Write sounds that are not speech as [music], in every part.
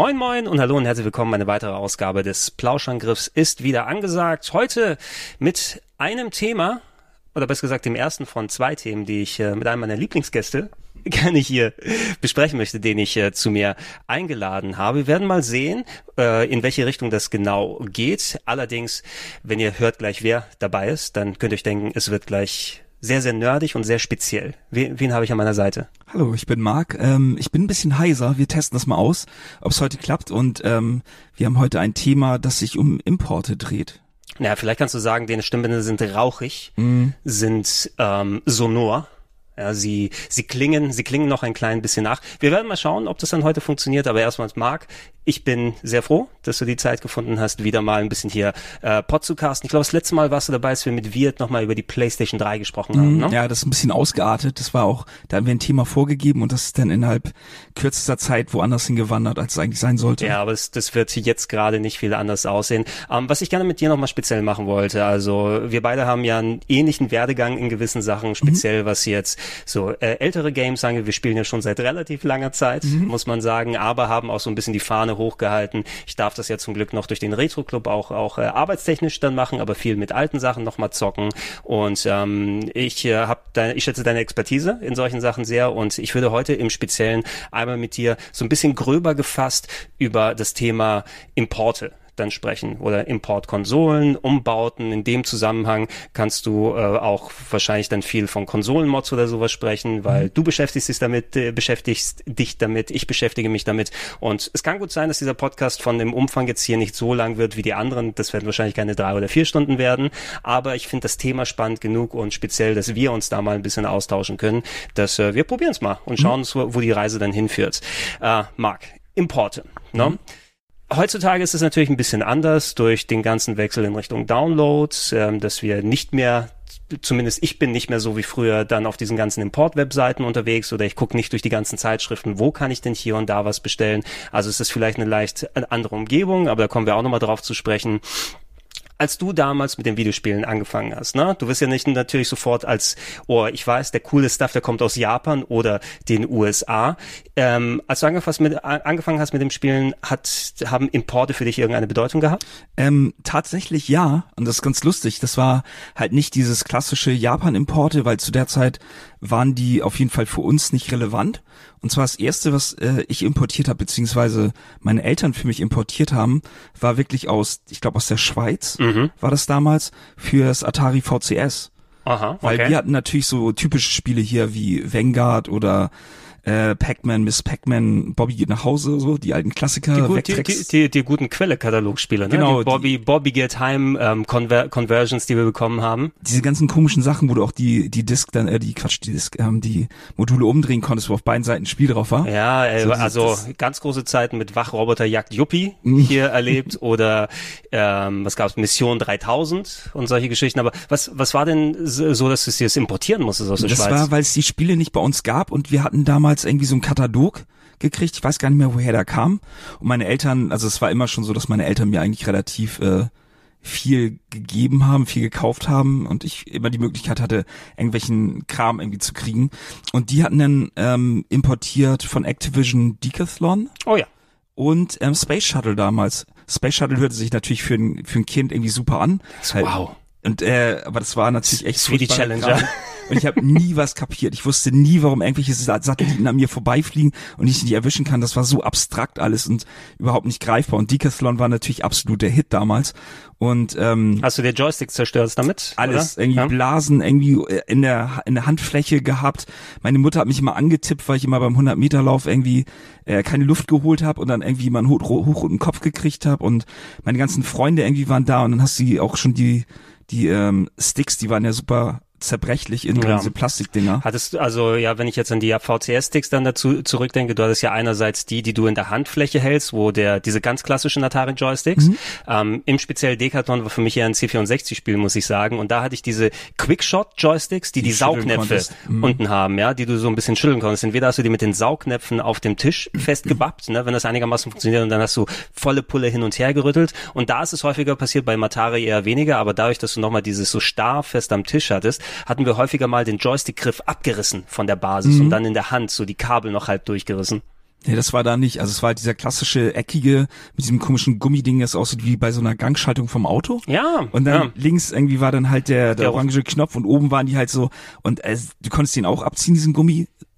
Moin Moin und hallo und herzlich willkommen. Eine weitere Ausgabe des Plauschangriffs ist wieder angesagt. Heute mit einem Thema, oder besser gesagt dem ersten von zwei Themen, die ich äh, mit einem meiner Lieblingsgäste [laughs] gerne hier besprechen möchte, den ich äh, zu mir eingeladen habe. Wir werden mal sehen, äh, in welche Richtung das genau geht. Allerdings, wenn ihr hört gleich, wer dabei ist, dann könnt ihr euch denken, es wird gleich sehr, sehr nerdig und sehr speziell. Wen, wen habe ich an meiner Seite? Hallo, ich bin Marc. Ähm, ich bin ein bisschen heiser. Wir testen das mal aus, ob es heute klappt. Und ähm, wir haben heute ein Thema, das sich um Importe dreht. Naja, vielleicht kannst du sagen, deine Stimmbänder sind rauchig, mm. sind ähm, sonor. Ja, sie, sie klingen, sie klingen noch ein klein bisschen nach. Wir werden mal schauen, ob das dann heute funktioniert, aber erstmal Marc, ich bin sehr froh, dass du die Zeit gefunden hast, wieder mal ein bisschen hier äh, Pod zu casten. Ich glaube, das letzte Mal warst du dabei, als wir mit Wirt nochmal über die PlayStation 3 gesprochen haben. Ne? Ja, das ist ein bisschen ausgeartet. Das war auch, da haben wir ein Thema vorgegeben und das ist dann innerhalb kürzester Zeit woanders hingewandert, als es eigentlich sein sollte. Ja, aber das, das wird jetzt gerade nicht viel anders aussehen. Ähm, was ich gerne mit dir nochmal speziell machen wollte, also wir beide haben ja einen ähnlichen Werdegang in gewissen Sachen, speziell mhm. was jetzt so äh, ältere Games sagen. Wir spielen ja schon seit relativ langer Zeit, mhm. muss man sagen, aber haben auch so ein bisschen die Fahne hochgehalten. Ich darf das ja zum Glück noch durch den Retro Club auch auch äh, arbeitstechnisch dann machen, aber viel mit alten Sachen nochmal zocken. Und ähm, ich äh, habe ich schätze deine Expertise in solchen Sachen sehr und ich würde heute im Speziellen einmal mit dir so ein bisschen gröber gefasst über das Thema Importe dann sprechen oder Importkonsolen, Umbauten. In dem Zusammenhang kannst du äh, auch wahrscheinlich dann viel von Konsolenmods oder sowas sprechen, weil mhm. du beschäftigst dich damit, äh, beschäftigst dich damit, ich beschäftige mich damit. Und es kann gut sein, dass dieser Podcast von dem Umfang jetzt hier nicht so lang wird wie die anderen. Das werden wahrscheinlich keine drei oder vier Stunden werden. Aber ich finde das Thema spannend genug und speziell, dass wir uns da mal ein bisschen austauschen können, dass äh, wir probieren es mal und mhm. schauen, mhm. wo die Reise dann hinführt. Äh, Marc, Importe. Ne? Mhm. Heutzutage ist es natürlich ein bisschen anders durch den ganzen Wechsel in Richtung Downloads, ähm, dass wir nicht mehr zumindest ich bin nicht mehr so wie früher dann auf diesen ganzen Import-Webseiten unterwegs oder ich gucke nicht durch die ganzen Zeitschriften, wo kann ich denn hier und da was bestellen. Also es ist vielleicht eine leicht andere Umgebung, aber da kommen wir auch nochmal drauf zu sprechen als du damals mit den Videospielen angefangen hast, ne? Du wirst ja nicht natürlich sofort als, oh, ich weiß, der coole Stuff, der kommt aus Japan oder den USA. Ähm, als du angefangen, mit, angefangen hast mit dem Spielen, hat, haben Importe für dich irgendeine Bedeutung gehabt? Ähm, tatsächlich ja. Und das ist ganz lustig. Das war halt nicht dieses klassische Japan-Importe, weil zu der Zeit waren die auf jeden Fall für uns nicht relevant. Und zwar das erste, was äh, ich importiert habe, beziehungsweise meine Eltern für mich importiert haben, war wirklich aus, ich glaube aus der Schweiz, mhm. war das damals, fürs Atari VCS. Aha, okay. Weil wir hatten natürlich so typische Spiele hier wie Vanguard oder äh, Pac-Man, Miss Pac-Man, Bobby geht nach Hause, so die alten Klassiker. Die, gut, die, die, die, die guten Quelle-Katalogspieler, ne? Genau. Die Bobby, Bobby geht heim, ähm, Conver Conversions, die wir bekommen haben. Diese ganzen komischen Sachen, wo du auch die, die Disk dann, äh, die Quatsch, die Disk, ähm, die Module umdrehen konntest, wo auf beiden Seiten ein Spiel drauf war. Ja, äh, so, also ganz große Zeiten mit Wachroboter Jagd Yuppie mhm. hier erlebt [laughs] oder ähm, was gab's, Mission 3000 und solche Geschichten. Aber was, was war denn so, dass du es jetzt importieren musstest aus der das Schweiz? Das war, weil es die Spiele nicht bei uns gab und wir hatten damals damals irgendwie so einen Katalog gekriegt. Ich weiß gar nicht mehr, woher der kam. Und meine Eltern, also es war immer schon so, dass meine Eltern mir eigentlich relativ äh, viel gegeben haben, viel gekauft haben und ich immer die Möglichkeit hatte, irgendwelchen Kram irgendwie zu kriegen. Und die hatten dann ähm, importiert von Activision Decathlon. Oh ja. Und ähm, Space Shuttle damals. Space Shuttle hörte sich natürlich für ein, für ein Kind irgendwie super an. Wow. Und äh, aber das war natürlich echt wie die Challenger. Kram. Und ich habe nie was kapiert. Ich wusste nie, warum irgendwelche Satelliten an mir vorbeifliegen und ich sie erwischen kann. Das war so abstrakt alles und überhaupt nicht greifbar. Und Decathlon war natürlich absolut der Hit damals. Und ähm, hast du dir Joystick zerstört damit? Alles oder? irgendwie ja? Blasen irgendwie äh, in der in der Handfläche gehabt. Meine Mutter hat mich immer angetippt, weil ich immer beim 100 Meter Lauf irgendwie äh, keine Luft geholt habe und dann irgendwie mal einen hoch, hoch und den Kopf gekriegt habe und meine ganzen Freunde irgendwie waren da und dann hast du auch schon die die ähm, Sticks, die waren ja super zerbrechlich in Ja. diese Plastikdinger. Hattest du, also ja, wenn ich jetzt an die VCS-Sticks dann dazu zurückdenke, du hattest ja einerseits die, die du in der Handfläche hältst, wo der, diese ganz klassischen Atari-Joysticks, Mhm. ähm, im speziell Decathlon war für mich eher ein C64-Spiel, muss ich sagen, und da hatte ich diese Quickshot-Joysticks, die die, Die Saugnäpfe. Mhm. unten haben, ja, die du so ein bisschen schütteln konntest. Entweder hast du die mit den Saugnäpfen auf dem Tisch [laughs] festgebappt, ne, wenn das einigermaßen funktioniert, und dann hast du volle Pulle hin und her gerüttelt. Und da ist es häufiger passiert, bei Matari eher weniger, aber dadurch, dass du nochmal dieses so starr fest am Tisch hattest, hatten wir häufiger mal den Joystick-Griff abgerissen von der Basis Mhm. und dann in der Hand so die Kabel noch halb durchgerissen. Nee, das war da nicht. Also es war halt dieser klassische eckige mit diesem komischen Gummiding, das aussieht wie bei so einer Gangschaltung vom Auto. Ja. Und dann ja. links irgendwie war dann halt der, der Der- orange Knopf und oben waren die halt so und äh, du konntest den auch abziehen, diesen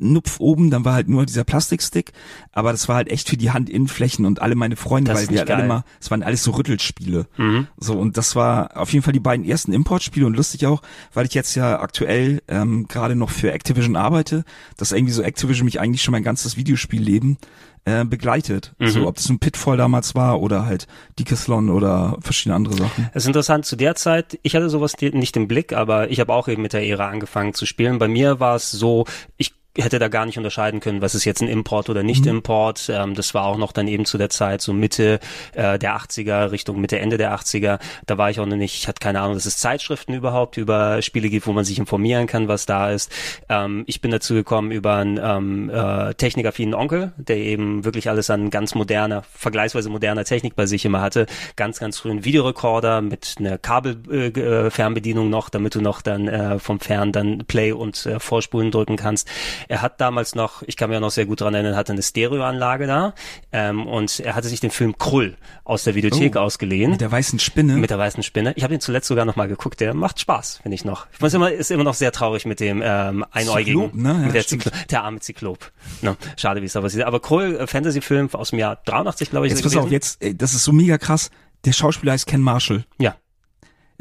Gumminupf oben, dann war halt nur dieser Plastikstick, aber das war halt echt für die Handinnenflächen und alle meine Freunde, Das weil wir halt alle mal, es waren alles so Rüttelspiele. Mhm. So und das war auf jeden Fall die beiden ersten Importspiele und lustig auch, weil ich jetzt ja aktuell ähm, gerade noch für Activision arbeite, dass irgendwie so Activision mich eigentlich schon mein ganzes Videospielleben äh, begleitet. Mhm. So ob das ein Pitfall damals war oder halt Decathlon oder verschiedene andere Sachen. Es ist interessant, zu der Zeit, ich hatte sowas nicht im Blick, aber ich habe auch eben mit der Ära angefangen zu spielen. Bei mir war es so, ich hätte da gar nicht unterscheiden können, was ist jetzt ein Import oder nicht Import. Ähm, das war auch noch dann eben zu der Zeit, so Mitte äh, der 80er, Richtung Mitte, Ende der 80er. Da war ich auch noch nicht, ich hatte keine Ahnung, dass es Zeitschriften überhaupt über Spiele gibt, wo man sich informieren kann, was da ist. Ähm, ich bin dazu gekommen über einen ähm, äh, technikaffinen Onkel, der eben wirklich alles an ganz moderner, vergleichsweise moderner Technik bei sich immer hatte. Ganz, ganz frühen Videorekorder mit einer Kabelfernbedienung äh, Fernbedienung noch, damit du noch dann äh, vom Fern dann Play und äh, Vorspulen drücken kannst. Er hat damals noch, ich kann mich auch noch sehr gut dran erinnern, hatte eine Stereoanlage da ähm, und er hatte sich den Film Krull aus der Videothek Oh, ausgeliehen. Mit der weißen Spinne. Mit der weißen Spinne. Ich habe ihn zuletzt sogar noch mal geguckt. Der macht Spaß, finde ich noch. Ich muss immer, ist immer noch sehr traurig mit dem ähm, Einäugigen. Zyklop, ne? Ja, mit der, stimmt. Zyklo der arme Zyklop. Ne? Schade, wie es da passiert. Aber Krull, äh, Fantasy-Film aus dem Jahr 83, glaube ich. Jetzt pass auf, jetzt, ey, das ist so mega krass. Der Schauspieler heißt Ken Marshall. Ja.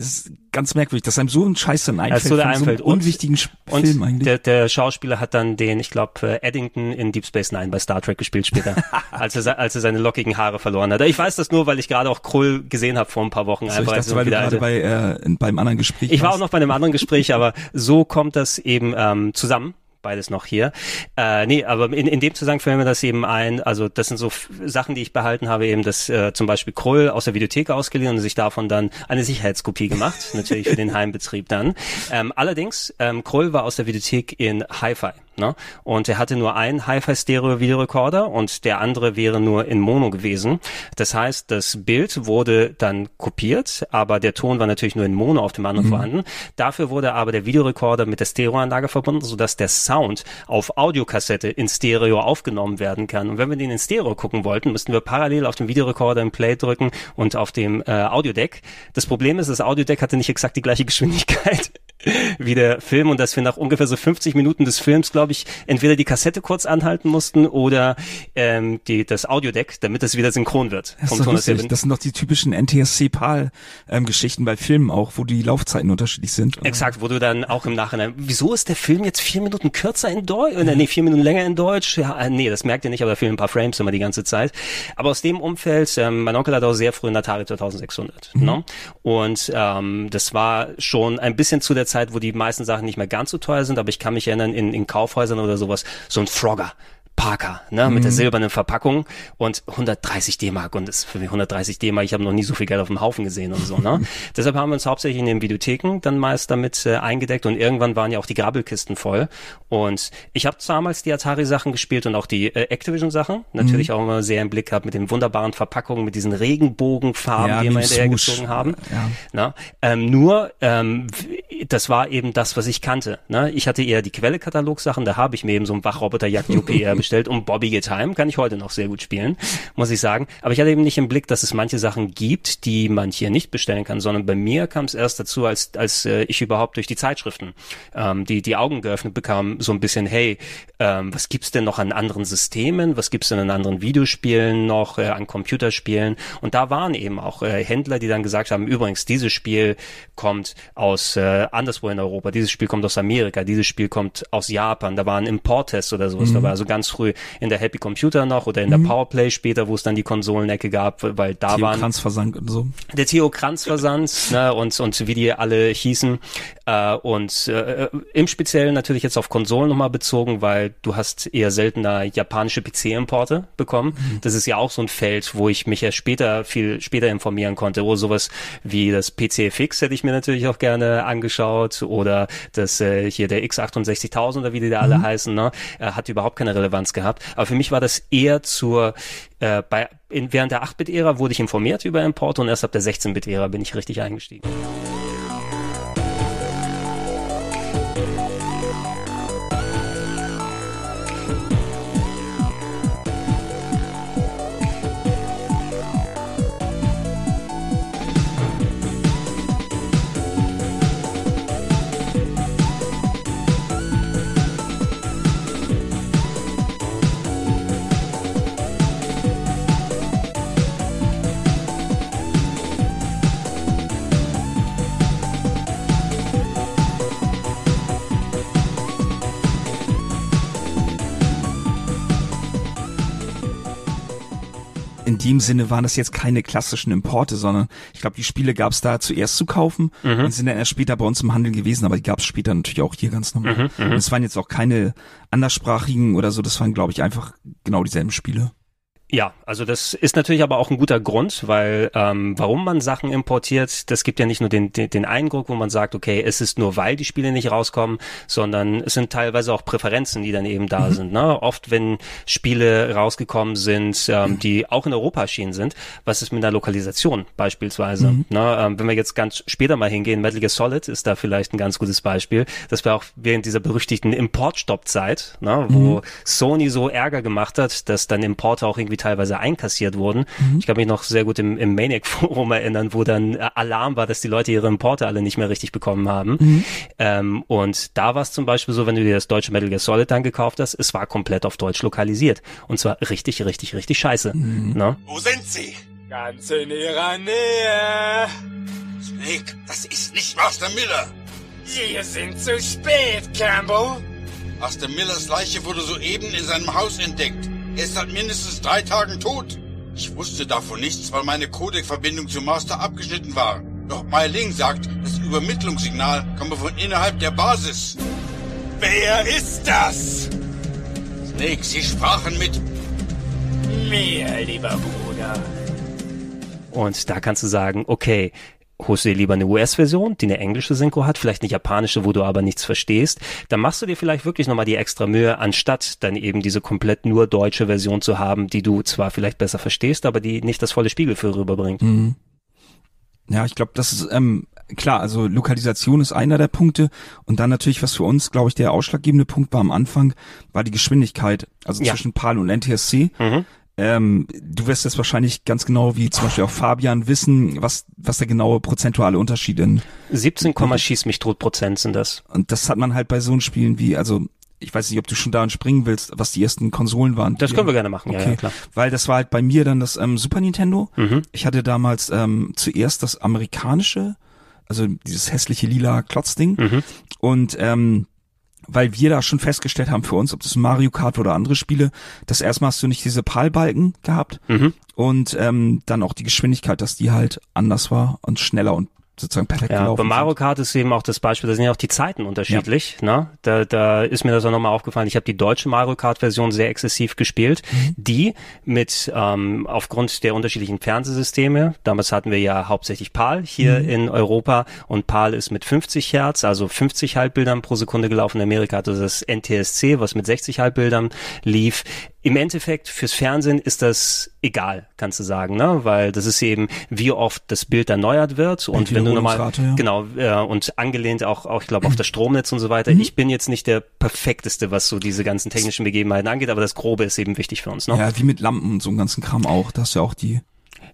Es ist ganz merkwürdig, dass einem so ein Scheiß dann einfällt. So der einfällt. So unwichtigen Sch- Und Film eigentlich. der, der Schauspieler hat dann den, ich glaube, Eddington in Deep Space Nine bei Star Trek gespielt später, [laughs] als, er, als er seine lockigen Haare verloren hat. Ich weiß das nur, weil ich gerade auch Krull gesehen habe vor ein paar Wochen. so, ich dachte, weil du gerade bei, äh, beim anderen Gespräch Ich war auch noch bei einem anderen Gespräch, aber so kommt das eben ähm, zusammen. Beides noch hier. Äh, nee, aber in, in dem Zusammenhang fällt mir das eben ein, also das sind so Sachen, die ich behalten habe, eben das äh, zum Beispiel Krull aus der Videothek ausgeliehen und sich davon dann eine Sicherheitskopie gemacht, natürlich für den Heimbetrieb dann. Ähm, allerdings, ähm, Krull war aus der Videothek in Hi-Fi. Ne? Und er hatte nur einen Hi-Fi-Stereo-Videorekorder und der andere wäre nur in Mono gewesen. Das heißt, das Bild wurde dann kopiert, aber der Ton war natürlich nur in Mono auf dem anderen vorhanden. Dafür wurde aber der Videorekorder mit der Stereoanlage verbunden, sodass der Sound auf Audiokassette in Stereo aufgenommen werden kann. Und wenn wir den in Stereo gucken wollten, müssten wir parallel auf dem Videorekorder im Play drücken und auf dem äh, Audiodeck. Das Problem ist, das Audiodeck hatte nicht exakt die gleiche [laughs] Geschwindigkeit wie der Film und dass wir nach ungefähr so 50 Minuten des Films, glaube ich, entweder die Kassette kurz anhalten mussten oder ähm, die, das Audiodeck, damit es wieder synchron wird. Das, das sind doch die typischen NTSC-PAL-Geschichten bei Filmen auch, wo die Laufzeiten unterschiedlich sind. Exakt, wo du dann auch im Nachhinein, wieso ist der Film jetzt vier Minuten kürzer in Deutsch? Äh, nee, vier Minuten länger in Deutsch? Ja, äh, nee, das merkt ihr nicht, aber da fehlen ein paar Frames immer die ganze Zeit. Aber aus dem Umfeld, ähm, mein Onkel hat auch sehr früh einen Atari 2600. Ne? Und ähm, das war schon ein bisschen zu der Zeit, wo die meisten Sachen nicht mehr ganz so teuer sind, aber ich kann mich erinnern, in, in Kaufhäusern oder sowas, so ein Frogger. Parker, ne, mit der silbernen Verpackung und 130 D-Mark und das ist für mich 130 D-Mark, ich habe noch nie so viel Geld auf dem Haufen gesehen und so, ne. [laughs] Deshalb haben wir uns hauptsächlich in den Videotheken dann meist damit äh, eingedeckt und irgendwann waren ja auch die Grabbelkisten voll und ich habe damals die Atari-Sachen gespielt und auch die äh, Activision-Sachen, natürlich auch immer sehr im Blick gehabt mit den wunderbaren Verpackungen, mit diesen Regenbogenfarben, Ja, die wir im hinterhergezogen Swoosh. haben. Ja. Na, ähm, nur, ähm, das war eben das, was ich kannte. Ne? Ich hatte eher die Quelle-Katalog-Sachen, da habe ich mir eben so einen Wachroboter-Jagd UPR [laughs] bestellt und Bobby Get Time, kann ich heute noch sehr gut spielen, muss ich sagen. Aber ich hatte eben nicht im Blick, dass es manche Sachen gibt, die man hier nicht bestellen kann, sondern bei mir kam es erst dazu, als, als äh, ich überhaupt durch die Zeitschriften ähm, die, die Augen geöffnet bekam, so ein bisschen, hey, ähm, was gibt's denn noch an anderen Systemen, was gibt's denn an anderen Videospielen noch, äh, an Computerspielen? Und da waren eben auch äh, Händler, die dann gesagt haben, übrigens, dieses Spiel kommt aus äh, anderswo in Europa, dieses Spiel kommt aus Amerika, dieses Spiel kommt aus Japan, da war ein Import-Test oder sowas dabei, also ganz früh in der Happy Computer noch oder in der Powerplay später, wo es dann die Konsolenecke gab, weil da Theo waren Kranz versank und so. der Theo Kranz Versand ne, und und wie die alle hießen Äh, und äh, im Speziellen natürlich jetzt auf Konsolen nochmal bezogen, weil du hast eher seltener japanische PC-Importe bekommen. Mhm. Das ist ja auch so ein Feld, wo ich mich ja später, viel später informieren konnte. Oder sowas wie das PCFX hätte ich mir natürlich auch gerne angeschaut oder das äh, hier der X68000 oder wie die da alle mhm. heißen, ne? Äh, hat überhaupt keine Relevanz gehabt. Aber für mich war das eher zur äh, bei in, während der 8-Bit-Ära wurde ich informiert über Importe und erst ab der 16-Bit-Ära bin ich richtig eingestiegen. Dem Sinne waren das jetzt keine klassischen Importe, sondern ich glaube, die Spiele gab es da zuerst zu kaufen mhm. und sind dann erst später bei uns im Handel gewesen, aber die gab es später natürlich auch hier ganz normal. Mhm, mhm, und es waren jetzt auch keine anderssprachigen oder so, das waren, glaube ich, einfach genau dieselben Spiele. Ja, also das ist natürlich aber auch ein guter Grund, weil ähm, warum man Sachen importiert, das gibt ja nicht nur den, den, den Eindruck, wo man sagt, okay, es ist nur weil die Spiele nicht rauskommen, sondern es sind teilweise auch Präferenzen, die dann eben da mhm. sind. Ne? Oft, wenn Spiele rausgekommen sind, ähm, die auch in Europa erschienen sind, was ist mit der Lokalisation beispielsweise? Mhm. Ne? Ähm, wenn wir jetzt ganz später mal hingehen, Metal Gear Solid ist da vielleicht ein ganz gutes Beispiel. Das war auch während dieser berüchtigten Importstoppzeit, ne? wo mhm. Sony so Ärger gemacht hat, dass dann Importe auch irgendwie teilweise einkassiert wurden. Mhm. Ich kann mich noch sehr gut im, im Maniac-Forum erinnern, wo dann äh, Alarm war, dass die Leute ihre Importe alle nicht mehr richtig bekommen haben. Mhm. Ähm, und da war es zum Beispiel so, wenn du dir das deutsche Metal Gear Solid dann gekauft hast, es war komplett auf Deutsch lokalisiert. Und zwar richtig, richtig, richtig scheiße. Mhm. Ne? Wo sind sie? Ganz in ihrer Nähe. Snake, das ist nicht Master Miller. Sie sind zu spät, Campbell. Master Millers Leiche wurde soeben in seinem Haus entdeckt. Er ist seit mindestens drei Tagen tot. Ich wusste davon nichts, weil meine Codec-Verbindung zum Master abgeschnitten war. Doch Mai Ling sagt, das Übermittlungssignal komme von innerhalb der Basis. Wer ist das? Snake, Sie sprachen mit mir, lieber Bruder. Und da kannst du sagen, okay, holst du dir lieber eine US-Version, die eine englische Synchro hat, vielleicht eine japanische, wo du aber nichts verstehst, dann machst du dir vielleicht wirklich nochmal die extra Mühe, anstatt dann eben diese komplett nur deutsche Version zu haben, die du zwar vielleicht besser verstehst, aber die nicht das volle Spiegelgefühl rüberbringt. Mhm. Ja, ich glaube, das ist ähm, klar, also Lokalisation ist einer der Punkte und dann natürlich, was für uns, glaube ich, der ausschlaggebende Punkt war am Anfang, war die Geschwindigkeit, also ja. zwischen PAL und NTSC. Mhm. Ähm, du wirst jetzt wahrscheinlich ganz genau wie zum Beispiel auch Fabian wissen, was, was der genaue prozentuale Unterschied in 17, schieß mich tot Prozent sind das. Und das hat man halt bei so einem Spielen wie, also ich weiß nicht, ob du schon da springen willst, was die ersten Konsolen waren. Das können wir gerne machen, okay. ja, ja, klar. Weil das war halt bei mir dann das ähm, Super Nintendo. Mhm. Ich hatte damals ähm, zuerst das amerikanische, also dieses hässliche lila Klotzding. Mhm. Und ähm, weil wir da schon festgestellt haben für uns, ob das Mario Kart oder andere Spiele, dass erstmal hast du nicht diese Palbalken gehabt mhm. und ähm, dann auch die Geschwindigkeit, dass die halt anders war und schneller und sozusagen perfekt ja, gelaufen Bei Mario Kart ist eben auch das Beispiel, da sind ja auch die Zeiten unterschiedlich. Ja. Ne? Da, da ist mir das auch nochmal aufgefallen. Ich habe die deutsche Mario Kart-Version sehr exzessiv gespielt, mhm. die mit ähm, aufgrund der unterschiedlichen Fernsehsysteme, damals hatten wir ja hauptsächlich PAL hier mhm. in Europa und PAL ist mit 50 Hertz, also 50 Halbbildern pro Sekunde gelaufen. In Amerika hatte das NTSC, was mit 60 Halbbildern lief im Endeffekt fürs Fernsehen ist das egal, kannst du sagen, ne? Weil das ist eben, wie oft das Bild erneuert wird und wenn du nochmal ja. genau äh, und angelehnt auch, auch ich glaube auf das Stromnetz und so weiter. Mhm. Ich bin jetzt nicht der perfekteste, was so diese ganzen technischen Begebenheiten angeht, aber das Grobe ist eben wichtig für uns, ne? Ja, wie mit Lampen und so einem ganzen Kram auch. Das ist ja auch die.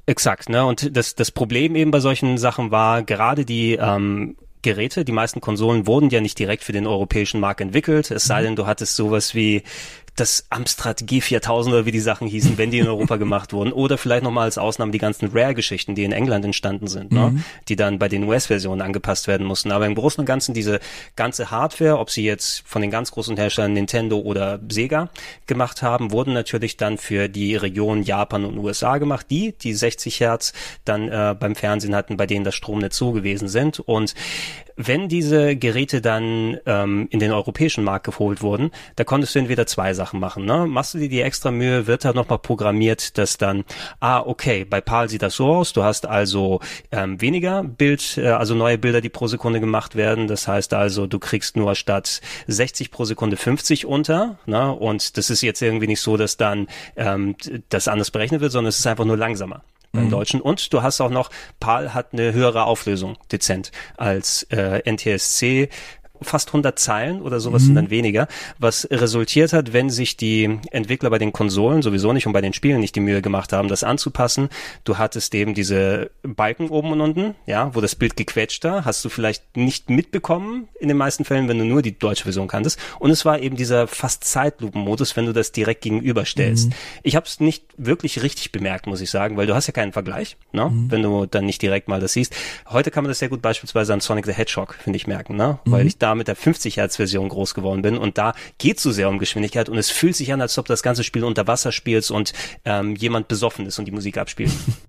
Exakt, ne? Und das das Problem eben bei solchen Sachen war gerade die ähm, Geräte, die meisten Konsolen wurden ja nicht direkt für den europäischen Markt entwickelt, es sei mhm. denn, du hattest sowas wie das Amstrad G4000 oder wie die Sachen hießen, wenn die in Europa [laughs] gemacht wurden. Oder vielleicht nochmal als Ausnahme die ganzen Rare-Geschichten, die in England entstanden sind, ne? mhm. ne? die dann bei den US-Versionen angepasst werden mussten. Aber im Großen und Ganzen diese ganze Hardware, ob sie jetzt von den ganz großen Herstellern Nintendo oder Sega gemacht haben, wurden natürlich dann für die Region Japan und USA gemacht, die die 60 Hertz dann äh, beim Fernsehen hatten, bei denen das Stromnetz so gewesen sind. Und wenn diese Geräte dann ähm, in den europäischen Markt geholt wurden, da konntest du entweder zwei Sachen machen. Ne? Machst du dir die extra Mühe, wird da nochmal programmiert, dass dann, ah, okay, bei PAL sieht das so aus, du hast also ähm, weniger Bild, äh, also neue Bilder, die pro Sekunde gemacht werden. Das heißt also, du kriegst nur statt 60 pro Sekunde 50 unter. Ne? Und das ist jetzt irgendwie nicht so, dass dann ähm, das anders berechnet wird, sondern es ist einfach nur langsamer beim mhm. Deutschen. Und du hast auch noch, PAL hat eine höhere Auflösung, dezent, als äh, NTSC fast 100 Zeilen oder sowas mhm. und dann weniger, was resultiert hat, wenn sich die Entwickler bei den Konsolen sowieso nicht und bei den Spielen nicht die Mühe gemacht haben, das anzupassen. Du hattest eben diese Balken oben und unten, ja, wo das Bild gequetscht da, hast du vielleicht nicht mitbekommen in den meisten Fällen, wenn du nur die deutsche Version kanntest. Und es war eben dieser fast Zeitlupenmodus, wenn du das direkt gegenüberstellst. Mhm. Ich habe es nicht wirklich richtig bemerkt, muss ich sagen, weil du hast ja keinen Vergleich, ne? Mhm. wenn du dann nicht direkt mal das siehst. Heute kann man das sehr gut beispielsweise an Sonic the Hedgehog, finde ich, merken, ne? weil mhm. ich da da mit der 50 Hertz Version groß geworden bin und da geht so sehr um Geschwindigkeit und es fühlt sich an, als ob das ganze Spiel unter Wasser spielst und ähm, jemand besoffen ist und die Musik abspielt. [laughs]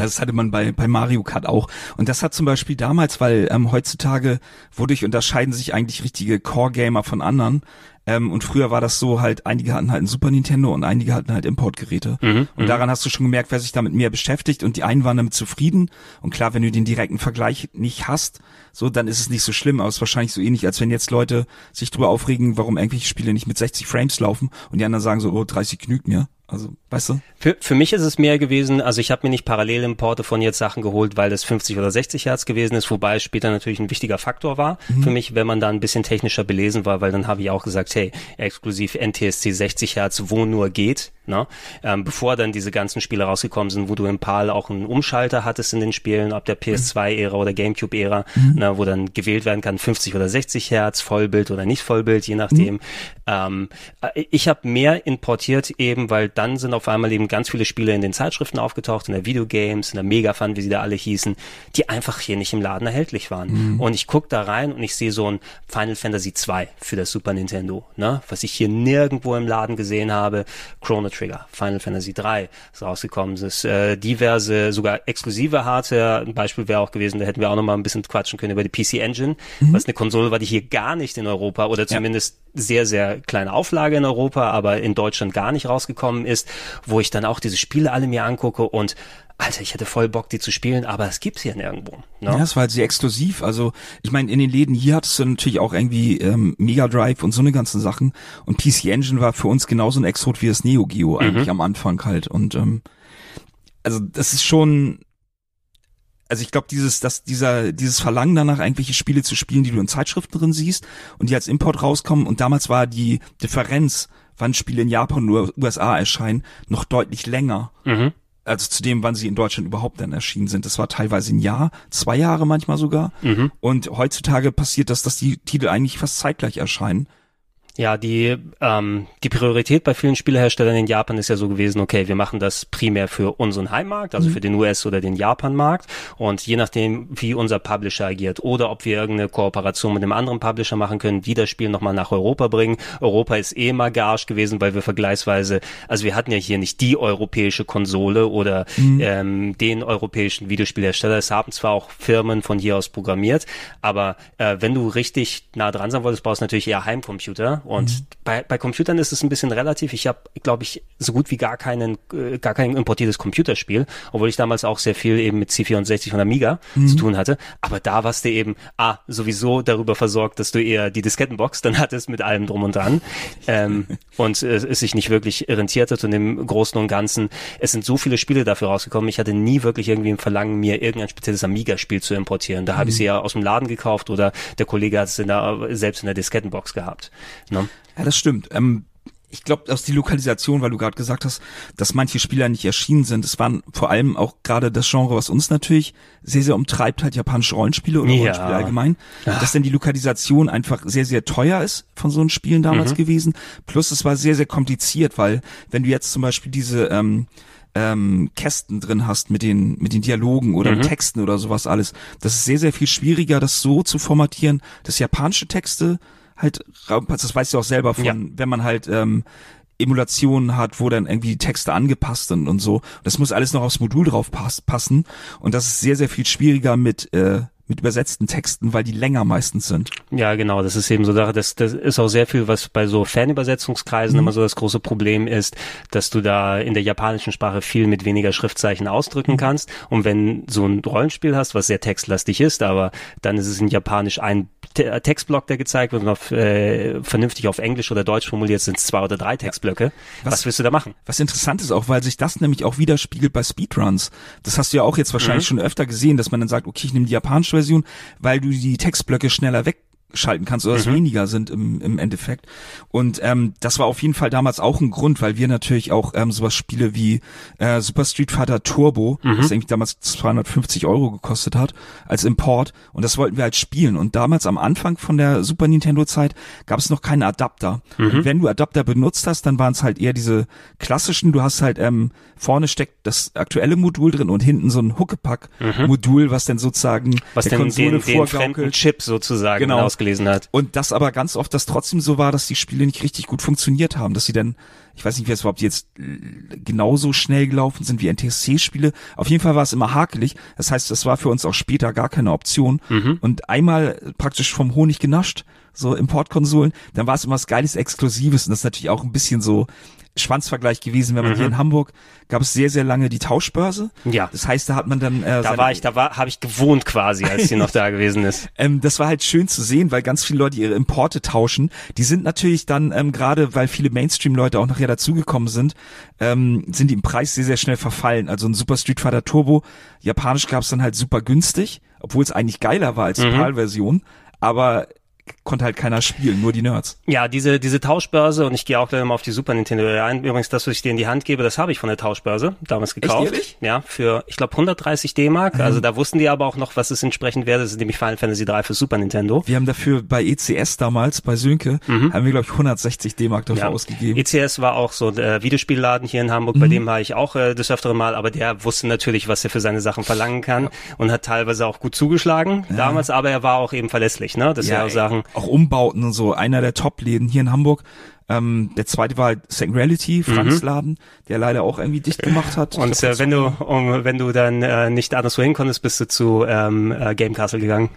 Das hatte man bei, bei Mario Kart auch. Und das hat zum Beispiel damals, weil ähm, heutzutage, wodurch unterscheiden sich eigentlich richtige Core-Gamer von anderen, ähm, und früher war das so halt, einige hatten halt ein Super Nintendo und einige hatten halt Importgeräte. Mhm, und mhm. daran hast du schon gemerkt, wer sich damit mehr beschäftigt und die einen waren damit zufrieden. Und klar, wenn du den direkten Vergleich nicht hast, so, dann ist es nicht so schlimm, aber es ist wahrscheinlich so ähnlich, als wenn jetzt Leute sich drüber aufregen, warum irgendwelche Spiele nicht mit 60 Frames laufen und die anderen sagen so, oh, 30 genügt mir. Also, weißt du? Für, für mich ist es mehr gewesen, also ich habe mir nicht Parallelimporte von jetzt Sachen geholt, weil das 50 oder 60 Hertz gewesen ist, wobei es später natürlich ein wichtiger Faktor war mhm. für mich, wenn man da ein bisschen technischer belesen war, weil dann habe ich auch gesagt, hey, exklusiv NTSC 60 Hertz, wo nur geht, Ne? Ähm, bevor dann diese ganzen Spiele rausgekommen sind, wo du im PAL auch einen Umschalter hattest in den Spielen, ob der PS2-Ära oder GameCube-Ära, mhm. ne, wo dann gewählt werden kann, 50 oder 60 Hertz, Vollbild oder nicht Vollbild, je nachdem. Mhm. Ähm, äh, ich habe mehr importiert eben, weil dann sind auf einmal eben ganz viele Spiele in den Zeitschriften aufgetaucht, in der Videogames, in der Megafun, wie sie da alle hießen, die einfach hier nicht im Laden erhältlich waren. Mhm. Und ich guck da rein und ich sehe so ein Final Fantasy 2 für das Super Nintendo, ne? was ich hier nirgendwo im Laden gesehen habe. Chrono Trigger, Final Fantasy 3 ist rausgekommen. Es ist äh, diverse, sogar exklusive Hardware. Ein Beispiel wäre auch gewesen, da hätten wir auch noch mal ein bisschen quatschen können über die PC Engine, mhm. was eine Konsole war, die hier gar nicht in Europa oder zumindest ja. Sehr, sehr kleine Auflage in Europa, aber in Deutschland gar nicht rausgekommen ist, wo ich dann auch diese Spiele alle mir angucke und Alter, ich hätte voll Bock, die zu spielen, aber es gibt's hier nirgendwo. Ne? Ja, es war halt sehr exklusiv. Also ich meine, in den Läden hier hattest du natürlich auch irgendwie ähm, Mega Drive und so eine ganzen Sachen. Und PC Engine war für uns genauso ein Exot wie das Neo Geo mhm. eigentlich am Anfang halt. Und ähm, also das ist schon also ich glaube, dieses, dass dieser, dieses Verlangen danach, irgendwelche Spiele zu spielen, die du in Zeitschriften drin siehst und die als Import rauskommen. Und damals war die Differenz, wann Spiele in Japan oder USA erscheinen, noch deutlich länger. Mhm also zu dem, wann sie in Deutschland überhaupt dann erschienen sind. Das war teilweise ein Jahr, zwei Jahre manchmal sogar. Mhm. Und heutzutage passiert das, dass die Titel eigentlich fast zeitgleich erscheinen. Ja, die, ähm, die Priorität bei vielen Spieleherstellern in Japan ist ja so gewesen, okay, wir machen das primär für unseren Heimmarkt, also mhm. für den US- oder den Japan-Markt. Und je nachdem, wie unser Publisher agiert oder ob wir irgendeine Kooperation mit einem anderen Publisher machen können, die das Spiel nochmal nach Europa bringen. Europa ist eh mal Garsch gewesen, weil wir vergleichsweise, also wir hatten ja hier nicht die europäische Konsole oder mhm. ähm, den europäischen Videospielhersteller. Es haben zwar auch Firmen von hier aus programmiert, aber äh, wenn du richtig nah dran sein wolltest, brauchst du natürlich eher Heimcomputer und mhm. bei, bei Computern ist es ein bisschen relativ. Ich habe, glaube ich, so gut wie gar keinen, äh, gar kein importiertes Computerspiel, obwohl ich damals auch sehr viel eben mit C64 und Amiga mhm. zu tun hatte. Aber da warst du eben, ah, sowieso darüber versorgt, dass du eher die Diskettenbox dann [laughs] hattest mit allem drum und dran. ähm, [laughs] und äh, es sich nicht wirklich rentiert hat und im Großen und Ganzen, es sind so viele Spiele dafür rausgekommen. Ich hatte nie wirklich irgendwie im Verlangen, mir irgendein spezielles Amiga-Spiel zu importieren. Da mhm. habe ich sie ja aus dem Laden gekauft oder der Kollege hat es in der, selbst in der Diskettenbox gehabt. Ne? Ja, das stimmt. Ähm, ich glaube, aus die Lokalisation, weil du gerade gesagt hast, dass manche Spieler nicht erschienen sind. Es waren vor allem auch gerade das Genre, was uns natürlich sehr, sehr umtreibt, halt japanische Rollenspiele oder ja. Rollenspiele allgemein. Ja. Dass denn die Lokalisation einfach sehr, sehr teuer ist von so einen Spielen damals mhm. gewesen. Plus es war sehr, sehr kompliziert, weil wenn du jetzt zum Beispiel diese ähm, ähm, Kästen drin hast mit den mit den Dialogen oder mhm. Texten oder sowas alles, das ist sehr sehr viel schwieriger, das so zu formatieren, dass japanische Texte halt, das weißt du auch selber von, Ja. wenn man halt ähm, Emulationen hat, wo dann irgendwie die Texte angepasst sind und so. Das muss alles noch aufs Modul drauf pass passen und das ist sehr, sehr viel schwieriger mit äh, mit übersetzten Texten, weil die länger meistens sind. Ja, genau, das ist eben so Sache. Das, das ist auch sehr viel, was bei so Fanübersetzungskreisen immer so das große Problem ist, dass du da in der japanischen Sprache viel mit weniger Schriftzeichen ausdrücken kannst. Und wenn so ein Rollenspiel hast, was sehr textlastig ist, aber dann ist es in Japanisch ein Te Textblock, der gezeigt wird und auf, äh, vernünftig auf Englisch oder Deutsch formuliert sind es zwei oder drei Textblöcke. Was, Was- willst du da machen? Was interessant ist auch, weil sich das nämlich auch widerspiegelt bei Speedruns. Das hast du ja auch jetzt wahrscheinlich schon öfter gesehen, dass man dann sagt, okay, ich nehme die japanische Version, weil du die Textblöcke schneller wegschalten kannst oder es weniger sind im, im Endeffekt. Und ähm, das war auf jeden Fall damals auch ein Grund, weil wir natürlich auch ähm, sowas Spiele wie äh, Super Street Fighter Turbo, das eigentlich damals 250 Euro gekostet hat, als Import. Und das wollten wir halt spielen. Und damals am Anfang von der Super Nintendo Zeit gab es noch keine Adapter. Und wenn du Adapter benutzt hast, dann waren es halt eher diese klassischen, du hast halt ähm, vorne steckt das aktuelle Modul drin und hinten so ein Huckepack-Modul, was dann sozusagen Was der denn Konsole den, den. Chip sozusagen Genau. Ausgelesen hat. Und das aber ganz oft das trotzdem so war, dass die Spiele nicht richtig gut funktioniert haben, dass sie dann, ich weiß nicht, wie es überhaupt jetzt genauso schnell gelaufen sind wie NTSC-Spiele. Auf jeden Fall war es immer hakelig. Das heißt, das war für uns auch später gar keine Option. Und einmal praktisch vom Honig genascht, so Importkonsolen, dann war es immer was Geiles, Exklusives. Und das ist natürlich auch ein bisschen so Schwanzvergleich gewesen, wenn man hier in Hamburg gab es sehr, sehr lange die Tauschbörse. Ja. Das heißt, da hat man dann äh, Da war ich, da war, habe ich gewohnt quasi, als sie noch da gewesen ist. [laughs] ähm, das war halt schön zu sehen, weil ganz viele Leute ihre Importe tauschen. Die sind natürlich dann, ähm, gerade weil viele Mainstream-Leute auch nachher dazugekommen sind, ähm, sind die im Preis sehr, sehr schnell verfallen. Also ein Super Street Fighter Turbo, japanisch gab's dann halt super günstig, obwohl es eigentlich geiler war als die PAL-Version, aber konnte halt keiner spielen, nur die Nerds. Ja, diese, diese Tauschbörse, und ich gehe auch gleich mal auf die Super Nintendo ein. Übrigens, das, was ich dir in die Hand gebe, das habe ich von der Tauschbörse damals gekauft. ehrlich? Ja, für, ich glaube, 130 D-Mark. Also da wussten die aber auch noch, was es entsprechend wäre. Das ist nämlich Final Fantasy 3 für Super Nintendo. Wir haben dafür bei ECS damals, bei Sönke, haben wir, glaube ich, 160 D-Mark dafür Ja. ausgegeben. ECS war auch so der Videospielladen hier in Hamburg, Mhm. bei dem war ich auch äh, des öfteren Mal, aber der wusste natürlich, was er für seine Sachen verlangen kann und hat teilweise auch gut zugeschlagen damals, aber er war auch eben verlässlich, ne? Das ja, auch Sachen. auch Umbauten und so. Einer der Top-Läden hier in Hamburg. Ähm, der zweite war halt Second Reality, Franks Laden, der leider auch irgendwie dicht gemacht hat. Mhm. Und glaub, äh, wenn du um, wenn du dann äh, nicht anderswo hin konntest, bist du zu ähm, äh, Game Castle gegangen.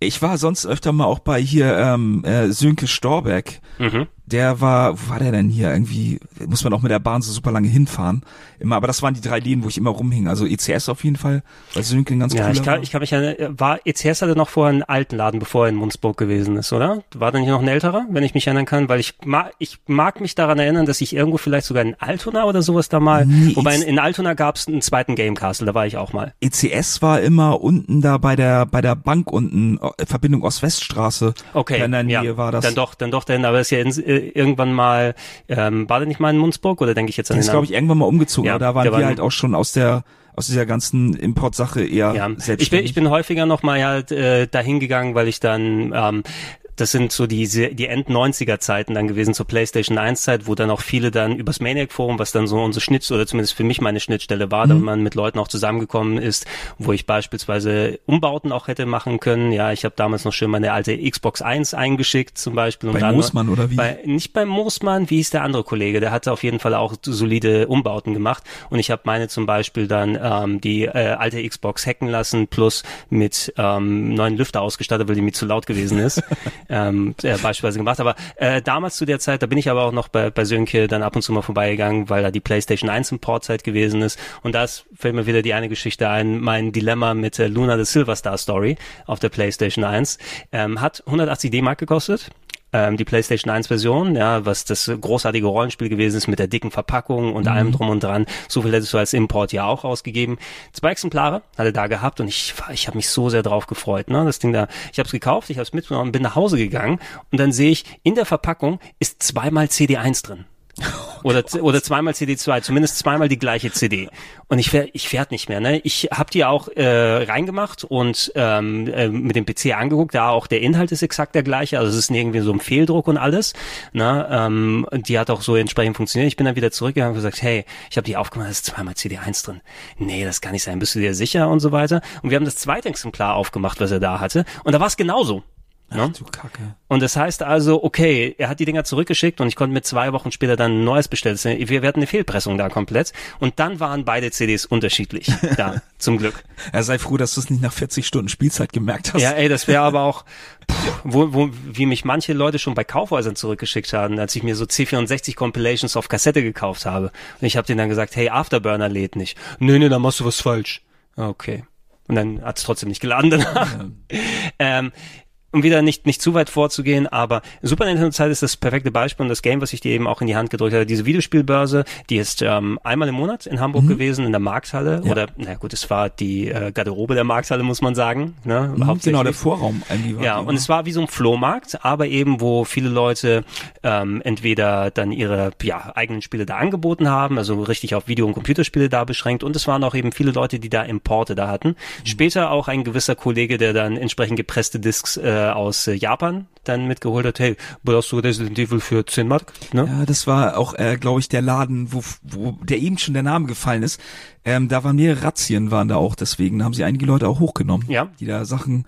Ich war sonst öfter mal auch bei hier ähm, äh, Sönke Storbeck. Mhm. Der war, wo war der denn hier? Irgendwie muss man auch mit der Bahn so super lange hinfahren. Immer, aber das waren die drei Läden, wo ich immer rumhing. Also ECS auf jeden Fall, weil Sönke ein ganz Ja, ich kann, war. ich kann mich erinnern, war ECS hatte noch vorher einen alten Laden, bevor er in Munzburg gewesen ist, oder? War da nicht noch ein älterer, wenn ich mich erinnern kann? Weil ich mag, ich mag mich daran erinnern, dass ich irgendwo vielleicht sogar in Altona oder sowas da mal, Nee, wobei in, ich- in Altona gab es einen zweiten Game Castle, da war ich auch mal. ECS war immer unten da bei der bei der Bank unten, äh, Verbindung Ost-West-Straße. Okay, in der Nähe ja, war das. dann doch, dann doch, denn, aber es ist ja in, äh, irgendwann mal, ähm, war der nicht mal in Munzburg oder denke ich jetzt an Der den ist, glaube ich, irgendwann mal umgezogen, Ja, aber da waren wir war- halt auch schon aus der aus dieser ganzen Importsache eher Ja, ich bin, selbstständig. ich bin häufiger noch mal halt äh, dahin gegangen, weil ich dann ähm, das sind so die End-90er Zeiten dann gewesen zur PlayStation 1 Zeit, wo dann auch viele dann übers Maniac Forum, was dann so unsere Schnitt oder zumindest für mich meine Schnittstelle war, Mhm. da man mit Leuten auch zusammengekommen ist, wo ich beispielsweise Umbauten auch hätte machen können. Ja, ich habe damals noch schön meine alte Xbox 1 eingeschickt zum Beispiel. um Bei dann- Moosmann oder wie? Bei, nicht beim Moosmann, wie hieß der andere Kollege? Der hatte auf jeden Fall auch solide Umbauten gemacht und ich habe meine zum Beispiel dann ähm, die äh, alte Xbox hacken lassen plus mit ähm, neuen Lüfter ausgestattet, weil die mir zu laut gewesen ist. [laughs] ähm, äh, beispielsweise gemacht. Aber äh, damals zu der Zeit, da bin ich aber auch noch bei, bei Sönke dann ab und zu mal vorbeigegangen, weil da die PlayStation 1 Importzeit gewesen ist. Und da fällt mir wieder die eine Geschichte ein, mein Dilemma mit äh, Luna the Silver Star Story auf der PlayStation 1. Ähm, hat 180 D-Mark gekostet ähm, die PlayStation 1 Version, ja, was das großartige Rollenspiel gewesen ist mit der dicken Verpackung und allem drum und dran. So viel hättest du als Import ja auch ausgegeben. Zwei Exemplare hatte da gehabt und ich ich habe mich so sehr drauf gefreut, ne, das Ding da. Ich habe es gekauft, ich habe es mitgenommen, bin nach Hause gegangen und dann sehe ich in der Verpackung ist zweimal CD1 drin. [laughs] Oder, oder zweimal CD2, zumindest zweimal die gleiche CD. Und ich ich fährt nicht mehr. Ne? Ich habe die auch äh, reingemacht und ähm, äh, mit dem PC angeguckt. Da auch der Inhalt ist exakt der gleiche. Also es ist irgendwie so ein Fehldruck und alles. Ne? Ähm, die hat auch so entsprechend funktioniert. Ich bin dann wieder zurückgegangen und gesagt, hey, ich habe die aufgemacht, da ist zweimal CD1 drin. Nee, das kann nicht sein. Bist du dir sicher und so weiter? Und wir haben das zweite Exemplar aufgemacht, was er da hatte. Und da war es genauso. Ne? Du Kacke. Und das heißt also, okay, er hat die Dinger zurückgeschickt und ich konnte mir zwei Wochen später dann ein neues bestellen. Wir, wir hatten eine Fehlpressung da komplett. Und dann waren beide CDs unterschiedlich [laughs] da, zum Glück. Er sei froh, dass du es nicht nach 40 Stunden Spielzeit gemerkt hast. Ja, ey, das wäre aber auch, pff, wo, wo, wie mich manche Leute schon bei Kaufhäusern zurückgeschickt haben, als ich mir so C64 Compilations auf Kassette gekauft habe. Und ich habe denen dann gesagt, hey, Afterburner lädt nicht. Nee, nee, dann machst du was falsch. Okay. Und dann hat's trotzdem nicht geladen danach. [laughs] ähm, um wieder nicht, nicht zu weit vorzugehen, aber Super Nintendo Zeit ist das perfekte Beispiel und das Game, was ich dir eben auch in die Hand gedrückt habe. Diese Videospielbörse, die ist ähm, einmal im Monat in Hamburg gewesen, in der Markthalle. Ja. Oder, na gut, es war die äh, Garderobe der Markthalle, muss man sagen. Ne? Mhm, genau, der Vorraum eigentlich war Ja, und es war wie so ein Flohmarkt, aber eben, wo viele Leute ähm, entweder dann ihre ja, eigenen Spiele da angeboten haben, also richtig auf Video- und Computerspiele da beschränkt. Und es waren auch eben viele Leute, die da Importe da hatten. Später auch ein gewisser Kollege, der dann entsprechend gepresste Discs äh, aus äh, Japan dann mitgeholt hat. Hey, brauchst du Resident Evil für 10 Mark? Ne? Ja, das war auch, äh, glaube ich, der Laden, wo, wo der eben schon der Name gefallen ist. Ähm, da waren mehrere Razzien waren da auch, deswegen haben sie einige Leute auch hochgenommen. Ja. Die da Sachen,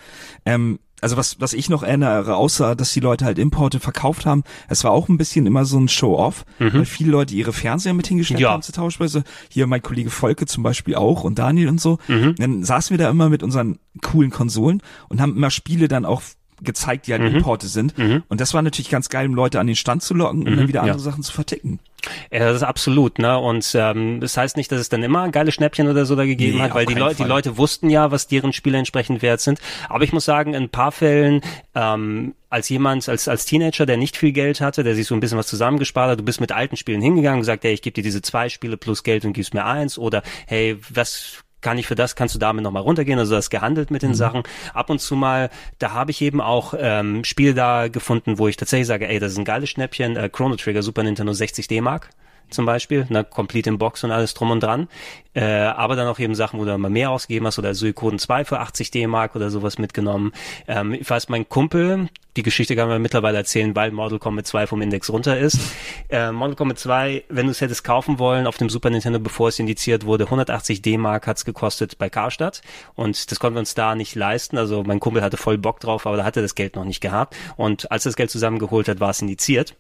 ähm, also was, was ich noch erinnere, außer dass die Leute halt Importe verkauft haben, es war auch ein bisschen immer so ein Show-off, weil viele Leute ihre Fernseher mit hingestellt Ja. haben zur Tauschbörse. Hier mein Kollege Volke zum Beispiel auch und Daniel und so. Dann saßen wir da immer mit unseren coolen Konsolen und haben immer Spiele dann auch gezeigt, die halt Importe sind. Und das war natürlich ganz geil, um Leute an den Stand zu locken und dann wieder andere ja. Sachen zu verticken. Ja, das ist absolut, ne? Und ähm, das heißt nicht, dass es dann immer geile Schnäppchen oder so da gegeben Nee, hat, weil die Leute, die. Leute wussten ja, was deren Spiele entsprechend wert sind. Aber ich muss sagen, in ein paar Fällen, ähm, als jemand, als, als Teenager, der nicht viel Geld hatte, der sich so ein bisschen was zusammengespart hat, du bist mit alten Spielen hingegangen und gesagt, hey, ich gebe dir diese zwei Spiele plus Geld und gibst mir eins oder hey, was kann ich für das, kannst du damit nochmal runtergehen, also das gehandelt mit den Mhm. Sachen. Ab und zu mal, da habe ich eben auch ähm, Spiele da gefunden, wo ich tatsächlich sage, ey, das ist ein geiles Schnäppchen, äh, Chrono Trigger Super Nintendo 60 D-Mark zum Beispiel, ne, complete in Box und alles drum und dran. Äh, aber dann auch eben Sachen, wo du mal mehr ausgegeben hast oder Suikoden 2 für 80 D-Mark oder sowas mitgenommen. Ähm, ich weiß, mein Kumpel, die Geschichte kann man mittlerweile erzählen, weil Mortal Kombat 2 vom Index runter ist. Äh, Mortal Kombat 2, wenn du es hättest kaufen wollen auf dem Super Nintendo, bevor es indiziert wurde, 180 D-Mark hat's gekostet bei Karstadt und das konnten wir uns da nicht leisten. Also mein Kumpel hatte voll Bock drauf, aber da hatte das Geld noch nicht gehabt und als er das Geld zusammengeholt hat, war es indiziert.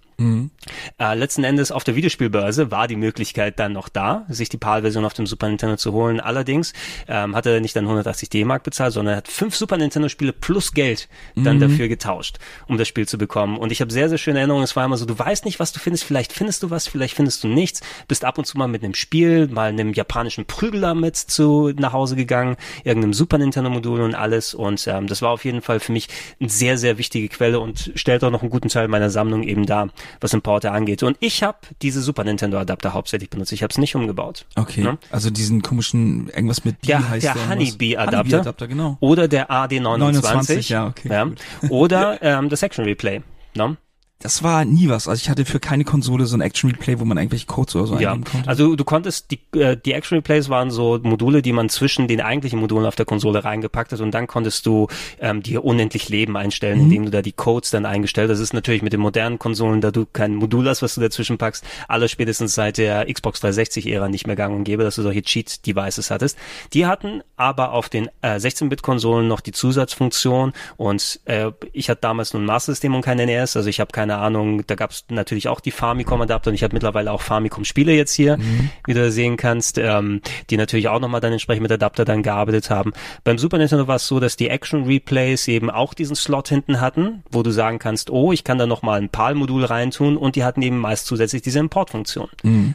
Äh, letzten Endes auf der Videospielbörse war die Möglichkeit dann noch da, sich die PAL-Version auf dem Super Nintendo zu holen. Allerdings ähm, hat er nicht dann 180 D-Mark bezahlt, sondern er hat fünf Super Nintendo-Spiele plus Geld dann dafür getauscht, um das Spiel zu bekommen. Und ich habe sehr, sehr schöne Erinnerungen. Es war immer so, du weißt nicht, was du findest. Vielleicht findest du was, vielleicht findest du nichts. Bist ab und zu mal mit einem Spiel, mal einem japanischen Prügler mit zu nach Hause gegangen, irgendeinem Super Nintendo-Modul und alles. Und ähm, das war auf jeden Fall für mich eine sehr, sehr wichtige Quelle und stellt auch noch einen guten Teil meiner Sammlung eben da, was Importe angeht. Und ich habe diese Super Nintendo-Adapter hauptsächlich benutzt. Ich habe es nicht umgebaut. Okay. Ne? Also diesen komischen, irgendwas mit B Der, heißt der der. Honeybee-Adapter. Honeybee-Adapter, genau. Oder der AD29. 29, ja, okay, gut. Oder ähm, das Action Replay. Ne? Das war nie was. Also ich hatte für keine Konsole so ein Action Replay, wo man irgendwelche Codes oder so Ja, eingeben konnte. also du konntest, die, äh, die Action Replays waren so Module, die man zwischen den eigentlichen Modulen auf der Konsole reingepackt hat und dann konntest du ähm, dir unendlich Leben einstellen, Mhm. indem du da die Codes dann eingestellt hast. Das ist natürlich mit den modernen Konsolen, da du kein Modul hast, was du dazwischen packst, alles spätestens seit der Xbox 360-Ära nicht mehr gang und gäbe, dass du solche Cheat-Devices hattest. Die hatten aber auf den äh, 16-Bit-Konsolen noch die Zusatzfunktion und äh, ich hatte damals nur ein Master-System und kein NES, also ich habe keine Ahnung, da gab es natürlich auch die Famicom-Adapter und ich habe mittlerweile auch Famicom-Spiele jetzt hier, wie du sehen kannst, ähm, die natürlich auch nochmal dann entsprechend mit Adapter dann gearbeitet haben. Beim Super Nintendo war es so, dass die Action-Replays eben auch diesen Slot hinten hatten, wo du sagen kannst, oh, ich kann da nochmal ein PAL-Modul reintun und die hatten eben meist zusätzlich diese Importfunktion.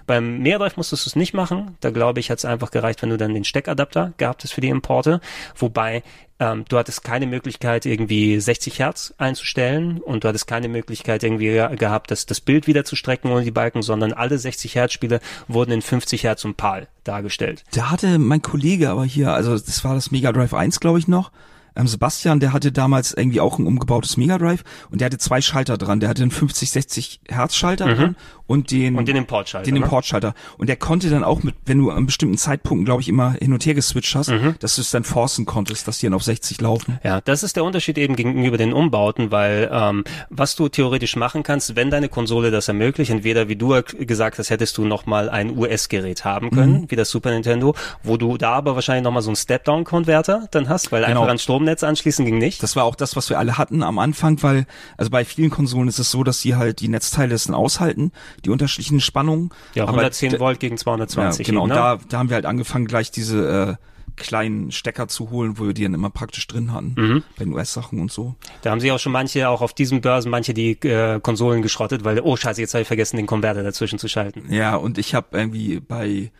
Beim Mega Drive musstest du es nicht machen, da glaube ich, hat es einfach gereicht, wenn du dann den Steckadapter gehabt hast für die Importe, wobei ähm, du hattest keine Möglichkeit, irgendwie 60 Hertz einzustellen und du hattest keine Möglichkeit, irgendwie ge- gehabt, das, das Bild wieder zu strecken ohne die Balken, sondern alle 60 Hertz Spiele wurden in 50 Hertz und PAL dargestellt. Da hatte mein Kollege aber hier, also das war das Mega Drive 1, glaube ich noch. Ähm, Sebastian, der hatte damals irgendwie auch ein umgebautes Mega Drive und der hatte zwei Schalter dran. Der hatte einen 50, 60 Hertz Schalter dran und den, Mhm. Und den Importschalter, Den ne? Importschalter. Und der konnte dann auch mit, wenn du an bestimmten Zeitpunkten, glaube ich, immer hin und her geswitcht hast, Mhm. dass du es dann forcen konntest, dass die dann auf 60 laufen. Ja, das ist der Unterschied eben gegenüber den Umbauten, weil ähm, was du theoretisch machen kannst, wenn deine Konsole das ermöglicht, entweder wie du gesagt hast, hättest du nochmal ein US-Gerät haben Mhm. können, wie das Super Nintendo, wo du da aber wahrscheinlich nochmal so einen Step-Down-Konverter dann hast, weil Genau. einfach ein Stromnetz Netz anschließen ging nicht. Das war auch das, was wir alle hatten am Anfang, weil, also bei vielen Konsolen ist es so, dass sie halt die Netzteile dann aushalten, die unterschiedlichen Spannungen. Ja, Aber 110 d- Volt gegen 220. Ja, genau, eben, und ne? da, da haben wir halt angefangen, gleich diese äh, kleinen Stecker zu holen, wo wir die dann immer praktisch drin hatten, Mhm. bei den US-Sachen und so. Da haben sie auch schon manche, auch auf diesen Börsen, manche die äh, Konsolen geschrottet, weil, oh scheiße, jetzt habe ich vergessen, den Konverter dazwischen zu schalten. Ja, und ich habe irgendwie bei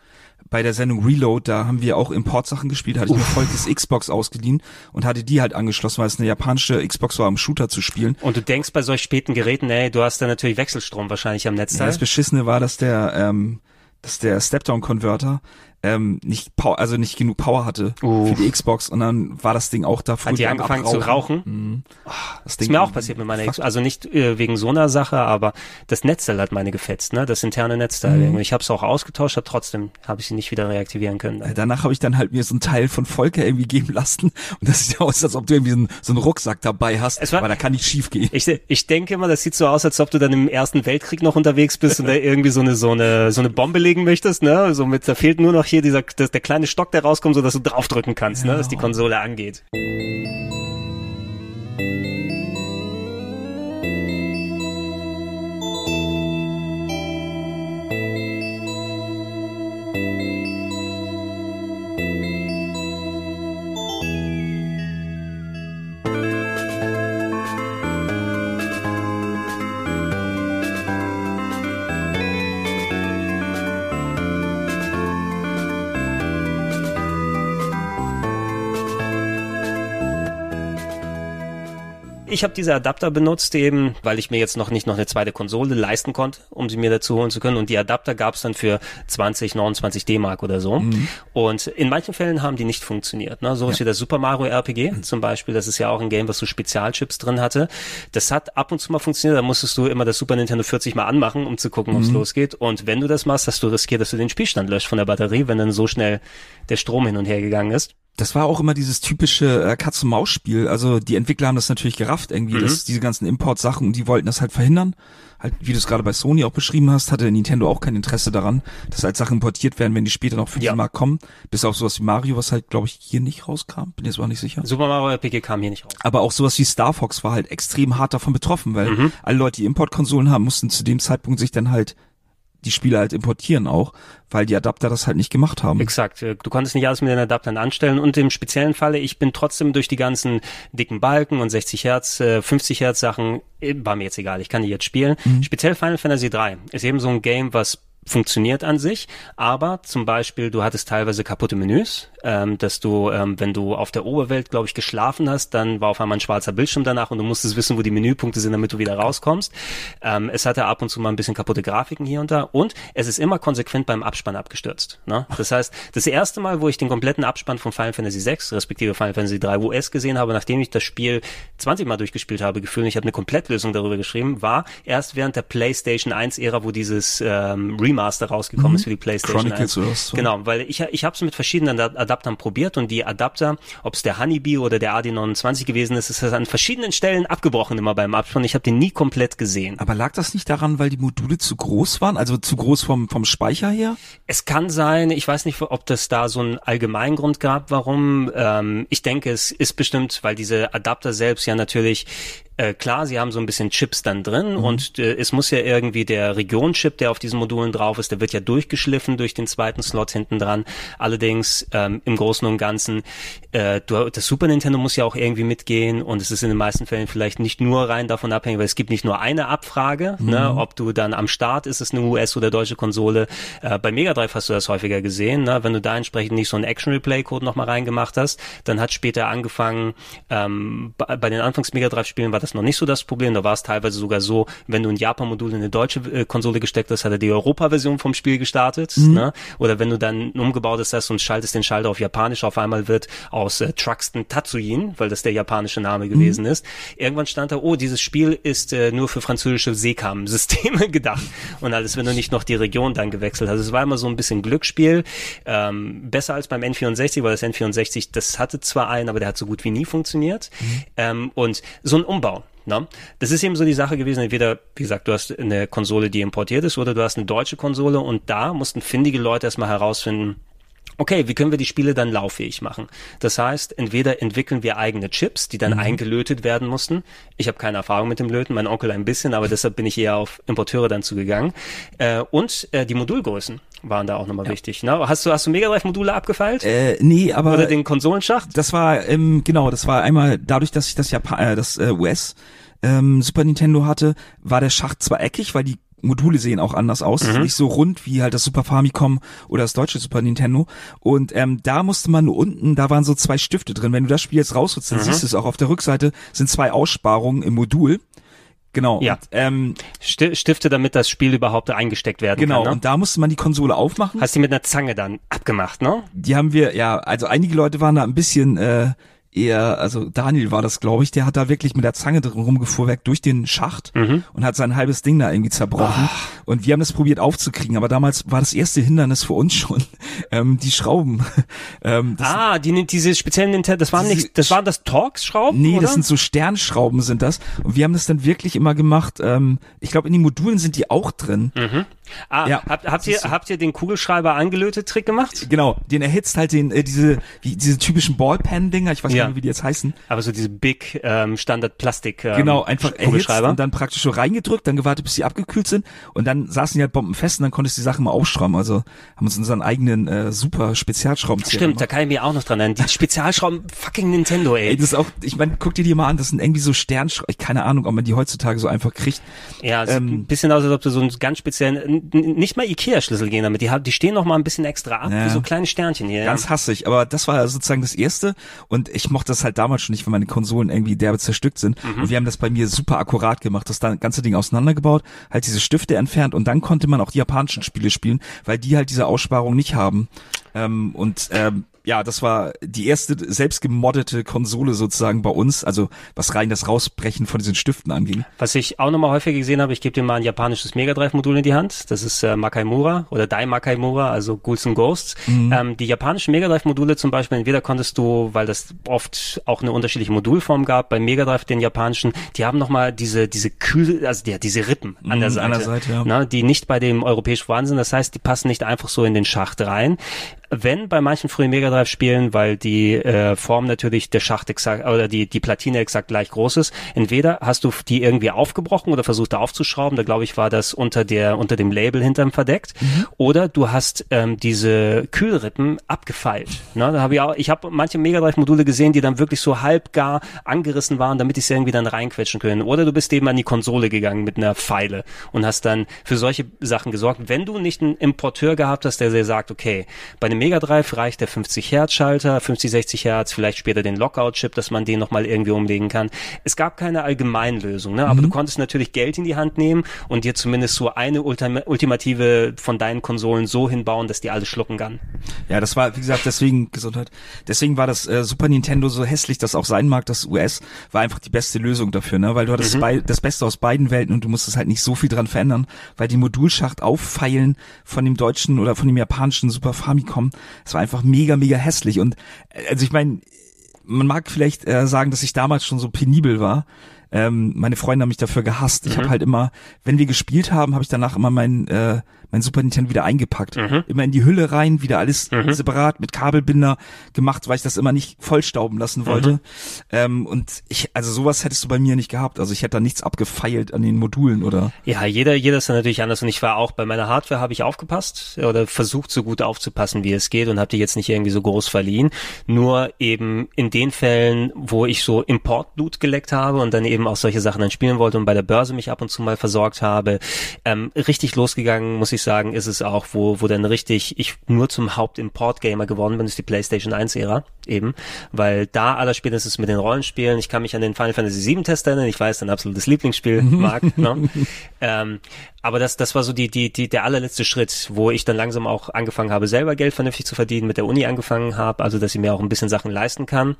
bei der Sendung Reload, da haben wir auch Importsachen gespielt, hatte ich mir Volkes Xbox ausgeliehen und hatte die halt angeschlossen, weil es eine japanische Xbox war, um Shooter zu spielen. Und du denkst bei solch späten Geräten, ey, du hast da natürlich Wechselstrom wahrscheinlich am Ja, Netzteil. das Beschissene war, dass der, ähm, dass der Step-Down-Converter ähm, nicht Power, also nicht genug Power hatte Uh. für die Xbox und dann war das Ding auch da früh Hat die angefangen zu Abrauchen. rauchen? Das ist mir auch passiert mit meiner Xbox. Also nicht äh, wegen so einer Sache, aber das Netzteil hat meine gefetzt, ne? Das interne Netzteil. Mhm. Ich habe es auch ausgetauscht, aber trotzdem habe ich sie nicht wieder reaktivieren können. Äh, Danach habe ich dann halt mir so ein Teil von Volker irgendwie geben lassen und das sieht aus, als ob du irgendwie so einen, so einen Rucksack dabei hast, war- aber da kann nicht schief gehen. Ich, ich denke immer, das sieht so aus, als ob du dann im Ersten Weltkrieg noch unterwegs bist und da irgendwie so eine so eine so eine Bombe legen möchtest, ne? So mit da fehlt nur noch hier dieser das, der kleine Stock, der rauskommt, so dass du draufdrücken kannst, ne? Dass die Konsole angeht. Ich habe diese Adapter benutzt eben, weil ich mir jetzt noch nicht noch eine zweite Konsole leisten konnte, um sie mir dazu holen zu können. Und die Adapter gab es dann für 20, 29 D-Mark oder so. Und in manchen Fällen haben die nicht funktioniert. Ne? So ist wie das Super Mario RPG zum Beispiel. Das ist ja auch ein Game, was so Spezialchips drin hatte. Das hat ab und zu mal funktioniert. Da musstest du immer das Super Nintendo 40 mal anmachen, um zu gucken, ob es losgeht. Und wenn du das machst, hast du riskiert, dass du den Spielstand löscht von der Batterie, wenn dann so schnell der Strom hin und her gegangen ist. Das war auch immer dieses typische äh, Katz-und-Maus-Spiel. Also die Entwickler haben das natürlich gerafft irgendwie, Mhm. dass diese ganzen Import-Sachen und die wollten das halt verhindern. Halt, wie du es gerade bei Sony auch beschrieben hast, hatte Nintendo auch kein Interesse daran, dass halt Sachen importiert werden, wenn die später noch für Ja. diesen Markt kommen. Bis auf sowas wie Mario, was halt, glaube ich, hier nicht rauskam. Bin jetzt auch nicht sicher. Super Mario RPG kam hier nicht raus. Aber auch sowas wie Star Fox war halt extrem hart davon betroffen, weil Mhm. alle Leute, die Importkonsolen haben, mussten zu dem Zeitpunkt sich dann halt die Spiele halt importieren auch, weil die Adapter das halt nicht gemacht haben. Exakt. äh, Du konntest nicht alles mit den Adaptern anstellen und im speziellen Falle, ich bin trotzdem durch die ganzen dicken Balken und 60 Hertz, äh, 50 Hertz Sachen, äh, war mir jetzt egal, ich kann die jetzt spielen. Speziell Final Fantasy 3 ist eben so ein Game, was funktioniert an sich, aber zum Beispiel, du hattest teilweise kaputte Menüs, ähm, dass du, ähm, wenn du auf der Oberwelt, glaube ich, geschlafen hast, dann war auf einmal ein schwarzer Bildschirm danach und du musstest wissen, wo die Menüpunkte sind, damit du wieder rauskommst. Ähm, es hatte ab und zu mal ein bisschen kaputte Grafiken hier und da und es ist immer konsequent beim Abspann abgestürzt. Ne? Das heißt, das erste Mal, wo ich den kompletten Abspann von Final Fantasy 6 respektive Final Fantasy 3 US gesehen habe, nachdem ich das Spiel 20 Mal durchgespielt habe, gefühlt, ich habe eine Komplettlösung darüber geschrieben, war erst während der PlayStation 1 Ära, wo dieses ähm, Remaster rausgekommen ist für die PlayStation Chronicles 1. oder was? Genau, weil ich, ich habe es mit verschiedenen Ad- Adaptern probiert und die Adapter, ob es der Honeybee oder der AD29 gewesen ist, ist an verschiedenen Stellen abgebrochen immer beim Abspann. Ich habe den nie komplett gesehen. Aber lag das nicht daran, weil die Module zu groß waren? Also zu groß vom, vom Speicher her? Es kann sein, ich weiß nicht, ob das da so einen Allgemeingrund gab, warum. Ähm, ich denke, es ist bestimmt, weil diese Adapter selbst ja natürlich äh, klar, sie haben so ein bisschen Chips dann drin und äh, es muss ja irgendwie der Regionchip, der auf diesen Modulen drauf ist, der wird ja durchgeschliffen durch den zweiten Slot hinten dran. Allerdings ähm, im Großen und Ganzen, äh, du, das Super Nintendo muss ja auch irgendwie mitgehen und es ist in den meisten Fällen vielleicht nicht nur rein davon abhängig, weil es gibt nicht nur eine Abfrage, ne, ob du dann am Start ist es eine US- oder deutsche Konsole. Äh, bei Mega Drive hast du das häufiger gesehen, ne, wenn du da entsprechend nicht so einen Action Replay Code nochmal reingemacht hast, dann hat später angefangen, ähm, bei, bei den Anfangs Mega Drive Spielen war das noch nicht so das Problem, da war es teilweise sogar so, wenn du ein Japan-Modul in eine deutsche äh, Konsole gesteckt hast, hat er die Europa-Version vom Spiel gestartet, ne? oder wenn du dann umgebaut hast und schaltest den Schalter auf Japanisch, auf einmal wird aus äh, Truxton Tatsuin, weil das der japanische Name gewesen ist, irgendwann stand da, oh, dieses Spiel ist äh, nur für französische Seekam-Systeme [laughs] gedacht und alles, wenn du nicht noch die Region dann gewechselt hast. Es war immer so ein bisschen Glücksspiel, ähm, besser als beim N64, weil das N64, das hatte zwar einen, aber der hat so gut wie nie funktioniert ähm, und so ein Umbau. Ne? Das ist eben so die Sache gewesen, entweder, wie gesagt, du hast eine Konsole, die importiert ist, oder du hast eine deutsche Konsole und da mussten findige Leute erstmal herausfinden, okay, wie können wir die Spiele dann lauffähig machen? Das heißt, entweder entwickeln wir eigene Chips, die dann eingelötet werden mussten. Ich habe keine Erfahrung mit dem Löten, mein Onkel ein bisschen, aber deshalb bin ich eher auf Importeure dann zugegangen. Äh, und äh, die Modulgrößen waren da auch nochmal wichtig. Ne? Hast du hast du Mega Drive Module abgefeilt? Äh, nee, aber Oder den Konsolenschacht? das war ähm, genau, das war einmal dadurch, dass ich das Japan äh, das äh, US ähm, Super Nintendo hatte, war der Schacht zwar eckig, weil die Module sehen auch anders aus, nicht so rund wie halt das Super Famicom oder das deutsche Super Nintendo. Und ähm, da musste man nur unten, da waren so zwei Stifte drin. Wenn du das Spiel jetzt rausholst, dann siehst du es auch auf der Rückseite, sind zwei Aussparungen im Modul. Genau. Ja. Und, ähm, Sti- Stifte, damit das Spiel überhaupt eingesteckt werden genau. kann. Ne? Und da musste man die Konsole aufmachen. Hast die mit einer Zange dann abgemacht, ne? die haben wir, ja, also einige Leute waren da ein bisschen äh, eher, also Daniel war das, glaube ich, der hat da wirklich mit der Zange drin rumgefuhrwerk durch den Schacht Mhm. und hat sein halbes Ding da irgendwie zerbrochen. Und wir haben das probiert aufzukriegen, aber damals war das erste Hindernis für uns schon [laughs] ähm, die Schrauben. [laughs] ähm, ah, die, diese speziellen Nintendo, das waren nicht, das waren das Torx-Schrauben? Nee, oder? das sind so Sternschrauben sind das. Und wir haben das dann wirklich immer gemacht. Ähm, ich glaube, in den Modulen sind die auch drin. Ah, Ja. habt, habt ihr, habt ihr den Kugelschreiber angelötet Trick gemacht? Genau, den erhitzt halt den, äh, diese, wie, diese typischen Ballpan-Dinger, ich weiß Ja. Nicht, wie die jetzt heißen. Aber so diese Big ähm, Standard Plastik ähm, Genau, einfach erhitzt und dann praktisch so reingedrückt, dann gewartet, bis sie abgekühlt sind und dann saßen die halt bombenfest und dann konntest du die Sachen mal aufschrauben. Also haben uns unseren eigenen äh, super Spezialschraubenzieher Stimmt, da gemacht. kann ich mich auch noch dran erinnern. Die [laughs] Spezialschrauben fucking Nintendo, ey. Ey, das ist auch, ich meine, guck dir die mal an, das sind irgendwie so Sternschrauben, keine Ahnung, ob man die heutzutage so einfach kriegt. Ja, sieht Ähm, ein bisschen aus, als ob du so einen ganz speziellen, nicht mal Ikea-Schlüssel gehen damit. Die, die stehen noch mal ein bisschen extra ab, Ja. wie so kleine Sternchen hier. Ganz ja. hassig, aber das war sozusagen das erste und ich mochte das halt damals schon nicht, weil meine Konsolen irgendwie derbe zerstückt sind Mhm. und wir haben das bei mir super akkurat gemacht, das ganze Ding auseinandergebaut, halt diese Stifte entfernt und dann konnte man auch die japanischen Spiele spielen, weil die halt diese Aussparung nicht haben ähm, und ähm, ja, das war die erste selbst gemoddete Konsole sozusagen bei uns, also was rein das Rausbrechen von diesen Stiften anging. Was ich auch noch mal häufiger gesehen habe, ich gebe dir mal ein japanisches Mega Drive Modul in die Hand. Das ist äh, Makaimura oder Dai Makaimura, also Ghouls and Ghosts. Mhm. Ähm, die japanischen Mega Drive Module zum Beispiel, entweder konntest du, weil das oft auch eine unterschiedliche Modulform gab, beim Mega Drive den japanischen, die haben noch mal diese diese Kühl, also die, diese Rippen an der Mhm, Seite, an der Seite, ja. ne, die nicht bei dem europäisch vorhanden sind. Das heißt, die passen nicht einfach so in den Schacht rein. Wenn bei manchen frühen Mega Drive Spielen, weil die äh, Form natürlich der Schacht exakt oder die die Platine exakt gleich groß ist, entweder hast du die irgendwie aufgebrochen oder versucht da aufzuschrauben, da glaube ich war das unter der unter dem Label hinterm verdeckt, oder du hast ähm, diese Kühlrippen abgefeilt. Ne, da habe ich auch, ich habe manche Mega Drive Module gesehen, die dann wirklich so halb gar angerissen waren, damit ich sie irgendwie dann reinquetschen können. Oder du bist eben an die Konsole gegangen mit einer Pfeile und hast dann für solche Sachen gesorgt. Wenn du nicht einen Importeur gehabt hast, der dir sagt, okay, bei einem Mega Drive reicht der 50 Hertz Schalter, 50, 60 Hertz, vielleicht später den Lockout-Chip, dass man den nochmal irgendwie umlegen kann. Es gab keine Allgemeinlösung, ne? aber du konntest natürlich Geld in die Hand nehmen und dir zumindest so eine Ultima ultimative von deinen Konsolen so hinbauen, dass die alles schlucken kann. Ja, das war, wie gesagt, deswegen [laughs] Gesundheit. Deswegen war das äh, Super Nintendo so hässlich, das auch sein mag, das US war einfach die beste Lösung dafür, ne? Weil du hattest bei, das Beste aus beiden Welten und du musstest halt nicht so viel dran verändern, weil die Modulschacht auffeilen von dem deutschen oder von dem japanischen Super Famicom, das war einfach mega, mega hässlich. Und äh, also ich meine, man mag vielleicht äh, sagen, dass ich damals schon so penibel war. Ähm, meine Freunde haben mich dafür gehasst. Ich habe halt immer, wenn wir gespielt haben, habe ich danach immer mein äh, mein Super Nintendo wieder eingepackt, immer in die Hülle rein, wieder alles separat mit Kabelbinder gemacht, weil ich das immer nicht vollstauben lassen wollte. Ähm, und ich, also sowas hättest du bei mir nicht gehabt. Also ich hätte da nichts abgefeilt an den Modulen oder. Ja, jeder, jeder ist natürlich anders und ich war auch bei meiner Hardware habe ich aufgepasst oder versucht so gut aufzupassen, wie es geht und habe die jetzt nicht irgendwie so groß verliehen. Nur eben in den Fällen, wo ich so Importblut geleckt habe und dann eben auch solche Sachen dann spielen wollte und bei der Börse mich ab und zu mal versorgt habe, ähm, richtig losgegangen, muss ich sagen, ist es auch, wo, wo dann richtig ich nur zum Haupt-Import-Gamer geworden bin, ist die PlayStation 1-Ära eben, weil da allerspätestens mit den Rollenspielen, ich kann mich an den Final Fantasy 7 Test erinnern, ich weiß, dein absolutes Lieblingsspiel, Marc, ne? [laughs] ähm, aber das, das war so die, die, die, der allerletzte Schritt, wo ich dann langsam auch angefangen habe, selber Geld vernünftig zu verdienen, mit der Uni angefangen habe, also dass ich mir auch ein bisschen Sachen leisten kann.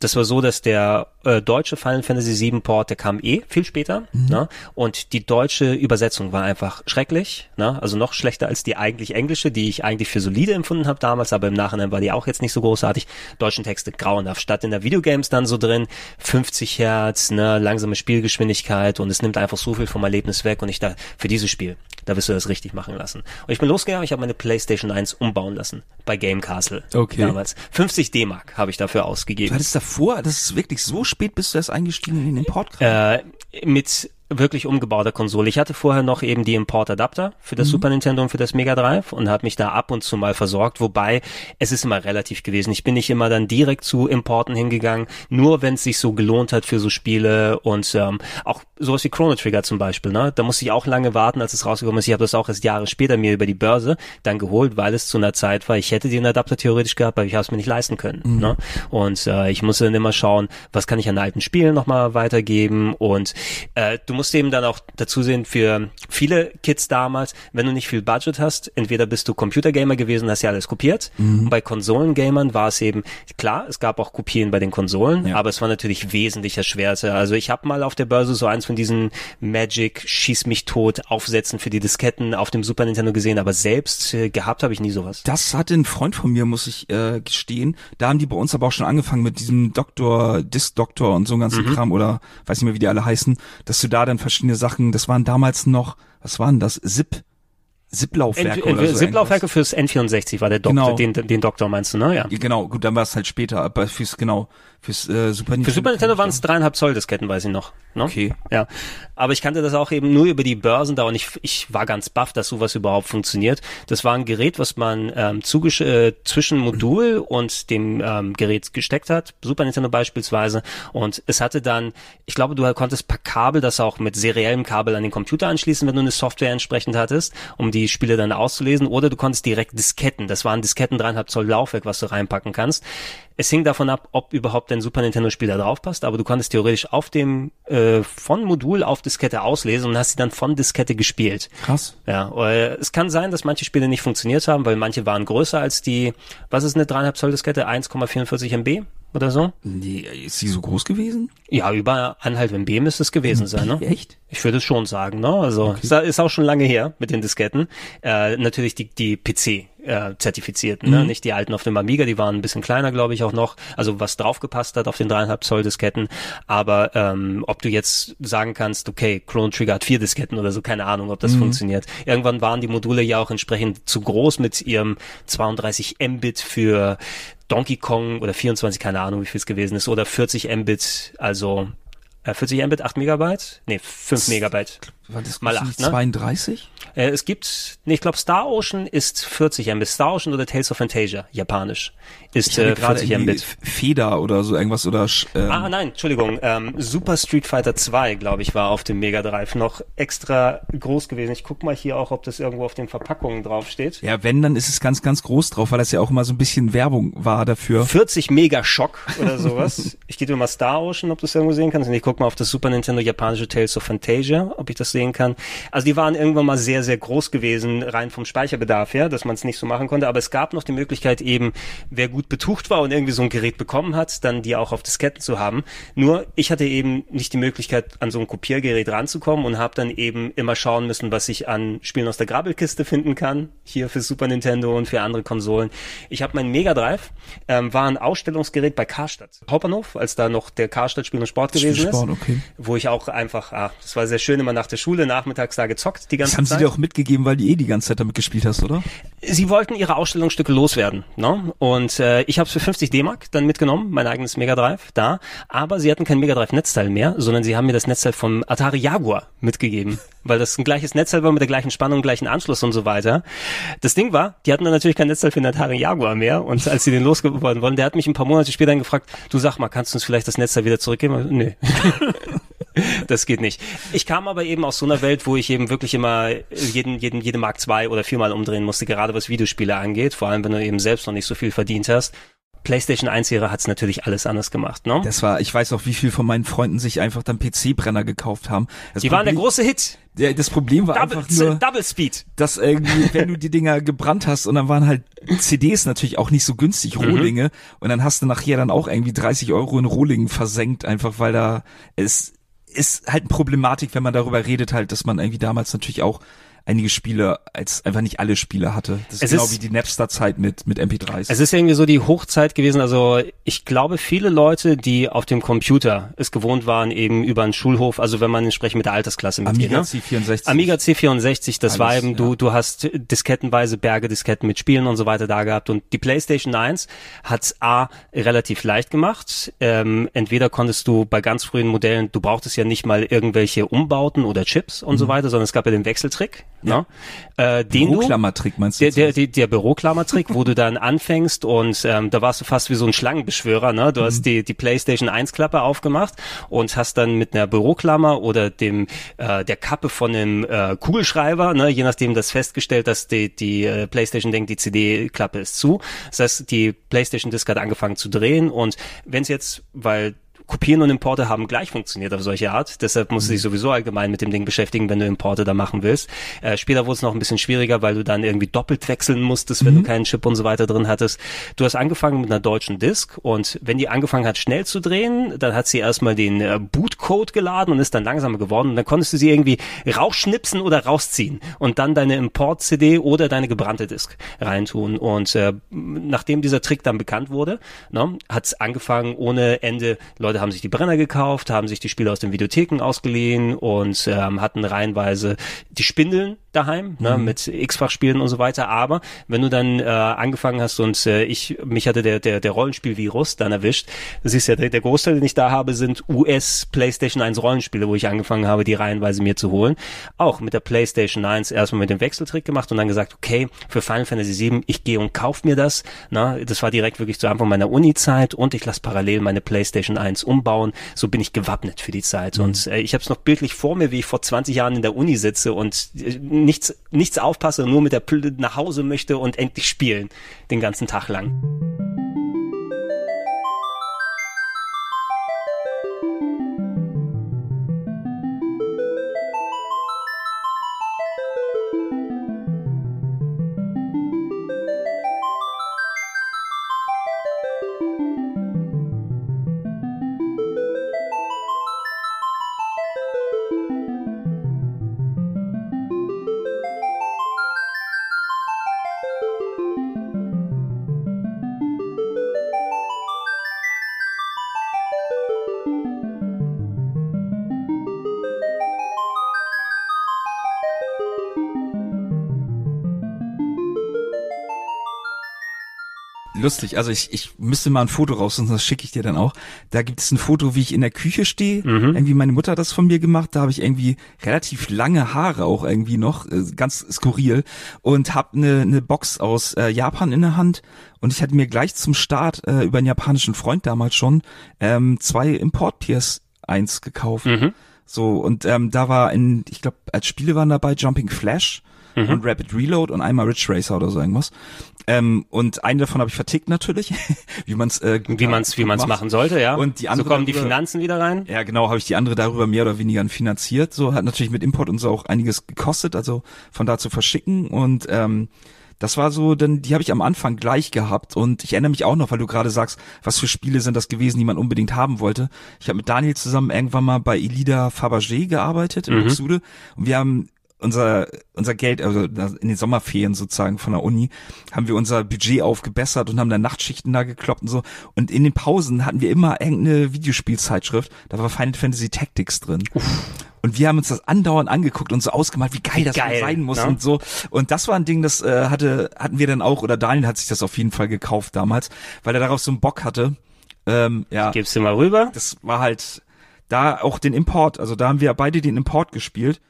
Das war so, dass der äh, deutsche Final Fantasy 7 Port, der kam eh viel später, ne? Und die deutsche Übersetzung war einfach schrecklich, ne? Also noch schlechter als die eigentlich englische, die ich eigentlich für solide empfunden habe damals, aber im Nachhinein war die auch jetzt nicht so großartig. Deutschen Texte grauenhaft. Statt in der Videogames dann so drin, 50 Hertz, ne, langsame Spielgeschwindigkeit und es nimmt einfach so viel vom Erlebnis weg und ich da, für dieses Spiel, da wirst du das richtig machen lassen. Und ich bin losgegangen, ich habe meine Playstation 1 umbauen lassen bei Game Castle Okay. damals. 50 D-Mark habe ich dafür ausgegeben. Du hattest davor, das ist wirklich so spät, bist du erst eingestiegen in den Import? Äh, mit wirklich umgebauter Konsole. Ich hatte vorher noch eben die Import-Adapter für das Super Nintendo und für das Mega Drive und habe mich da ab und zu mal versorgt, wobei es ist immer relativ gewesen. Ich bin nicht immer dann direkt zu Importen hingegangen, nur wenn es sich so gelohnt hat für so Spiele und ähm, auch sowas wie Chrono Trigger zum Beispiel. Ne? Da musste ich auch lange warten, als es rausgekommen ist. Ich habe das auch erst Jahre später mir über die Börse dann geholt, weil es zu einer Zeit war, ich hätte den Adapter theoretisch gehabt, aber ich habe es mir nicht leisten können. Ne? Und äh, ich musste dann immer schauen, was kann ich an alten Spielen nochmal weitergeben und äh, du musst eben dann auch dazu sehen, für viele Kids damals, wenn du nicht viel Budget hast, entweder bist du Computergamer gewesen, hast ja alles kopiert. Und bei Konsolengamern war es eben, klar, es gab auch Kopien bei den Konsolen, Ja. aber es war natürlich wesentlich erschwerter. Also ich habe mal auf der Börse so eins von diesen Magic Schieß mich tot Aufsätzen für die Disketten auf dem Super Nintendo gesehen, aber selbst äh, gehabt habe ich nie sowas. Das hatte ein Freund von mir, muss ich äh, gestehen. Da haben die bei uns aber auch schon angefangen mit diesem Doktor, Disk-Doktor und so einem ganzen Kram oder weiß nicht mehr, wie die alle heißen, dass du da dann verschiedene Sachen, das waren damals noch, was waren das? Zip, Zip-Laufwerke oder so. Zip-Laufwerke fürs N64 war der Doktor, Genau. den, den Doktor meinst du, ne? Ja, genau, gut, dann war es halt später, aber fürs, genau, fürs äh, Super Nintendo. Für Super Nintendo waren es dreieinhalb Zoll Disketten, weiß ich noch. Ne? Okay. Ja. Aber ich kannte das auch eben nur über die Börsen da und ich, ich war ganz baff, dass sowas überhaupt funktioniert. Das war ein Gerät, was man ähm, äh, zwischen Modul und dem ähm, Gerät gesteckt hat, Super Nintendo beispielsweise. Und es hatte dann, ich glaube, du konntest per Kabel das auch mit seriellem Kabel an den Computer anschließen, wenn du eine Software entsprechend hattest, um die Spiele dann auszulesen. Oder du konntest direkt Disketten, das waren Disketten dreieinhalb Zoll Laufwerk, was du reinpacken kannst. Es hing davon ab, ob überhaupt dein Super Nintendo Spiel da drauf passt, aber du konntest theoretisch auf dem äh, von Modul auf Diskette auslesen und hast sie dann von Diskette gespielt. Krass. Ja, es kann sein, dass manche Spiele nicht funktioniert haben, weil manche waren größer als die, was ist eine 3,5 Zoll Diskette, 1,44 MB oder so? Nee, ist sie so groß gewesen? Ja, über 1,5 MB müsste es gewesen sein, ne? Echt? Ich würde es schon sagen, ne? Also ist, ist auch schon lange her mit den Disketten. Äh, natürlich die, die PC äh, zertifizierten, ne? nicht die alten auf dem Amiga, die waren ein bisschen kleiner, glaube ich, auch noch. Also was draufgepasst hat auf den dreieinhalb Zoll Disketten. Aber ähm, ob du jetzt sagen kannst, okay, Chrono Trigger hat vier Disketten oder so, keine Ahnung, ob das funktioniert. Irgendwann waren die Module ja auch entsprechend zu groß mit ihrem 32 Mbit für Donkey Kong oder 24, keine Ahnung, wie viel es gewesen ist, oder 40 Mbit, also äh, 40 Mbit, 8 Megabyte? Nee, 5 Megabyte. Das Mal nicht acht, ne? 32? Äh, es gibt, nee, ich glaube Star Ocean ist 40 Mbit. Star Ocean oder Tales of Fantasia, japanisch, ist äh, gerade 40 irgendwie Mbit. Feder oder so irgendwas oder ähm, Ah, nein, Entschuldigung. Ähm, Super Street Fighter 2, glaube ich, war auf dem Mega Drive noch extra groß gewesen. Ich guck mal hier auch, ob das irgendwo auf den Verpackungen draufsteht. Ja, wenn, dann ist es ganz, ganz groß drauf, weil das ja auch immer so ein bisschen Werbung war dafür. 40 Mega Schock oder sowas. ich gebe dir mal Star Ocean, ob du es irgendwo sehen kannst. Und ich guck mal auf das Super Nintendo japanische Tales of Fantasia, ob ich das sehen kann. Also die waren irgendwann mal sehr, sehr groß gewesen, rein vom Speicherbedarf her, dass man es nicht so machen konnte. Aber es gab noch die Möglichkeit eben, wer gut betucht war und irgendwie so ein Gerät bekommen hat, dann die auch auf Disketten zu haben. Nur ich hatte eben nicht die Möglichkeit, an so ein Kopiergerät ranzukommen und habe dann eben immer schauen müssen, was ich an Spielen aus der Grabbelkiste finden kann. Hier für Super Nintendo und für andere Konsolen. Ich habe mein Mega Drive, ähm, war ein Ausstellungsgerät bei Karstadt. Hauptbahnhof, als da noch der Karstadt Spiel und Sport gewesen Sport, ist. okay. Wo ich auch einfach, ah, das war sehr schön, immer nach der Schule, nachmittags da gezockt die ganze Das haben sie Zeit. dir auch mitgegeben, weil die eh die ganze Zeit damit gespielt hast, oder? Sie wollten ihre Ausstellungsstücke loswerden, ne? Und äh, ich habe es für 50 D-Mark dann mitgenommen, mein eigenes Mega Drive da. Aber sie hatten kein Mega Drive Netzteil mehr, sondern sie haben mir das Netzteil vom Atari Jaguar mitgegeben, weil das ein gleiches Netzteil war mit der gleichen Spannung, gleichen Anschluss und so weiter. Das Ding war, die hatten dann natürlich kein Netzteil für den Atari Jaguar mehr. Und als sie den losgeworden wollen, der hat mich ein paar Monate später dann gefragt: Du sag mal, kannst du uns vielleicht das Netzteil wieder zurückgeben? Nee. [laughs] [laughs] Das geht nicht. Ich kam aber eben aus so einer Welt, wo ich eben wirklich immer jeden, jeden, jede Mark zwei oder viermal umdrehen musste, gerade was Videospiele angeht, vor allem wenn du eben selbst noch nicht so viel verdient hast. PlayStation 1-Ära hat's natürlich alles anders gemacht, ne? Das war, ich weiß auch, wie viel von meinen Freunden sich einfach dann PC-Brenner gekauft haben. Das Die waren der Problem- große Hit. der, das Problem war Double, einfach nur, Double Speed. dass irgendwie, wenn du die Dinger gebrannt hast und dann waren halt CDs natürlich auch nicht so günstig, Mhm. Rohlinge, und dann hast du nachher dann auch irgendwie 30 Euro in Rohlingen versenkt, einfach weil da, es ist halt eine Problematik, wenn man darüber redet halt, dass man irgendwie damals natürlich auch einige Spiele als einfach nicht alle Spiele hatte. Das ist genau ist- wie die Napster-Zeit mit, mit MP3s. Es ist irgendwie so die Hochzeit gewesen. Also ich glaube, viele Leute, die auf dem Computer es gewohnt waren, eben über einen Schulhof, also wenn man entsprechend mit der Altersklasse mitgeht. Amiga ne? C64. Amiga C64, das war Alles, eben, du, ja. du hast diskettenweise Berge Disketten mit Spielen und so weiter da gehabt. Und die PlayStation 1 hat's A relativ leicht gemacht. Ähm, entweder konntest du bei ganz frühen Modellen, du brauchtest ja nicht mal irgendwelche Umbauten oder Chips und Mhm. so weiter, sondern es gab ja den Wechseltrick, ne? äh, den Büroklammertrick meinst du? der, der, der, der Büroklammertrick, wo du dann anfängst und ähm, da warst du fast wie so ein Schlangenbeschwörer, ne? Du Mhm. hast die, die PlayStation 1 Klappe aufgemacht und hast dann mit einer Büroklammer oder dem äh, der Kappe von einem äh, Kugelschreiber, ne, je nachdem das festgestellt, dass die, die äh, PlayStation denkt, die CD-Klappe ist zu. Das heißt, die PlayStation Disk hat angefangen zu drehen und wenn es jetzt, weil Kopieren und Importe haben gleich funktioniert auf solche Art. Deshalb musst du dich sowieso allgemein mit dem Ding beschäftigen, wenn du Importe da machen willst. Äh, später wurde es noch ein bisschen schwieriger, weil du dann irgendwie doppelt wechseln musstest, wenn du keinen Chip und so weiter drin hattest. Du hast angefangen mit einer deutschen Disk und wenn die angefangen hat schnell zu drehen, dann hat sie erstmal den äh, Bootcode geladen und ist dann langsamer geworden und dann konntest du sie irgendwie rausschnipsen oder rausziehen und dann deine Import-CD oder deine gebrannte Disk reintun. Und äh, nachdem dieser Trick dann bekannt wurde, ne, hat es angefangen ohne Ende. Leute haben sich die Brenner gekauft, haben sich die Spiele aus den Videotheken ausgeliehen und ähm, hatten reihenweise die Spindeln daheim ne, mit x-fach-Spielen und so weiter. Aber wenn du dann äh, angefangen hast und äh, ich mich hatte der der der Rollenspiel-Virus dann erwischt, siehst ja der, der Großteil, den ich da habe, sind US PlayStation 1 Rollenspiele, wo ich angefangen habe, die reihenweise mir zu holen. Auch mit der PlayStation 1 erstmal mit dem Wechseltrick gemacht und dann gesagt, okay, für Final Fantasy 7, ich gehe und kauf mir das. Na, das war direkt wirklich zu Anfang meiner Uni-Zeit und ich lasse parallel meine PlayStation 1 umbauen. So bin ich gewappnet für die Zeit. Und äh, ich habe es noch bildlich vor mir, wie ich vor 20 Jahren in der Uni sitze und äh, nichts, nichts aufpasse, nur mit der Pl nach Hause möchte und endlich spielen den ganzen Tag lang. Lustig. Also ich, ich müsste mal ein Foto raus das schicke ich dir dann auch. Da gibt es ein Foto, wie ich in der Küche stehe. Mhm. Irgendwie meine Mutter hat das von mir gemacht. Da habe ich irgendwie relativ lange Haare auch irgendwie noch, äh, ganz skurril und habe eine ne Box aus äh, Japan in der Hand. Und ich hatte mir gleich zum Start äh, über einen japanischen Freund damals schon ähm, zwei Import PS1 gekauft. Mhm. So, und ähm, da war in, ich glaube, als Spiele waren dabei Jumping Flash Mhm. und Rapid Reload und einmal Ridge Racer oder so irgendwas. Ähm, und einen davon habe ich vertickt natürlich, wie man es äh, Wie man's, wie gut man's macht. machen sollte, ja. Und die so andere kommen die darüber- Finanzen wieder rein. Ja, genau, habe ich die andere darüber mehr oder weniger finanziert. So hat natürlich mit Import und so auch einiges gekostet, also von da zu verschicken und ähm, das war so, denn die habe ich am Anfang gleich gehabt und ich erinnere mich auch noch, weil du gerade sagst, was für Spiele sind das gewesen, die man unbedingt haben wollte. Ich habe mit Daniel zusammen irgendwann mal bei Elida Fabergé gearbeitet in Mhm. Buxtehude und wir haben unser unser Geld, also in den Sommerferien sozusagen von der Uni, haben wir unser Budget aufgebessert und haben dann Nachtschichten da gekloppt und so. Und in den Pausen hatten wir immer irgendeine Videospielzeitschrift, da war Final Fantasy Tactics drin. Und wir haben uns das andauernd angeguckt und so ausgemalt, wie geil das Geil, sein muss ne? und so. Und das war ein Ding, das äh, hatte hatten wir dann auch, oder Daniel hat sich das auf jeden Fall gekauft damals, weil er darauf so einen Bock hatte. Ähm, ja, Gibst du mal rüber. das war halt da auch den Import, also da haben wir beide den Import gespielt.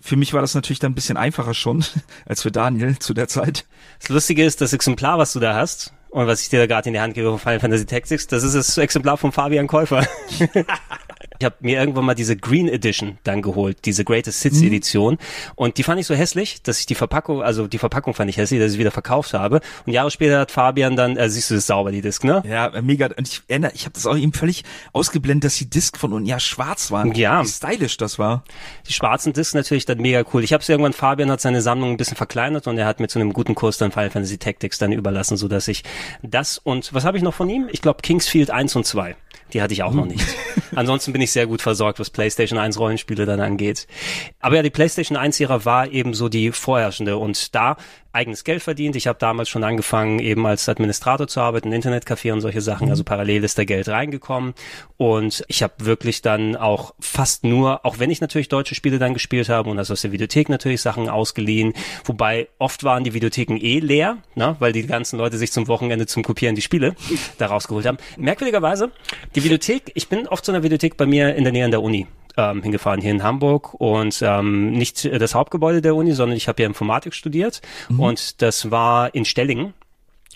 Für mich war das natürlich dann ein bisschen einfacher schon [laughs] als für Daniel zu der Zeit. Das Lustige ist, das Exemplar, was du da hast und was ich dir da gerade in die Hand gebe von Final Fantasy Tactics, das ist das Exemplar von Fabian Käufer. [laughs] [laughs] ich habe mir irgendwann mal diese Green Edition dann geholt, diese Greatest Hits Edition und die fand ich so hässlich, dass ich die Verpackung, also die Verpackung fand ich hässlich, dass ich sie wieder verkauft habe und Jahre später hat Fabian dann, äh, siehst du das sauber, die Disc, ne? Ja, äh, mega. Und ich erinnere, ich habe das auch eben völlig ausgeblendet, dass die Disc von unten ja schwarz waren. Ja. Wie stylisch das war. Die schwarzen Discs natürlich dann mega cool. Ich habe es irgendwann, Fabian hat seine Sammlung ein bisschen verkleinert und er hat mir zu einem guten Kurs dann Final Fantasy Tactics dann überlassen, so dass ich das und was habe ich noch von ihm? Ich glaube Kingsfield 1 und 2 Die hatte ich auch noch nicht. [laughs] Ansonsten bin ich sehr gut versorgt, was PlayStation 1 Rollenspiele dann angeht. Aber ja, die PlayStation 1 Ära war eben so die vorherrschende und da eigenes Geld verdient. Ich habe damals schon angefangen, eben als Administrator zu arbeiten, Internetcafé und solche Sachen. Also parallel ist da Geld reingekommen. Und ich habe wirklich dann auch fast nur, auch wenn ich natürlich deutsche Spiele dann gespielt habe und also aus der Videothek natürlich Sachen ausgeliehen, wobei oft waren die Videotheken eh leer, ne, weil die ganzen Leute sich zum Wochenende zum Kopieren die Spiele da rausgeholt haben. Merkwürdigerweise, die Videothek, ich bin oft zu einer Videothek bei mir in der Nähe an der Uni ähm, hingefahren hier in Hamburg. Und ähm, nicht das Hauptgebäude der Uni, sondern ich habe ja Informatik studiert. Mhm. und das war in Stellingen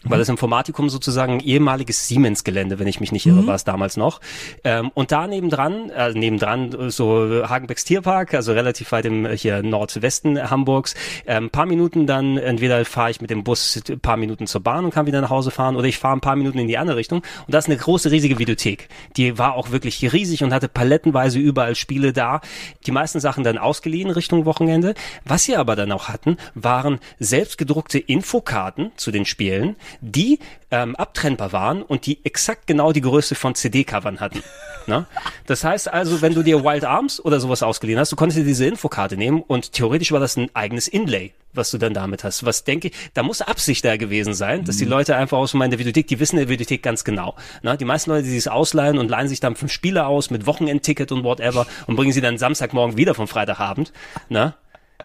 weil das Informatikum sozusagen ehemaliges Siemens-Gelände, wenn ich mich nicht irre, mhm. war es damals noch. Ähm, und da nebendran, äh, nebendran so Hagenbecks Tierpark, also relativ weit im hier Nordwesten Hamburgs, ähm, paar Minuten dann, entweder fahre ich mit dem Bus ein paar Minuten zur Bahn und kann wieder nach Hause fahren oder ich fahre ein paar Minuten in die andere Richtung. Und da ist eine große, riesige Videothek. Die war auch wirklich riesig und hatte palettenweise überall Spiele da. Die meisten Sachen dann ausgeliehen Richtung Wochenende. Was sie aber dann auch hatten, waren selbstgedruckte Infokarten zu den Spielen, die ähm, abtrennbar waren und die exakt genau die Größe von CD-Covern hatten. [laughs] Ne? Das heißt also, wenn du dir Wild Arms oder sowas ausgeliehen hast, du konntest dir diese Infokarte nehmen und theoretisch war das ein eigenes Inlay, was du dann damit hast. Was denke ich, da muss Absicht da gewesen sein, dass die mhm. Leute einfach aus meiner Videothek, die wissen in der Videothek ganz genau. Ne? Die meisten Leute, die sich ausleihen und leihen sich dann fünf Spiele aus mit Wochenendticket und whatever und bringen sie dann Samstagmorgen wieder vom Freitagabend. Ne?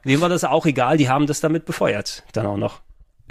Dem war das auch egal, die haben das damit befeuert, dann auch noch.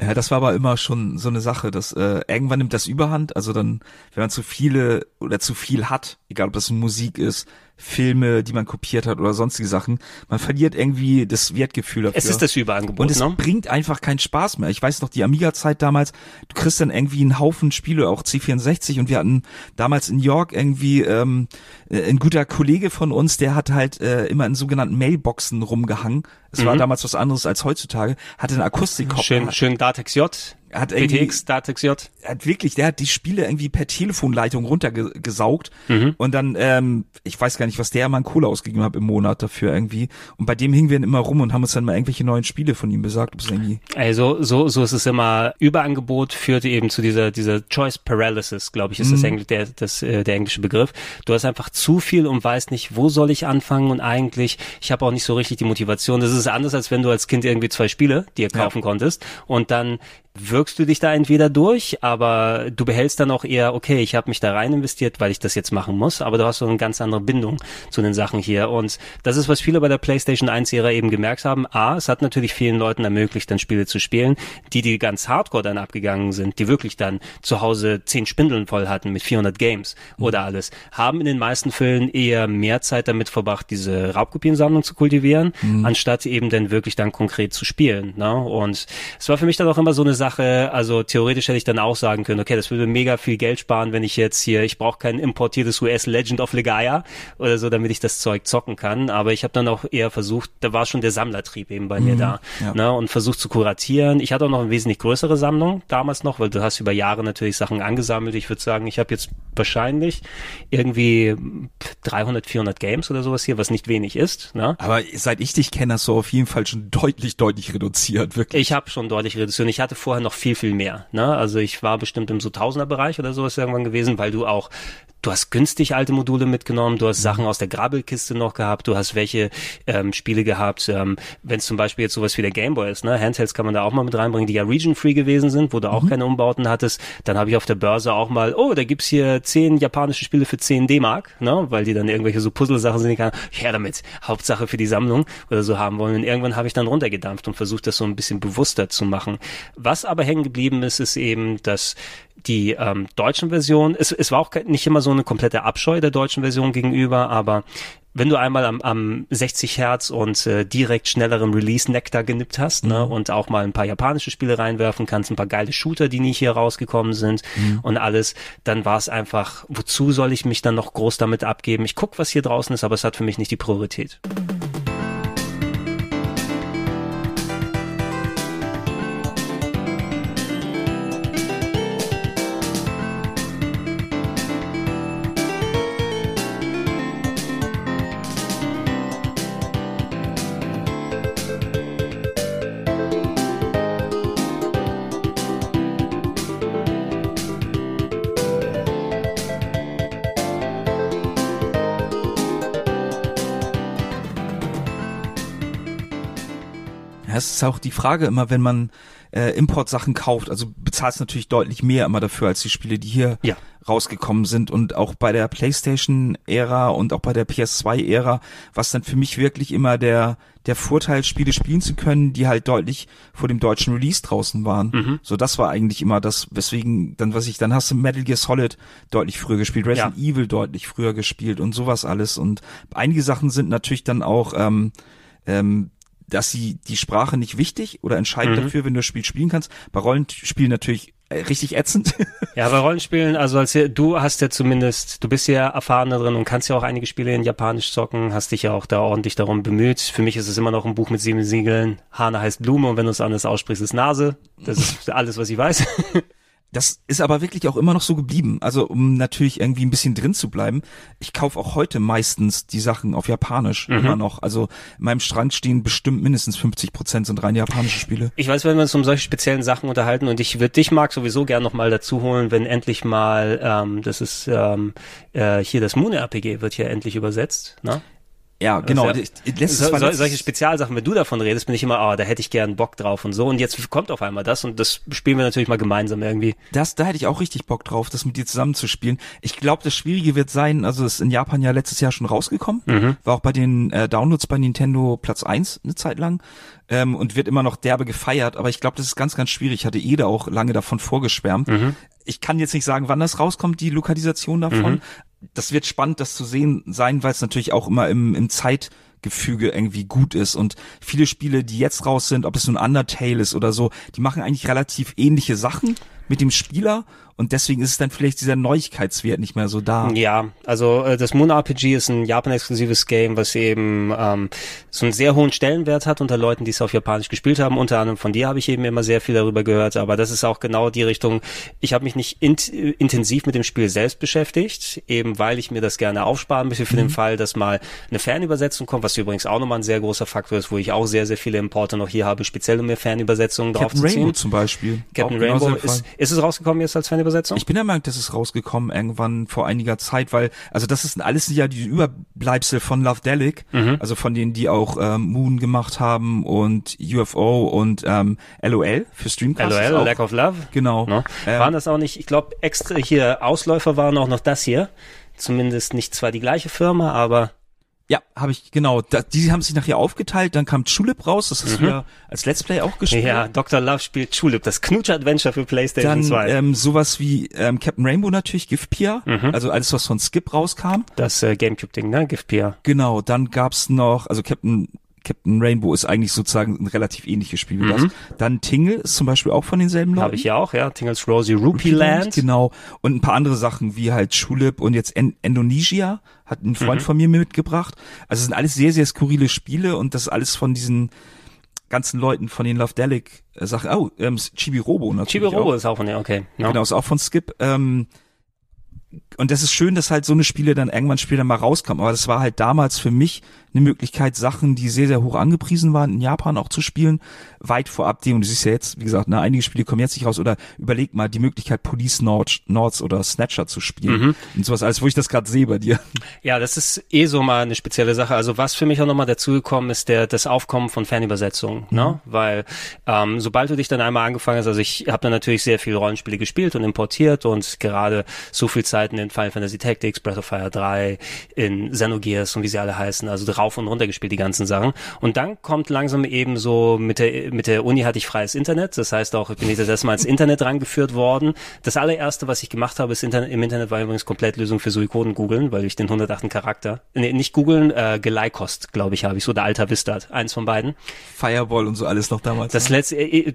Ja, das war aber immer schon so eine Sache, dass äh, irgendwann nimmt das Überhand, also dann, wenn man zu viele oder zu viel hat, egal ob das Musik ist, Filme, die man kopiert hat oder sonstige Sachen. Man verliert irgendwie das Wertgefühl dafür. Es ist das Überangebot. Und es ne? bringt einfach keinen Spaß mehr. Ich weiß noch, die Amiga-Zeit damals, du kriegst dann irgendwie einen Haufen Spiele, auch C64 und wir hatten damals in York irgendwie ähm, äh, ein guter Kollege von uns, der hat halt äh, immer in sogenannten Mailboxen rumgehangen. Es mhm. war damals was anderes als heutzutage, hatte eine Akustik. Schön, schön Datex J hat PTX, Datex J. Hat wirklich, der hat die Spiele irgendwie per Telefonleitung runtergesaugt mhm. und dann, ähm, ich weiß gar nicht, was der mal an Kohle ausgegeben hat im Monat dafür irgendwie. Und bei dem hingen wir immer rum und haben uns dann mal irgendwelche neuen Spiele von ihm besagt. irgendwie also so, so ist es immer. Überangebot führte eben zu dieser, dieser Choice Paralysis, glaube ich, ist mhm. das, Engl der, das, äh, der englische Begriff. Du hast einfach zu viel und weißt nicht, wo soll ich anfangen und eigentlich, ich habe auch nicht so richtig die Motivation. Das ist anders, als wenn du als Kind irgendwie zwei Spiele dir kaufen ja. konntest und dann wirkst du dich da entweder durch, aber du behältst dann auch eher, okay, ich habe mich da rein investiert, weil ich das jetzt machen muss, aber du hast so eine ganz andere Bindung zu den Sachen hier. Und das ist, was viele bei der PlayStation 1-Ära eben gemerkt haben. A, es hat natürlich vielen Leuten ermöglicht, dann Spiele zu spielen, die, die ganz hardcore dann abgegangen sind, die wirklich dann zu Hause zehn Spindeln voll hatten mit 400 Games mhm. oder alles, haben in den meisten Fällen eher mehr Zeit damit verbracht, diese Raubkopiensammlung zu kultivieren, mhm. anstatt eben dann wirklich dann konkret zu spielen. Ne? Und es war für mich dann auch immer so eine Sache, Sache, also theoretisch hätte ich dann auch sagen können, okay, das würde mega viel Geld sparen, wenn ich jetzt hier, ich brauche kein importiertes US Legend of Legaia oder so, damit ich das Zeug zocken kann. Aber ich habe dann auch eher versucht, da war schon der Sammlertrieb eben bei mhm, mir da, ja. ne, und versucht zu kuratieren. Ich hatte auch noch eine wesentlich größere Sammlung damals noch, weil du hast über Jahre natürlich Sachen angesammelt. Ich würde sagen, ich habe jetzt wahrscheinlich irgendwie 300, 400 Games oder sowas hier, was nicht wenig ist. Ne? Aber seit ich dich kenne, hast du auf jeden Fall schon deutlich, deutlich reduziert, wirklich. Ich habe schon deutlich reduziert. Ich hatte vorher noch viel, viel mehr. Ne? Also ich war bestimmt im so Tausender-Bereich oder sowas irgendwann gewesen, weil du auch du hast günstig alte Module mitgenommen, du hast Sachen aus der Grabbelkiste noch gehabt, du hast welche ähm, Spiele gehabt, ähm, wenn es zum Beispiel jetzt sowas wie der Gameboy ist, ne? Handhelds kann man da auch mal mit reinbringen, die ja region-free gewesen sind, wo du auch mhm. keine Umbauten hattest. Dann habe ich auf der Börse auch mal, oh, da gibt's hier zehn japanische Spiele für 10 D-Mark, ne? weil die dann irgendwelche so Puzzle-Sachen sind, die kann, her damit, Hauptsache für die Sammlung oder so haben wollen. Und irgendwann habe ich dann runtergedampft und versucht, das so ein bisschen bewusster zu machen. Was aber hängen geblieben ist, ist eben, dass die ähm, deutschen Versionen, es, es war auch nicht immer so eine komplette Abscheu der deutschen Version gegenüber, aber wenn du einmal am, am 60 Hertz und äh, direkt schnellerem Release Nektar genippt hast ne, mhm. ne, und auch mal ein paar japanische Spiele reinwerfen kannst, ein paar geile Shooter, die nicht hier rausgekommen sind mhm. und alles, dann war es einfach, wozu soll ich mich dann noch groß damit abgeben? Ich guck, was hier draußen ist, aber es hat für mich nicht die Priorität. Es ist auch die Frage immer, wenn man äh, Importsachen kauft, also bezahlst natürlich deutlich mehr immer dafür als die Spiele, die hier Ja. rausgekommen sind und auch bei der PlayStation-Ära und auch bei der PS2-Ära, was dann für mich wirklich immer der der Vorteil, Spiele spielen zu können, die halt deutlich vor dem deutschen Release draußen waren. Mhm. So, das war eigentlich immer das, weswegen dann, was ich, dann hast du Metal Gear Solid deutlich früher gespielt, Resident Evil deutlich früher gespielt und sowas alles. Und einige Sachen sind natürlich dann auch, ähm, ähm, dass sie die Sprache nicht wichtig oder entscheidend Mhm. dafür, wenn du das Spiel spielen kannst. Bei Rollenspielen natürlich äh, richtig ätzend. [laughs] Ja, bei Rollenspielen, also als du hast ja zumindest, du bist ja erfahrener drin und kannst ja auch einige Spiele in Japanisch zocken, hast dich ja auch da ordentlich darum bemüht. Für mich ist es immer noch ein Buch mit sieben Siegeln. Hane heißt Blume und wenn du es anders aussprichst, ist Nase. Das ist alles, was ich weiß. [laughs] Das ist aber wirklich auch immer noch so geblieben. Also um natürlich irgendwie ein bisschen drin zu bleiben. Ich kaufe auch heute meistens die Sachen auf Japanisch Mhm. immer noch. Also in meinem Strand stehen bestimmt mindestens 50 Prozent sind rein japanische Spiele. Ich weiß, wenn wir uns um solche speziellen Sachen unterhalten und ich würde dich, Marc, sowieso gern nochmal dazu holen, wenn endlich mal, ähm, das ist ähm, äh, hier das Moon RPG wird hier endlich übersetzt. Ne? Ja, genau. Also, letztes so, so, solche Spezialsachen, wenn du davon redest, bin ich immer, oh, da hätte ich gern Bock drauf und so. Und jetzt kommt auf einmal das und das spielen wir natürlich mal gemeinsam irgendwie. Das, da hätte ich auch richtig Bock drauf, das mit dir zusammenzuspielen. Ich glaube, das Schwierige wird sein, also es ist in Japan ja letztes Jahr schon rausgekommen, Mhm. war auch bei den äh, Downloads bei Nintendo Platz eins eine Zeit lang ähm, und wird immer noch derbe gefeiert, aber ich glaube, das ist ganz, ganz schwierig. Hatte Ede auch lange davon vorgeschwärmt. Mhm. Ich kann jetzt nicht sagen, wann das rauskommt, die Lokalisation davon. Mhm. Das wird spannend, das zu sehen sein, weil es natürlich auch immer im, im Zeitgefüge irgendwie gut ist. Und viele Spiele, die jetzt raus sind, ob es nun Undertale ist oder so, die machen eigentlich relativ ähnliche Sachen mit dem Spieler und deswegen ist es dann vielleicht dieser Neuigkeitswert nicht mehr so da. Ja, also äh, das Moon RPG ist ein Japan-exklusives Game, was eben ähm, so einen sehr hohen Stellenwert hat unter Leuten, die es auf Japanisch gespielt haben. Unter anderem von dir habe ich eben immer sehr viel darüber gehört, aber das ist auch genau die Richtung. Ich habe mich nicht int äh, intensiv mit dem Spiel selbst beschäftigt, eben weil ich mir das gerne aufsparen möchte für den Fall, dass mal eine Fernübersetzung kommt, was übrigens auch nochmal ein sehr großer Faktor ist, wo ich auch sehr, sehr viele Importe noch hier habe, speziell um mir Fernübersetzungen Captain draufzuziehen. Rainbow zum Beispiel. Captain genauso Rainbow ist, ist es rausgekommen jetzt als Fernübersetzung? Ich bin der Meinung, das ist rausgekommen irgendwann vor einiger Zeit, weil, also das ist alles ja die Überbleibsel von Love Delic, Mhm. also von denen, die auch ähm, Moon gemacht haben und UFO und ähm, LOL für Streamcast. LOL, Lack of Love. Genau. Ne? Ähm, waren das auch nicht, ich glaube, extra hier Ausläufer waren auch noch das hier. Zumindest nicht zwar die gleiche Firma, aber Ja, habe ich, genau. Da, die haben sich nachher aufgeteilt, dann kam Tulip raus, das hast du ja als Let's Play auch gespielt. Mhm. ja, Dr. Love spielt Tulip, das Knutscher-Adventure für PlayStation Dann 2. ähm, sowas wie ähm, Captain Rainbow natürlich, Giftpia, Mhm. also alles, was von Skip rauskam. das äh, Gamecube-Ding, ne? Giftpier. Genau, dann gab's noch, also Captain Captain Rainbow ist eigentlich sozusagen ein relativ ähnliches Spiel wie das. Dann Tingle ist zum Beispiel auch von denselben Leuten. Habe Mhm. ich ja auch, ja. Tingles Rosie Rupee Land. Genau. Und ein paar andere Sachen wie halt Schulip und jetzt en Indonesia hat ein Freund Mhm. von mir mitgebracht. Also es sind alles sehr, sehr skurrile Spiele und das ist alles von diesen ganzen Leuten von den Love Delic äh, Sachen. Oh, ähm, Chibi Robo natürlich. Chibi Robo ist auch von der, okay. Ja. Genau, ist auch von Skip. Ähm, und das ist schön, dass halt so eine Spiele dann irgendwann später mal rauskommen. Aber das war halt damals für mich eine Möglichkeit, Sachen, die sehr, sehr hoch angepriesen waren, in Japan auch zu spielen, weit vorab dem. Und du siehst ja jetzt, wie gesagt, ne, einige Spiele kommen jetzt nicht raus. Oder überleg mal die Möglichkeit, Police Nords, Nords oder Snatcher zu spielen. Mhm. Und sowas, als wo ich das gerade sehe bei dir. Ja, das ist eh so mal eine spezielle Sache. Also was für mich auch nochmal dazugekommen ist, der das Aufkommen von Fernübersetzungen, ne? Weil ähm, sobald du dich dann einmal angefangen hast, also ich habe dann natürlich sehr viel Rollenspiele gespielt und importiert und gerade so viel Zeiten in Final Fantasy Tactics, Breath of Fire 3, in Xenogears und wie sie alle heißen, also drauf und runter gespielt die ganzen Sachen. Und dann kommt langsam eben so mit der mit der Uni hatte ich freies Internet, das heißt auch ich bin nicht das erste Mal ins Internet rangeführt worden. Das allererste, was ich gemacht habe, ist Internet, im Internet war übrigens Komplettlösung für Suikoden googeln, weil ich den 108. Charakter, nee, nicht googeln, äh, Geleikost, glaube ich, habe ich so, der Alta Vista, eins von beiden. Fireball und so alles noch damals. Das letzte, äh, äh,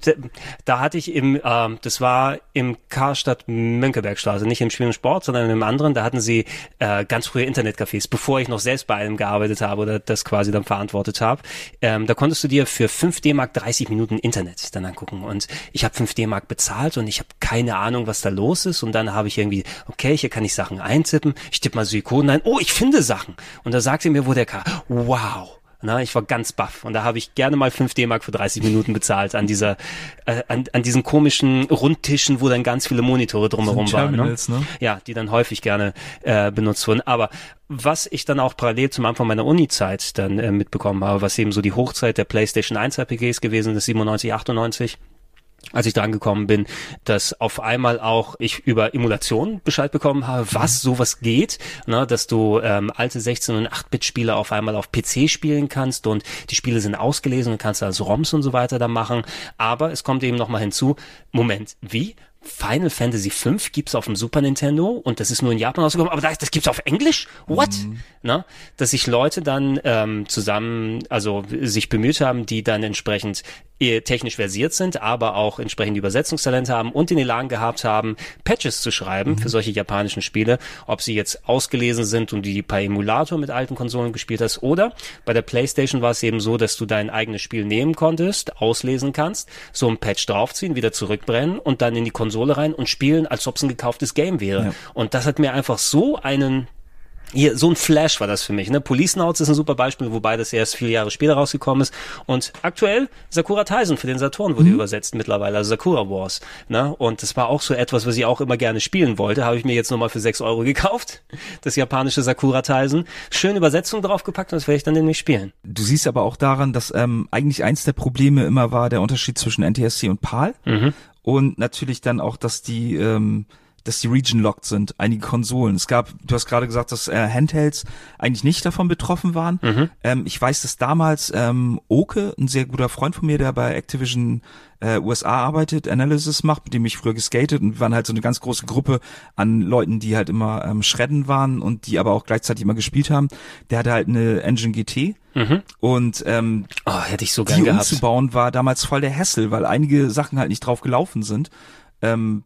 da hatte ich im, ähm, das war im Karstadt Mönckebergstraße, nicht im Spiel und Sport, sondern in einem anderen, da hatten sie äh, ganz frühe Internetcafés, bevor ich noch selbst bei einem gearbeitet habe oder das quasi dann verantwortet habe. Ähm, da konntest du dir für 5 D-Mark 30 Minuten Internet dann angucken. Und ich habe 5 D-Mark bezahlt und ich habe keine Ahnung, was da los ist. Und dann habe ich irgendwie, okay, hier kann ich Sachen eintippen, ich tippe mal Suikoden ein, oh, ich finde Sachen. Und da sagte mir, wo der K, wow, Na, ich war ganz baff und da habe ich gerne mal 5 D-Mark für 30 Minuten bezahlt an dieser, äh, an, an diesen komischen Rundtischen, wo dann ganz viele Monitore drumherum So waren. Ne? Ne? Ja, die dann häufig gerne äh, benutzt wurden. Aber was ich dann auch parallel zum Anfang meiner Uni-Zeit dann äh, mitbekommen habe, was eben so die Hochzeit der PlayStation 1 RPGs gewesen ist, 97, 98, als ich dran gekommen bin, dass auf einmal auch ich über Emulation Bescheid bekommen habe, was sowas geht, ne, dass du ähm, alte 16 und 8-Bit-Spiele auf einmal auf PC spielen kannst und die Spiele sind ausgelesen und kannst also ROMs und so weiter da machen. Aber es kommt eben nochmal hinzu, Moment, wie? Final Fantasy V gibt's auf dem Super Nintendo und das ist nur in Japan rausgekommen, aber das, das gibt's auf Englisch? What? Na, dass sich Leute dann ähm, zusammen, also sich bemüht haben, die dann entsprechend eh technisch versiert sind, aber auch entsprechend Übersetzungstalente haben und in den Lagen gehabt haben, Patches zu schreiben für solche japanischen Spiele, ob sie jetzt ausgelesen sind und die per Emulator mit alten Konsolen gespielt hast oder bei der Playstation war es eben so, dass du dein eigenes Spiel nehmen konntest, auslesen kannst, so ein Patch draufziehen, wieder zurückbrennen und dann in die Konsole rein und spielen, als ob es ein gekauftes Game wäre. Ja. Und das hat mir einfach so einen hier, so ein Flash war das für mich. Ne? Police Notes ist ein super Beispiel, wobei das erst vier Jahre später rausgekommen ist. Und aktuell Sakura Taisen für den Saturn wurde übersetzt mittlerweile, also Sakura Wars. Ne? Und das war auch so etwas, was ich auch immer gerne spielen wollte. Habe ich mir jetzt nochmal für sechs Euro gekauft. [laughs] Das japanische Sakura Taisen. Schöne Übersetzung draufgepackt und das werde ich dann nämlich spielen. Du siehst aber auch daran, dass ähm, eigentlich eins der Probleme immer war der Unterschied zwischen NTSC und PAL und natürlich dann auch, dass die ähm, dass die region locked sind, einige Konsolen. Es gab, du hast gerade gesagt, dass äh, Handhelds eigentlich nicht davon betroffen waren. Ähm, ich weiß, dass damals ähm, Oke, ein sehr guter Freund von mir, der bei Activision äh, USA arbeitet, Analysis macht, mit dem ich früher geskatet und wir waren halt so eine ganz große Gruppe an Leuten, die halt immer ähm, Schredden waren und die aber auch gleichzeitig immer gespielt haben. Der hatte halt eine Engine GT und ähm, Oh, hätte ich so die gern gehabt. umzubauen war damals voll der Hassel, weil einige Sachen halt nicht drauf gelaufen sind. Ähm,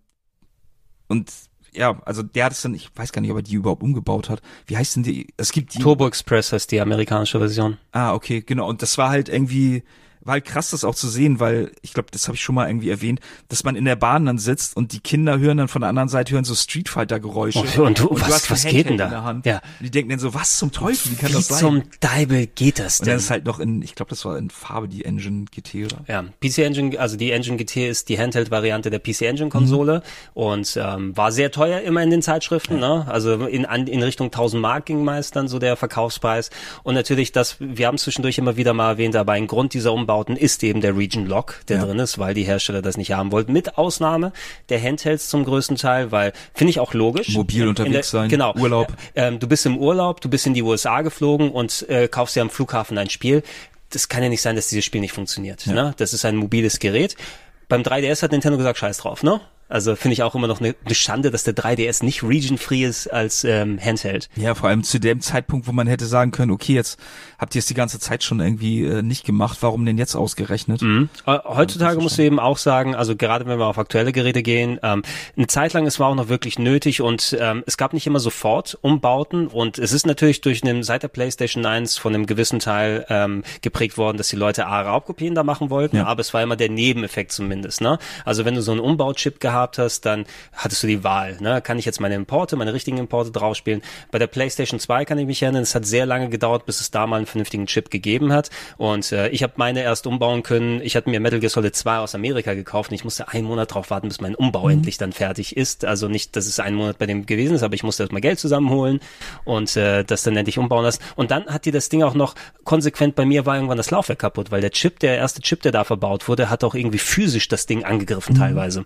und ja, also der hat es dann, ich weiß gar nicht, ob er die überhaupt umgebaut hat. Wie heißt denn die? Es gibt die. Turbo Express heißt die amerikanische Version. Ah, okay, genau. Und das war halt irgendwie, war halt krass, das auch zu sehen, weil ich glaube, das habe ich schon mal irgendwie erwähnt, dass man in der Bahn dann sitzt und die Kinder hören dann von der anderen Seite hören so Street Fighter Geräusche. Und- und du- was- hast ein was geht denn da? In der Hand. Ja. Und die denken dann so, was zum Teufel, wie kann Wie das sein? zum Deibel geht das und denn? dann ist halt noch in, ich glaube, das war in Farbe die Engine GT oder? Ja, PC Engine, also die Engine GT ist die Handheld-Variante der PC Engine Konsole und ähm, war sehr teuer immer in den Zeitschriften, ne? Also in, an, in Richtung 1000 Mark ging meist dann so der Verkaufspreis und natürlich das, wir haben zwischendurch immer wieder mal erwähnt, aber ein Grund dieser Umbauten ist eben der Region Lock, der Ja. drin ist, weil die Hersteller das nicht haben wollten, mit Ausnahme der Handhelds zum größten Teil, weil finde ich auch logisch. Mobil In- in unterwegs sein, genau. Urlaub. Ähm, du bist im Urlaub, du bist in die USA geflogen und äh, kaufst dir am Flughafen ein Spiel. Das kann ja nicht sein, dass dieses Spiel nicht funktioniert. Ne? Das ist ein mobiles Gerät. Beim 3DS hat Nintendo gesagt, scheiß drauf, ne? Also finde ich auch immer noch eine, eine Schande, dass der 3DS nicht region-free ist als ähm, Handheld. Ja, vor allem zu dem Zeitpunkt, wo man hätte sagen können, okay, jetzt habt ihr es die ganze Zeit schon irgendwie äh, nicht gemacht, warum denn jetzt ausgerechnet? Äh, Heutzutage musst du eben auch sagen, also gerade wenn wir auf aktuelle Geräte gehen, ähm, eine Zeit lang, es war auch noch wirklich nötig und ähm, es gab nicht immer sofort Umbauten und es ist natürlich durch einen, seit der PlayStation 1 von einem gewissen Teil ähm, geprägt worden, dass die Leute A, Raubkopien da machen wollten, Ja. aber es war immer der Nebeneffekt zumindest. Ne? Also wenn du so einen Umbauchip gehabt hast, dann hattest du die Wahl. Ne? Kann ich jetzt meine Importe, meine richtigen Importe draufspielen? Bei der PlayStation 2 kann ich mich erinnern, es hat sehr lange gedauert, bis es da mal einen vernünftigen Chip gegeben hat und äh, ich habe meine erst umbauen können. Ich hatte mir Metal Gear Solid 2 aus Amerika gekauft und ich musste einen Monat drauf warten, bis mein Umbau endlich dann fertig ist. Also nicht, dass es einen Monat bei dem gewesen ist, aber ich musste erst mal Geld zusammenholen und äh, das dann endlich umbauen lassen. Und dann hat die das Ding auch noch konsequent bei mir war irgendwann das Laufwerk kaputt, weil der Chip, der erste Chip, der da verbaut wurde, hat auch irgendwie physisch das Ding angegriffen teilweise.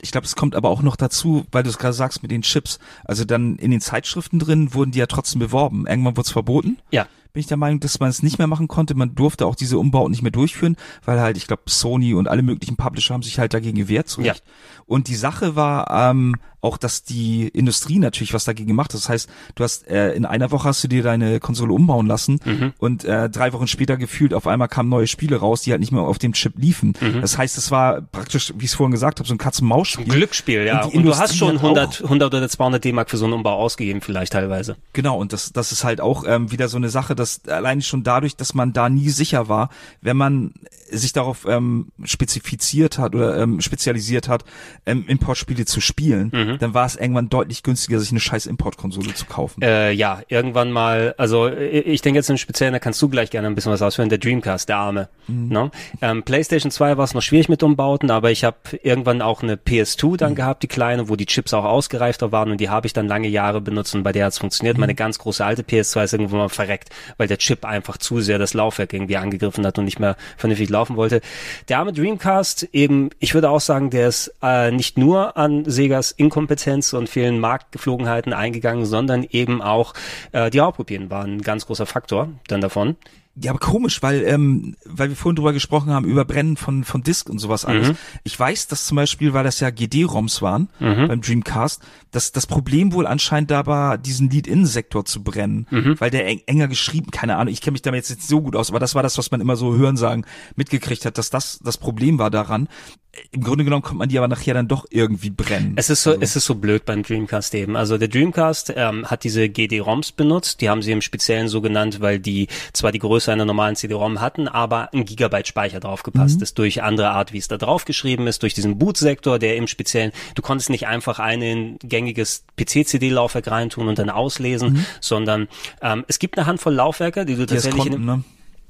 Ich glaube, es kommt aber auch noch dazu, weil du es gerade sagst mit den Chips. Also dann in den Zeitschriften drin wurden die ja trotzdem beworben. Irgendwann wurde es verboten. Ja. Bin ich der Meinung, dass man es nicht mehr machen konnte. Man durfte auch diese Umbauten nicht mehr durchführen, weil halt, ich glaube, Sony und alle möglichen Publisher haben sich halt dagegen gewehrt. Ja. Und die Sache war ähm, auch, dass die Industrie natürlich was dagegen gemacht hat. Das heißt, du hast äh, in einer Woche hast du dir deine Konsole umbauen lassen Mhm. und äh, drei Wochen später gefühlt auf einmal kamen neue Spiele raus, die halt nicht mehr auf dem Chip liefen. Mhm. Das heißt, es war praktisch, wie ich es vorhin gesagt habe, so ein Katz-und-Maus-Spiel. Glücksspiel, ja. Und Und, du hast schon hat 100, 100 oder 200 D-Mark für so einen Umbau ausgegeben, vielleicht teilweise. Genau, und das, das ist halt auch ähm, wieder so eine Sache, dass dass allein schon dadurch, dass man da nie sicher war, wenn man sich darauf ähm, spezifiziert hat oder ähm, spezialisiert hat, ähm, Importspiele zu spielen, Mhm. dann war es irgendwann deutlich günstiger, sich eine scheiß Importkonsole zu kaufen. Äh, ja, irgendwann mal, also äh, ich denke jetzt im Speziellen, da kannst du gleich gerne ein bisschen was ausführen, der Dreamcast, der Arme. Ne? Ähm, PlayStation 2 war es noch schwierig mit Umbauten, aber ich habe irgendwann auch eine PS2 dann gehabt, die kleine, wo die Chips auch ausgereifter waren und die habe ich dann lange Jahre benutzt und bei der hat es funktioniert. Meine ganz große alte PS2 ist irgendwo mal verreckt, weil der Chip einfach zu sehr das Laufwerk irgendwie angegriffen hat und nicht mehr vernünftig laufen wollte. Der arme Dreamcast eben, ich würde auch sagen, der ist äh, nicht nur an Segas Inkompetenz und vielen Marktgeflogenheiten eingegangen, sondern eben auch äh, die Raubkopien waren ein ganz großer Faktor dann davon. Ja, aber komisch, weil ähm, weil wir vorhin drüber gesprochen haben über Brennen von von Disk und sowas alles. Ich weiß, dass zum Beispiel, weil das ja GD-ROMs waren beim Dreamcast, dass das Problem wohl anscheinend da war, diesen Lead-In-Sektor zu brennen, weil der eng, enger geschrieben, keine Ahnung, ich kenne mich damit jetzt nicht so gut aus, aber das war das, was man immer so hören sagen mitgekriegt hat, dass das das Problem war daran. Im Grunde genommen konnte man die aber nachher dann doch irgendwie brennen. Es ist so, es ist so blöd beim Dreamcast eben. Also der Dreamcast ähm, hat diese GD-ROMs benutzt. Die haben sie im Speziellen so genannt, weil die zwar die Größe einer normalen CD-ROM hatten, aber ein Gigabyte Speicher draufgepasst ist durch andere Art, wie es da drauf geschrieben ist, durch diesen Boot-Sektor, der im Speziellen, du konntest nicht einfach ein gängiges PC-CD-Laufwerk reintun und dann auslesen, sondern ähm, es gibt eine Handvoll Laufwerke, die du die tatsächlich in, konnten, ne?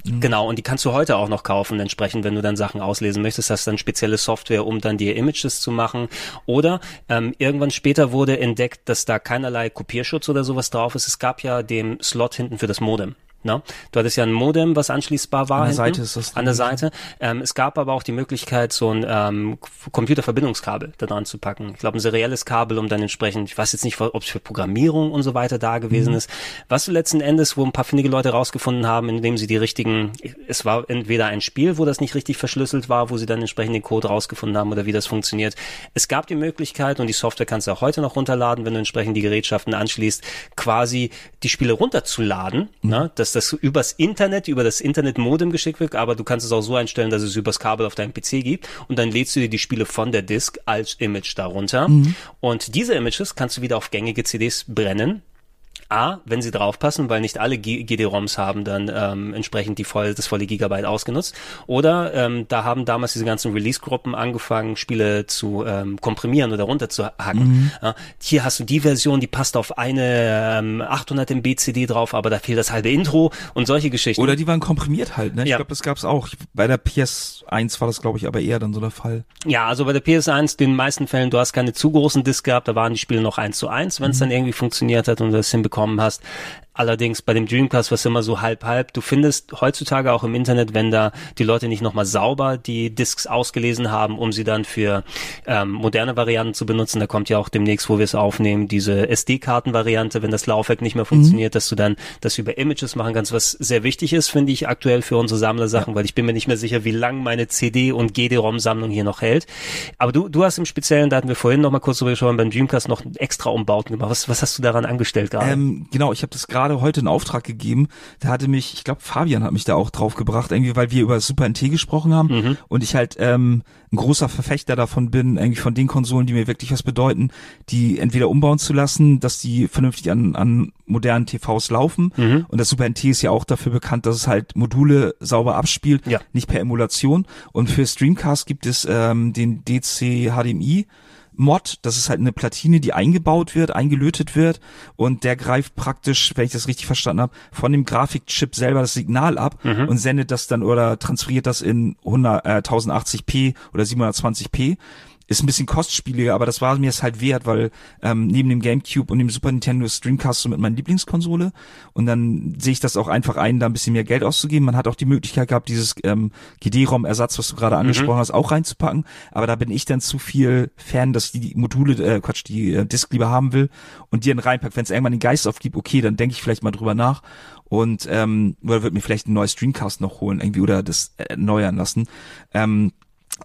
Genau, und die kannst du heute auch noch kaufen, entsprechend, wenn du dann Sachen auslesen möchtest, hast dann spezielle Software, um dann dir Images zu machen. Oder ähm, irgendwann später wurde entdeckt, dass da keinerlei Kopierschutz oder sowas drauf ist. Es gab ja den Slot hinten für das Modem. Ne? Du hattest ja ein Modem, was anschließbar war. An der hinten, Seite ist das An der. Seite. Ähm, es gab aber auch die Möglichkeit, so ein ähm, Computerverbindungskabel da dran zu packen. Ich glaube, ein serielles Kabel, um dann entsprechend, ich weiß jetzt nicht, ob es für Programmierung und so weiter da gewesen ist. Was letzten Endes, wo ein paar findige Leute rausgefunden haben, indem sie die richtigen, es war entweder ein Spiel, wo das nicht richtig verschlüsselt war, wo sie dann entsprechend den Code rausgefunden haben oder wie das funktioniert. Es gab die Möglichkeit, und die Software kannst du auch heute noch runterladen, wenn du entsprechend die Gerätschaften anschließt, quasi die Spiele runterzuladen, ne? Dass das übers Internet, über das Internet-Modem geschickt wird, aber du kannst es auch so einstellen, dass es übers Kabel auf deinem PC gibt und dann lädst du dir die Spiele von der Disk als Image darunter. Und diese Images kannst du wieder auf gängige CDs brennen A, wenn sie draufpassen, weil nicht alle GD-ROMs haben dann ähm, entsprechend die voll, das volle Gigabyte ausgenutzt. Oder ähm, da haben damals diese ganzen Release-Gruppen angefangen, Spiele zu ähm, komprimieren oder runterzuhacken. Ja, hier hast du die Version, die passt auf eine ähm, 800 MB CD drauf, aber da fehlt das halbe Intro und solche Geschichten. Oder die waren komprimiert halt, ne? Ich Ja. glaube, das gab's auch. Bei der PS1 war das, glaube ich, aber eher dann so der Fall. Ja, also bei der PS1, in den meisten Fällen, du hast keine zu großen Discs gehabt, da waren die Spiele noch eins zu eins, wenn es dann irgendwie funktioniert hat und du das hinbekommen hast. Allerdings bei dem Dreamcast war es immer so halb-halb. Du findest heutzutage auch im Internet, wenn da die Leute nicht nochmal sauber die Discs ausgelesen haben, um sie dann für ähm, moderne Varianten zu benutzen. Da kommt ja auch demnächst, wo wir es aufnehmen, diese SD-Karten-Variante, wenn das Laufwerk nicht mehr funktioniert, dass du dann das über Images machen kannst, was sehr wichtig ist, finde ich aktuell für unsere Sammlersachen, weil ich bin mir nicht mehr sicher, wie lang meine CD- und GD-ROM-Sammlung hier noch hält. Aber du, du hast im Speziellen, da hatten wir vorhin noch mal kurz drüber gesprochen, beim Dreamcast noch extra Umbauten gemacht. Was, was hast du daran angestellt gerade? Ähm, genau, ich habe das gerade heute in Auftrag gegeben. Da hatte mich, ich glaube, Fabian hat mich da auch drauf gebracht, irgendwie, weil wir über Super NT gesprochen haben Mhm. und ich halt ähm, ein großer Verfechter davon bin, irgendwie von den Konsolen, die mir wirklich was bedeuten, die entweder umbauen zu lassen, dass die vernünftig an, an modernen TVs laufen. Mhm. Und das Super NT ist ja auch dafür bekannt, dass es halt Module sauber abspielt, Ja. nicht per Emulation. Und für Streamcast gibt es ähm, den DC HDMI. Mod, das ist halt eine Platine, die eingebaut wird, eingelötet wird und der greift praktisch, wenn ich das richtig verstanden habe, von dem Grafikchip selber das Signal ab und sendet das dann oder transferiert das in 100, äh, 1080p oder 720p. Ist ein bisschen kostspieliger, aber das war mir es halt wert, weil ähm, neben dem GameCube und dem Super Nintendo ist Dreamcast so mit meiner Lieblingskonsole und dann sehe ich das auch einfach ein, da ein bisschen mehr Geld auszugeben. Man hat auch die Möglichkeit gehabt, dieses ähm, GD-ROM-Ersatz, was du gerade angesprochen hast, auch reinzupacken, aber da bin ich dann zu viel Fan, dass die Module, äh, Quatsch, die äh, Disk lieber haben will und die dann reinpackt. Wenn es irgendwann den Geist aufgibt, okay, dann denke ich vielleicht mal drüber nach und ähm, oder wird mir vielleicht ein neues Dreamcast noch holen irgendwie oder das äh, erneuern lassen. Ähm,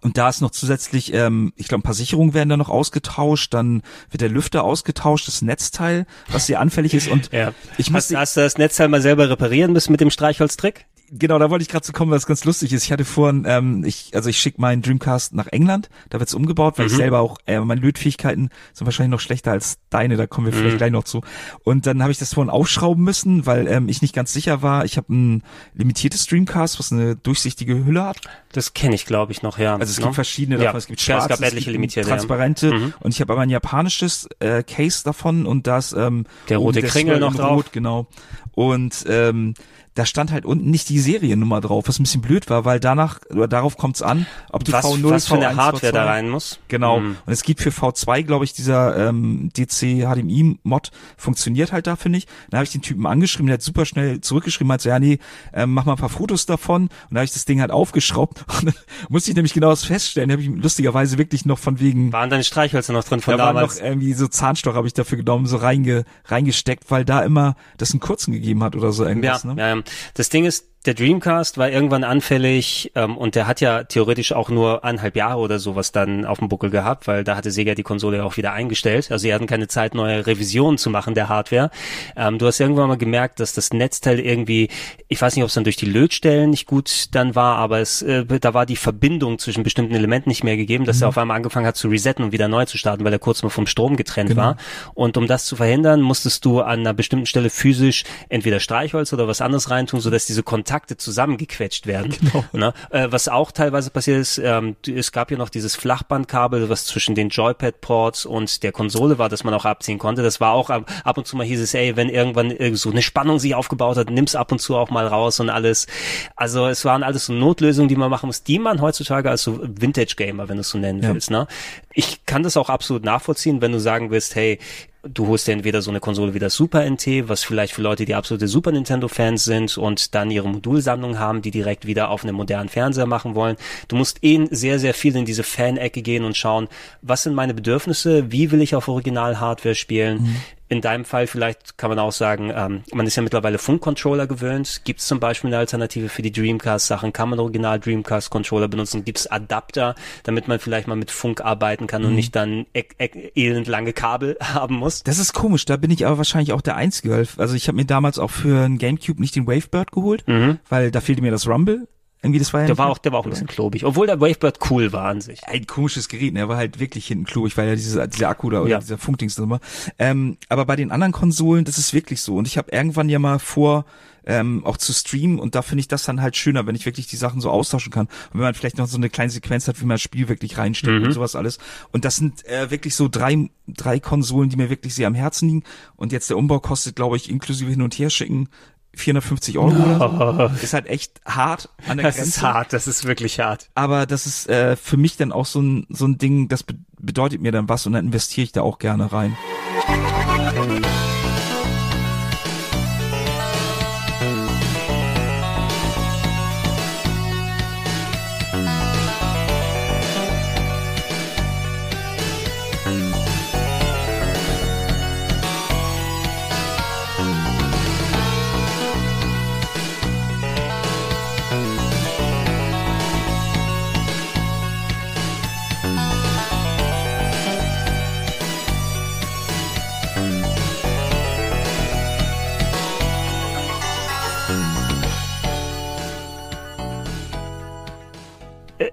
und da ist noch zusätzlich, ähm, ich glaube, ein paar Sicherungen werden da noch ausgetauscht, dann wird der Lüfter ausgetauscht, das Netzteil, was sehr anfällig ist. Und ja. ich hast, musste, hast du das Netzteil mal selber reparieren müssen mit dem Streichholztrick? Genau, da wollte ich gerade zu kommen, was ganz lustig ist. Ich hatte vorhin, ähm, ich, also ich schicke meinen Dreamcast nach England, da wird's umgebaut, weil ich selber auch, äh, meine Lötfähigkeiten sind wahrscheinlich noch schlechter als deine, da kommen wir vielleicht gleich noch zu. Und dann habe ich das vorhin aufschrauben müssen, weil ähm, ich nicht ganz sicher war. Ich habe ein limitiertes Dreamcast, was eine durchsichtige Hülle hat. Das kenne ich, glaube ich, noch, ja. Also es Ne? gibt verschiedene ja. davon. Es gibt ja, schwarze, es gab etliche gibt limitierte. ja. transparente Mhm. und ich habe aber ein japanisches äh, Case davon und da ist ähm, Der rote Kringel noch drauf. Rot, genau. Und ähm, da stand halt unten nicht die Seriennummer drauf, was ein bisschen blöd war, weil danach oder darauf kommt's an, ob du Was, V0, was eine V1, Hardware V2 da rein muss. Genau. Mhm. Und es gibt für V2, glaube ich, dieser ähm, DC HDMI Mod funktioniert halt da, finde ich. Dann habe ich den Typen angeschrieben, der hat super schnell zurückgeschrieben, hat so, ja, nee, ähm, mach mal ein paar Fotos davon. Und da habe ich das Ding halt aufgeschraubt [laughs] und dann musste ich nämlich genau das feststellen. Da habe ich lustigerweise wirklich noch von wegen Waren deine Streichhölzer noch drin von da waren damals? noch irgendwie so Zahnstocher habe ich dafür genommen, so reinge, reingesteckt, weil da immer das einen kurzen gegeben hat oder so Ja, irgendwas, ne? ja, ja. Das Ding ist, der Dreamcast war irgendwann anfällig ähm, und der hat ja theoretisch auch nur eineinhalb Jahre oder sowas dann auf dem Buckel gehabt, weil da hatte Sega die Konsole ja auch wieder eingestellt. Also sie hatten keine Zeit, neue Revisionen zu machen der Hardware. Ähm, du hast irgendwann mal gemerkt, dass das Netzteil irgendwie, ich weiß nicht, ob es dann durch die Lötstellen nicht gut dann war, aber es, äh, da war die Verbindung zwischen bestimmten Elementen nicht mehr gegeben, dass er auf einmal angefangen hat zu resetten und wieder neu zu starten, weil er kurz mal vom Strom getrennt Genau. war. Und um das zu verhindern, musstest du an einer bestimmten Stelle physisch entweder Streichholz oder was anderes reintun, sodass diese Kontakte zusammengequetscht werden. [laughs] Genau. Ne? Äh, was auch teilweise passiert ist, ähm, es gab ja noch dieses Flachbandkabel, was zwischen den Joypad-Ports und der Konsole war, das man auch abziehen konnte. Das war auch ab, ab und zu mal hieß es, ey, wenn irgendwann irgend so eine Spannung sich aufgebaut hat, nimm's ab und zu auch mal raus und alles. Also es waren alles so Notlösungen, die man machen muss, die man heutzutage als so Vintage-Gamer, wenn du es so nennen Ja. willst. Ne? Ich kann das auch absolut nachvollziehen, wenn du sagen willst, hey, du holst dir entweder so eine Konsole wie das Super NT, was vielleicht für Leute, die absolute Super Nintendo Fans sind und dann ihre Modulsammlung haben, die direkt wieder auf einem modernen Fernseher machen wollen. Du musst eh sehr, sehr viel in diese Fan-Ecke gehen und schauen, was sind meine Bedürfnisse, wie will ich auf Original-Hardware spielen. In deinem Fall vielleicht kann man auch sagen, ähm, man ist ja mittlerweile Funkcontroller gewöhnt. Gibt es zum Beispiel eine Alternative für die Dreamcast-Sachen? Kann man original Dreamcast-Controller benutzen? Gibt es Adapter, damit man vielleicht mal mit Funk arbeiten kann und nicht dann e e elendlange Kabel [laughs] haben muss? Das ist komisch, da bin ich aber wahrscheinlich auch der Einzige. Also ich habe mir damals auch für ein Gamecube nicht den Wavebird geholt, weil da fehlte mir das Rumble. Irgendwie, das war ja Der war auch, der war auch ein bisschen klobig, obwohl der Wavebird cool war an sich. ein komisches Gerät, ne? Er war halt wirklich hinten klobig, weil ja dieser, dieser Akku da oder Ja. dieser Funkdings war. Ähm, aber bei den anderen Konsolen, das ist wirklich so. Und ich habe irgendwann ja mal vor, ähm, auch zu streamen und da finde ich das dann halt schöner, wenn ich wirklich die Sachen so austauschen kann. Und wenn man vielleicht noch so eine kleine Sequenz hat, wie man das Spiel wirklich reinsteckt Mhm. und sowas alles. Und das sind äh, wirklich so drei, drei Konsolen, die mir wirklich sehr am Herzen liegen. Und jetzt der Umbau kostet, glaube ich, inklusive hin und her schicken 450 Euro oder so. [laughs] Ist halt echt hart an der Das Grenze ist hart, das ist wirklich hart. aber das ist äh, für mich dann auch so ein so ein Ding, das be bedeutet mir dann was und dann investiere ich da auch gerne rein.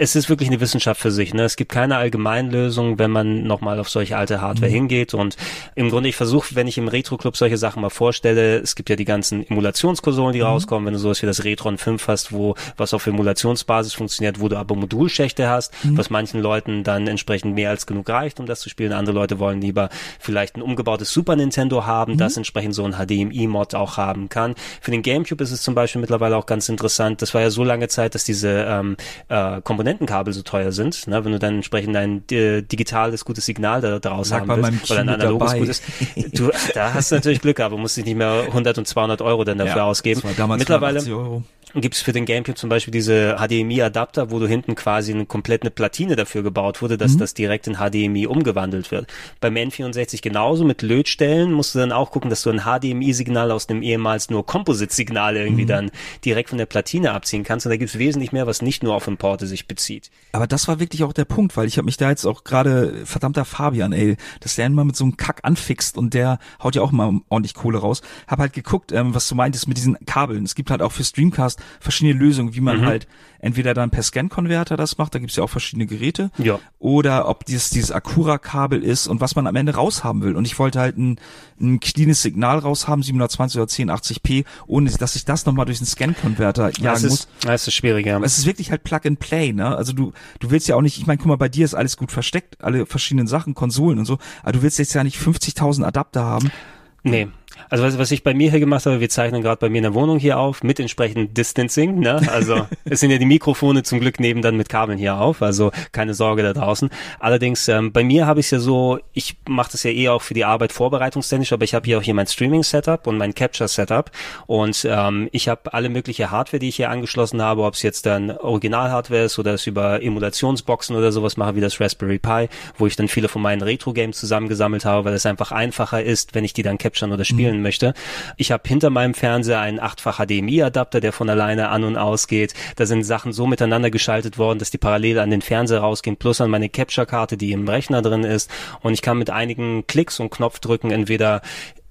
Es ist wirklich eine Wissenschaft für sich. Ne? Es gibt keine Allgemeinlösung, wenn man nochmal auf solche alte Hardware Mhm. hingeht. Und im Grunde, ich versuche, wenn ich im Retro-Club solche Sachen mal vorstelle, es gibt ja die ganzen Emulationskonsolen, die Mhm. rauskommen, wenn du sowas wie das Retron 5 hast, wo was auf Emulationsbasis funktioniert, wo du aber Modulschächte hast, Mhm. was manchen Leuten dann entsprechend mehr als genug reicht, um das zu spielen. Andere Leute wollen lieber vielleicht ein umgebautes Super Nintendo haben, das entsprechend so ein HDMI-Mod auch haben kann. Für den GameCube ist es zum Beispiel mittlerweile auch ganz interessant. Das war ja so lange Zeit, dass diese ähm, äh, Komponentenkabel so teuer sind. Ne? Wenn du dann entsprechend ein äh, digitales, gutes Signal da, daraus Lag haben willst, oder ein analoges dabei. gutes. Du, da hast du natürlich Glück, aber musst dich nicht mehr 100 und 200 Euro dann dafür ausgeben. Das war damals Mittlerweile 180 Euro. Gibt es für den GameCube zum Beispiel diese HDMI-Adapter, wo du hinten quasi eine komplett eine Platine dafür gebaut wurde, Mhm. dass das direkt in HDMI umgewandelt wird. Beim N64 genauso mit Lötstellen musst du dann auch gucken, dass du ein HDMI-Signal aus dem ehemals nur Composite-Signal irgendwie Mhm. dann direkt von der Platine abziehen kannst. Und da gibt es wesentlich mehr, was nicht nur auf Importe sich bezieht. Aber das war wirklich auch der Punkt, weil ich habe mich da jetzt auch gerade, verdammter Fabian, ey, dass der immer mit so einem Kack anfixt und der haut ja auch mal ordentlich Kohle raus. Hab halt geguckt, ähm, was du meintest mit diesen Kabeln. Es gibt halt auch für Streamcast verschiedene Lösungen, wie man halt entweder dann per Scan-Converter das macht, da gibt's ja auch verschiedene Geräte, Ja. oder ob dieses, dieses Akura-Kabel ist und was man am Ende raushaben will. Und ich wollte halt ein, ein cleanes Signal raushaben, 720 oder 1080p, ohne dass ich das nochmal durch einen Scan-Converter Das jagen muss. ist, das ist schwieriger. Es ist wirklich halt Plug and Play, ne? Also du, du willst ja auch nicht, ich meine, guck mal, bei dir ist alles gut versteckt, alle verschiedenen Sachen, Konsolen und so, aber du willst jetzt ja nicht 50.000 Adapter haben. Nee. Also was, was ich bei mir hier gemacht habe, wir zeichnen gerade bei mir in der Wohnung hier auf, mit entsprechend Distancing, ne? Also [laughs] es sind ja die Mikrofone zum Glück neben dann mit Kabeln hier auf, also keine Sorge da draußen. Allerdings, ähm, bei mir habe ich es ja so, ich mache das ja eh auch für die Arbeit vorbereitungstechnisch, aber ich habe hier auch hier mein Streaming-Setup und mein Capture-Setup und ähm, ich habe alle mögliche Hardware, die ich hier angeschlossen habe, ob es jetzt dann Original-Hardware ist oder es über Emulationsboxen oder sowas mache, wie das Raspberry Pi, wo ich dann viele von meinen Retro-Games zusammengesammelt habe, weil es einfach einfacher ist, wenn ich die dann capturen oder spielen möchte. Ich habe hinter meinem Fernseher einen achtfach HDMI-Adapter, der von alleine an und ausgeht. Da sind Sachen so miteinander geschaltet worden, dass die parallel an den Fernseher rausgehen, plus an meine Capture-Karte, die im Rechner drin ist. Und ich kann mit einigen Klicks und Knopfdrücken entweder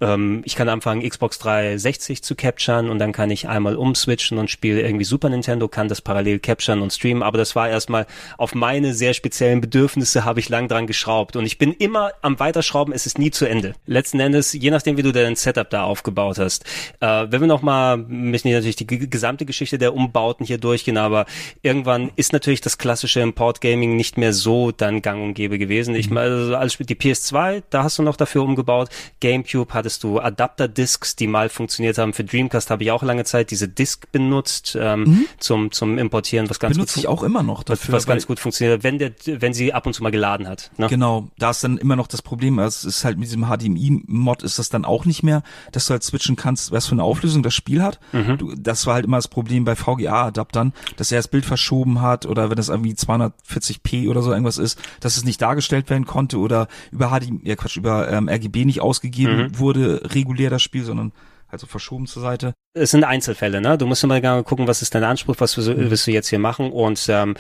ähm, ich kann anfangen, Xbox 360 zu capturen und dann kann ich einmal umswitchen und spiele irgendwie Super Nintendo, kann das parallel capturen und streamen. Aber das war erstmal auf meine sehr speziellen Bedürfnisse habe ich lang dran geschraubt. Und ich bin immer am Weiterschrauben, es ist nie zu Ende. Letzten Endes, je nachdem, wie du dein Setup da aufgebaut hast. Äh, wenn wir nochmal, müssen wir natürlich die gesamte Geschichte der Umbauten hier durchgehen, aber irgendwann ist natürlich das klassische Import Gaming nicht mehr so dann gang und gäbe gewesen. Ich meine, also die PS2, da hast du noch dafür umgebaut. GameCube hattest du Adapter-Discs, die mal funktioniert haben. Für Dreamcast habe ich auch lange Zeit diese Disc benutzt ähm, zum zum Importieren, was ganz Benutze gut ich auch immer noch was, dafür. was ganz weil- gut funktioniert, wenn der wenn sie ab und zu mal geladen hat. Ne? Genau, da ist dann immer noch das Problem, es ist halt mit diesem HDMI-Mod ist das dann auch nicht mehr, dass du halt switchen kannst, was für eine Auflösung das Spiel hat. Mhm. Du, das war halt immer das Problem bei VGA-Adaptern, dass er das Bild verschoben hat oder wenn das irgendwie 240p oder so irgendwas ist, dass es nicht dargestellt werden konnte oder über HDMI, ja Quatsch, über ähm, RGB nicht ausgegeben Mhm. wurde, regulär das Spiel, sondern halt so verschoben zur Seite. es sind Einzelfälle, ne? Du musst immer gerne gucken, was ist dein Anspruch, was willst du, du jetzt hier machen und ähm,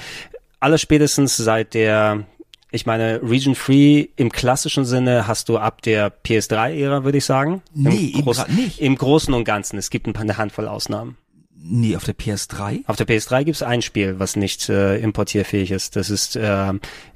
allerspätestens seit der ich meine, Region Free im klassischen Sinne hast du ab der PS3-Ära, würde ich sagen. Nee, Im, grad nicht. Im Großen und Ganzen. Es gibt ein paar, eine Handvoll Ausnahmen. Nee, auf der PS3? Auf der PS3 gibt es ein Spiel, was nicht äh, importierfähig ist. Das ist äh,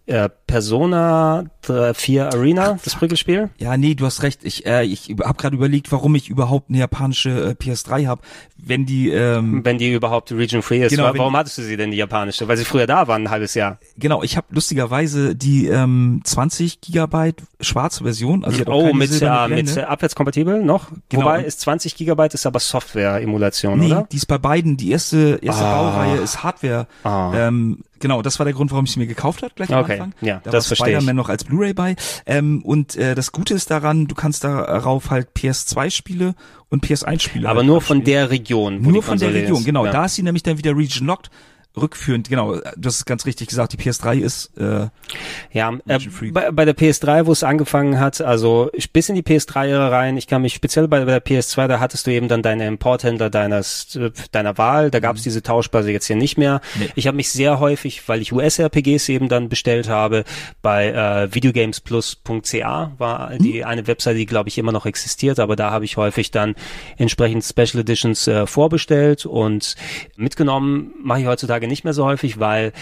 äh, Persona 4 Arena, das Prügelspiel. Ja, nee, du hast recht. Ich, äh, ich habe gerade überlegt, warum ich überhaupt eine japanische äh, PS3 habe, wenn die ähm, Wenn die überhaupt Region Free ist. Genau, Warum die- hattest du sie denn, die japanische? Weil sie früher da waren, ein halbes Jahr. Genau, ich habe lustigerweise die ähm, 20 Gigabyte schwarze Version. Also Oh, mit, äh, mit äh, abwärtskompatibel noch? Genau. Wobei ist 20 Gigabyte ist aber Software-Emulation, Nee, oder? die ist bei beiden. Die erste, erste Ah. Baureihe ist Hardware. Ah. Ähm, genau, das war der Grund, warum ich sie mir gekauft hat, gleich am Okay, Anfang. ja, da das war verstehe ich. Spider-Man noch als Blu-ray bei. Ähm, und äh, das Gute ist daran, du kannst darauf halt PS2-Spiele und PS1-Spiele Aber halt nur von abspielen. der Region, wo Nur die von der Region, ist. genau. Ja. Da ist sie nämlich dann wieder Region Locked rückführend. Genau, du hast es ganz richtig gesagt. Die PS3 ist äh, Ja, äh, bei, bei der PS3, wo es angefangen hat, also bis in die PS3-Ära rein, ich kann mich speziell bei, bei der PS2, da hattest du eben dann deine Importhändler deines, deiner Wahl, da gab es diese Tauschbörse jetzt hier nicht mehr. Nee. Ich habe mich sehr häufig, weil ich US-RPGs eben dann bestellt habe, bei äh, videogamesplus.ca war die eine Webseite, die glaube ich immer noch existiert, aber da habe ich häufig dann entsprechend Special Editions äh, vorbestellt und mitgenommen mache ich heutzutage nicht mehr so häufig, weil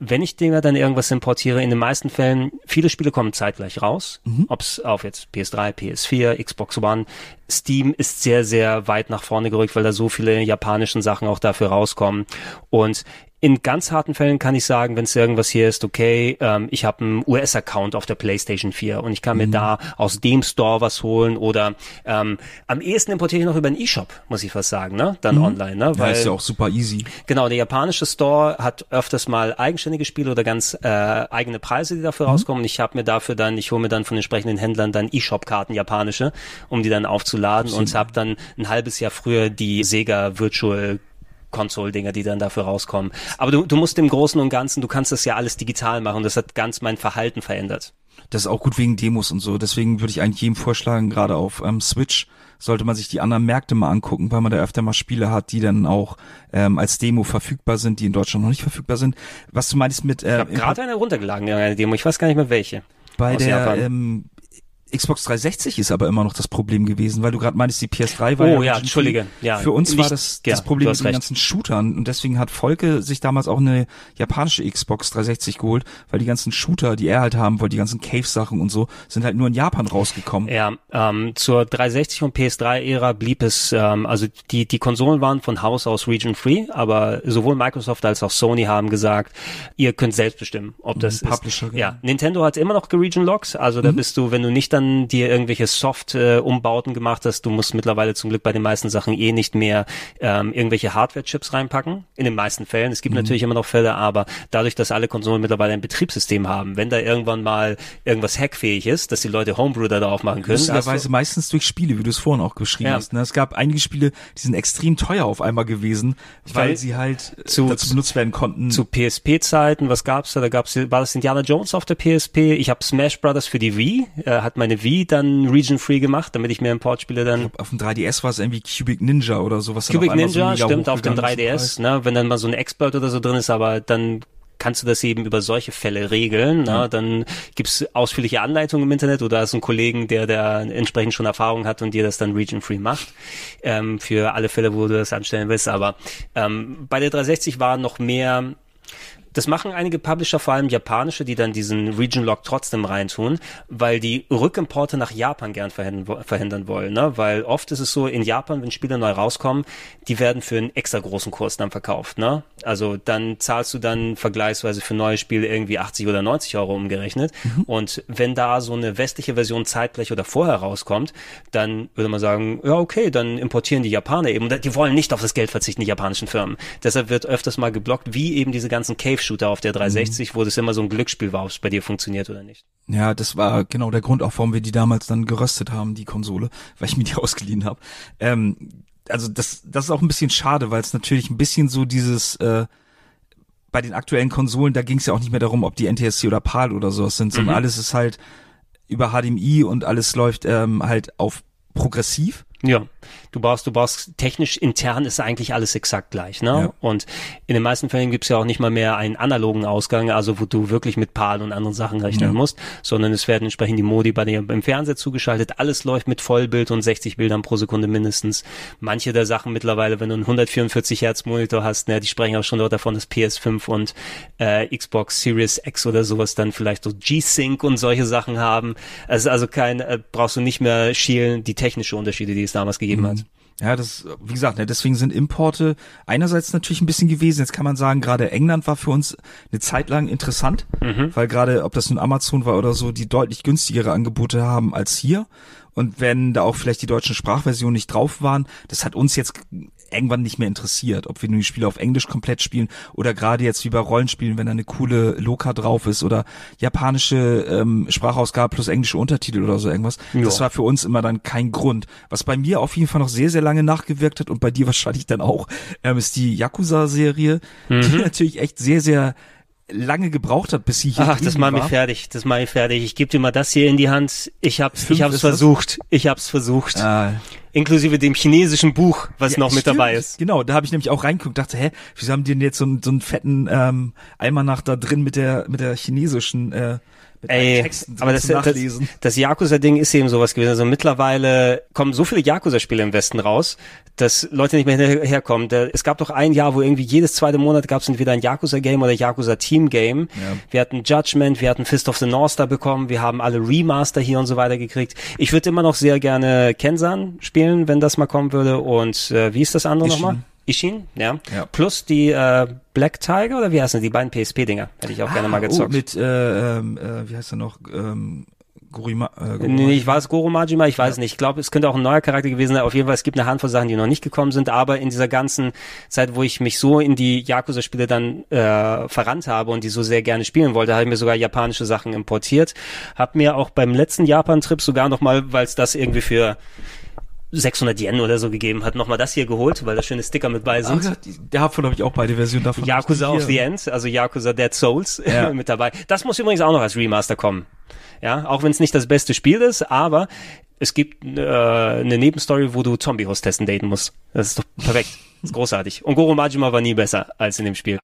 wenn ich Dinger dann irgendwas importiere, in den meisten Fällen, viele Spiele kommen zeitgleich raus, ob's auf jetzt PS3, PS4, Xbox One, Steam ist sehr, sehr weit nach vorne gerückt, weil da so viele japanischen Sachen auch dafür rauskommen. Und in ganz harten Fällen kann ich sagen, wenn es irgendwas hier ist, okay, ähm, ich habe einen US-Account auf der PlayStation 4 und ich kann mir da aus dem Store was holen oder ähm, am ehesten importiere ich noch über einen E-Shop, muss ich fast sagen, ne? Dann online, ne? ja, ist ja auch super easy. Genau, der japanische Store hat öfters mal eigenständige Spiele oder ganz äh, eigene Preise, die dafür rauskommen. Und ich habe mir dafür dann, ich hole mir dann von entsprechenden Händlern dann E-Shop-Karten japanische, um die dann aufzuladen und habe dann ein halbes Jahr früher die Sega Virtual Console-Dinger, die dann dafür rauskommen. Aber du, du musst im Großen und Ganzen, du kannst das ja alles digital machen. Das hat ganz mein Verhalten verändert. Das ist auch gut wegen Demos und so. Deswegen würde ich eigentlich jedem vorschlagen, gerade auf ähm, Switch sollte man sich die anderen Märkte mal angucken, weil man da öfter mal Spiele hat, die dann auch ähm, als Demo verfügbar sind, die in Deutschland noch nicht verfügbar sind. Was du meinst mit Ich äh, habe gerade eine runtergeladen, eine Demo. Ich weiß gar nicht mehr welche. bei der ähm, Xbox 360 ist aber immer noch das Problem gewesen, weil du gerade meinst, die PS3 war Oh, ja, Entschuldige, ja. Für uns war Nicht- das ja, das Problem mit den recht. ganzen Shootern und deswegen hat Volke sich damals auch eine japanische Xbox 360 geholt, weil die ganzen Shooter, die er halt haben wollte, die ganzen Cave-Sachen und so, sind halt nur in Japan rausgekommen. Ja, ähm, zur 360 und PS3-Ära blieb es, ähm, also die, die Konsolen waren von Haus aus region-free, aber sowohl Microsoft als auch Sony haben gesagt, ihr könnt selbst bestimmen, ob das Publisher, ist. genau. Ja, Nintendo hat immer noch Region-Locks, also da bist du, wenn du nicht dann dir irgendwelche Soft-Umbauten gemacht hast, du musst mittlerweile zum Glück bei den meisten Sachen eh nicht mehr ähm, irgendwelche Hardware-Chips reinpacken, in den meisten Fällen. Es gibt natürlich immer noch Fälle, aber dadurch, dass alle Konsolen mittlerweile ein Betriebssystem haben, wenn da irgendwann mal irgendwas hackfähig ist, dass die Leute Homebrew da drauf machen können, du- Lustigerweise meistens durch Spiele, wie du es vorhin auch beschrieben Ja. hast. Ne? Es gab einige Spiele, die sind extrem teuer auf einmal gewesen, weil Weil sie halt äh, zu- dazu benutzt werden konnten. zu PSP-Zeiten, was gab's da? Da gab's, war das Indiana Jones auf der PSP? Ich habe Smash Brothers für die Wii, äh, hat meine Wii dann region-free gemacht, damit ich mir Importspiele dann auf dem 3DS war es irgendwie Cubic Ninja oder sowas. Cubic so Ninja, mega stimmt, auf dem hochgegangen ist im 3DS, ne, wenn dann mal so ein Exploit oder so drin ist, aber dann kannst du das eben über solche Fälle regeln. Ne? Dann gibt's ausführliche Anleitungen im Internet oder hast einen Kollegen, der da entsprechend schon Erfahrung hat und dir das dann region-free macht. Ähm, für alle Fälle, wo du das anstellen willst. Aber ähm, bei der 360 war noch mehr das machen einige Publisher, vor allem japanische, die dann diesen Region Lock trotzdem reintun, weil die Rückimporte nach Japan gern verhindern, verhindern wollen. Ne? Weil oft ist es so, in Japan, wenn Spiele neu rauskommen, die werden für einen extra großen Kurs dann verkauft. Ne? Also dann zahlst du dann vergleichsweise für neue Spiele irgendwie 80 oder 90 Euro umgerechnet. Und wenn da so eine westliche Version zeitgleich oder vorher rauskommt, dann würde man sagen, ja okay, dann importieren die Japaner eben. Die wollen nicht auf das Geld verzichten, die japanischen Firmen. Deshalb wird öfters mal geblockt, wie eben diese ganzen Cave-Shooter auf der 360, wo das immer so ein Glücksspiel war, ob es bei dir funktioniert oder nicht. Ja, das war genau der Grund auch, warum wir die damals dann geröstet haben, die Konsole, weil ich mir die [laughs] ausgeliehen habe. Ähm, also das, das ist auch ein bisschen schade, weil es natürlich ein bisschen so dieses äh, bei den aktuellen Konsolen, da ging es ja auch nicht mehr darum, ob die NTSC oder PAL oder sowas sind, sondern alles ist halt über HDMI und alles läuft ähm, halt auf progressiv. Ja, du brauchst, du brauchst technisch intern ist eigentlich alles exakt gleich, ne? Ja. Und in den meisten Fällen gibt's ja auch nicht mal mehr einen analogen Ausgang, also wo du wirklich mit PAL und anderen Sachen rechnen Ja. musst, sondern es werden entsprechend die Modi bei dir im Fernseher zugeschaltet. Alles läuft mit Vollbild und 60 Bildern pro Sekunde mindestens. Manche der Sachen mittlerweile, wenn du einen 144 Hertz Monitor hast, ne, die sprechen auch schon dort davon, dass PS5 und äh, Xbox Series X oder sowas dann vielleicht so G-Sync und solche Sachen haben. Es ist also kein, äh, brauchst du nicht mehr schielen, die technische Unterschiede, die es damals gegeben hat. Ja, das, wie gesagt, ne, deswegen sind Importe einerseits natürlich ein bisschen gewesen. Jetzt kann man sagen, gerade England war für uns eine Zeit lang interessant, weil gerade, ob das nun Amazon war oder so, die deutlich günstigere Angebote haben als hier. Und wenn da auch vielleicht die deutschen Sprachversionen nicht drauf waren, das hat uns jetzt irgendwann nicht mehr interessiert, ob wir nun die Spiele auf Englisch komplett spielen oder gerade jetzt wie bei Rollenspielen, wenn da eine coole Loka drauf ist oder japanische ähm, Sprachausgabe plus englische Untertitel oder so irgendwas. Das Ja. war für uns immer dann kein Grund. Was bei mir auf jeden Fall noch sehr, sehr lange nachgewirkt hat und bei dir [laughs] wahrscheinlich dann auch, ähm, ist die Yakuza-Serie, Mhm. die natürlich echt sehr, sehr lange gebraucht hat, bis sie hier Ach, das macht mich war. fertig. Das macht mich fertig. Ich gebe dir mal das hier in die Hand. Ich hab's, Fünf ich hab's ist das? versucht. Ich hab's versucht. Ah, Inklusive dem chinesischen Buch, was Ja, noch mit stimmt. dabei ist. Genau, da habe ich nämlich auch reingeguckt, dachte, hä, wieso haben die denn jetzt so, einen- so einen fetten ähm, Almanach da drin mit der mit der chinesischen äh, mit Ey, Texten aber das, zum das, Nachlesen. das Yakuza-Ding ist eben sowas gewesen. Also mittlerweile kommen so viele Yakuza-Spiele im Westen raus, dass Leute nicht mehr hinterherkommen. Da- Es gab doch ein Jahr, wo irgendwie jedes zweite Monat gab es entweder ein Yakuza-Game oder Yakuza-Team-Game. Wir hatten Judgment, wir hatten Fist of the North Star bekommen, wir haben alle Remaster hier und so weiter gekriegt. Ich würde immer noch sehr gerne Kensan spielen, wenn das mal kommen würde. Und äh, wie ist das andere nochmal? Ishin, ja. Ja. Plus die äh, Black Tiger oder wie heißen die beiden PSP-Dinger? Hätte ich auch gerne mal oh, gezockt. mit äh, ähm, äh, wie heißt er noch ähm, Gorima, äh, Gorima. Nee, ich weiß Goro Majima, ich weiß nicht. Ich glaube, es könnte auch ein neuer Charakter gewesen sein. Auf jeden Fall, es gibt eine Handvoll Sachen, die noch nicht gekommen sind, aber in dieser ganzen Zeit, wo ich mich so in die Yakuza-Spiele dann äh, verrannt habe und die so sehr gerne spielen wollte, habe ich mir sogar japanische Sachen importiert. Hab mir auch beim letzten Japan-Trip sogar nochmal, weil es das irgendwie für 600 Yen oder so gegeben hat, nochmal das hier geholt, weil da schöne Sticker mit bei sind. Ach, davon habe ich auch beide Versionen davon. Yakuza of the End, also Yakuza Dead Souls Ja. [laughs] mit dabei. Das muss übrigens auch noch als Remaster kommen. Ja, auch wenn es nicht das beste Spiel ist, aber es gibt äh, eine Nebenstory, wo du Zombie-Hostessen daten musst. Das ist doch perfekt. Das ist großartig. Und Goro Majima war nie besser als in dem Spiel.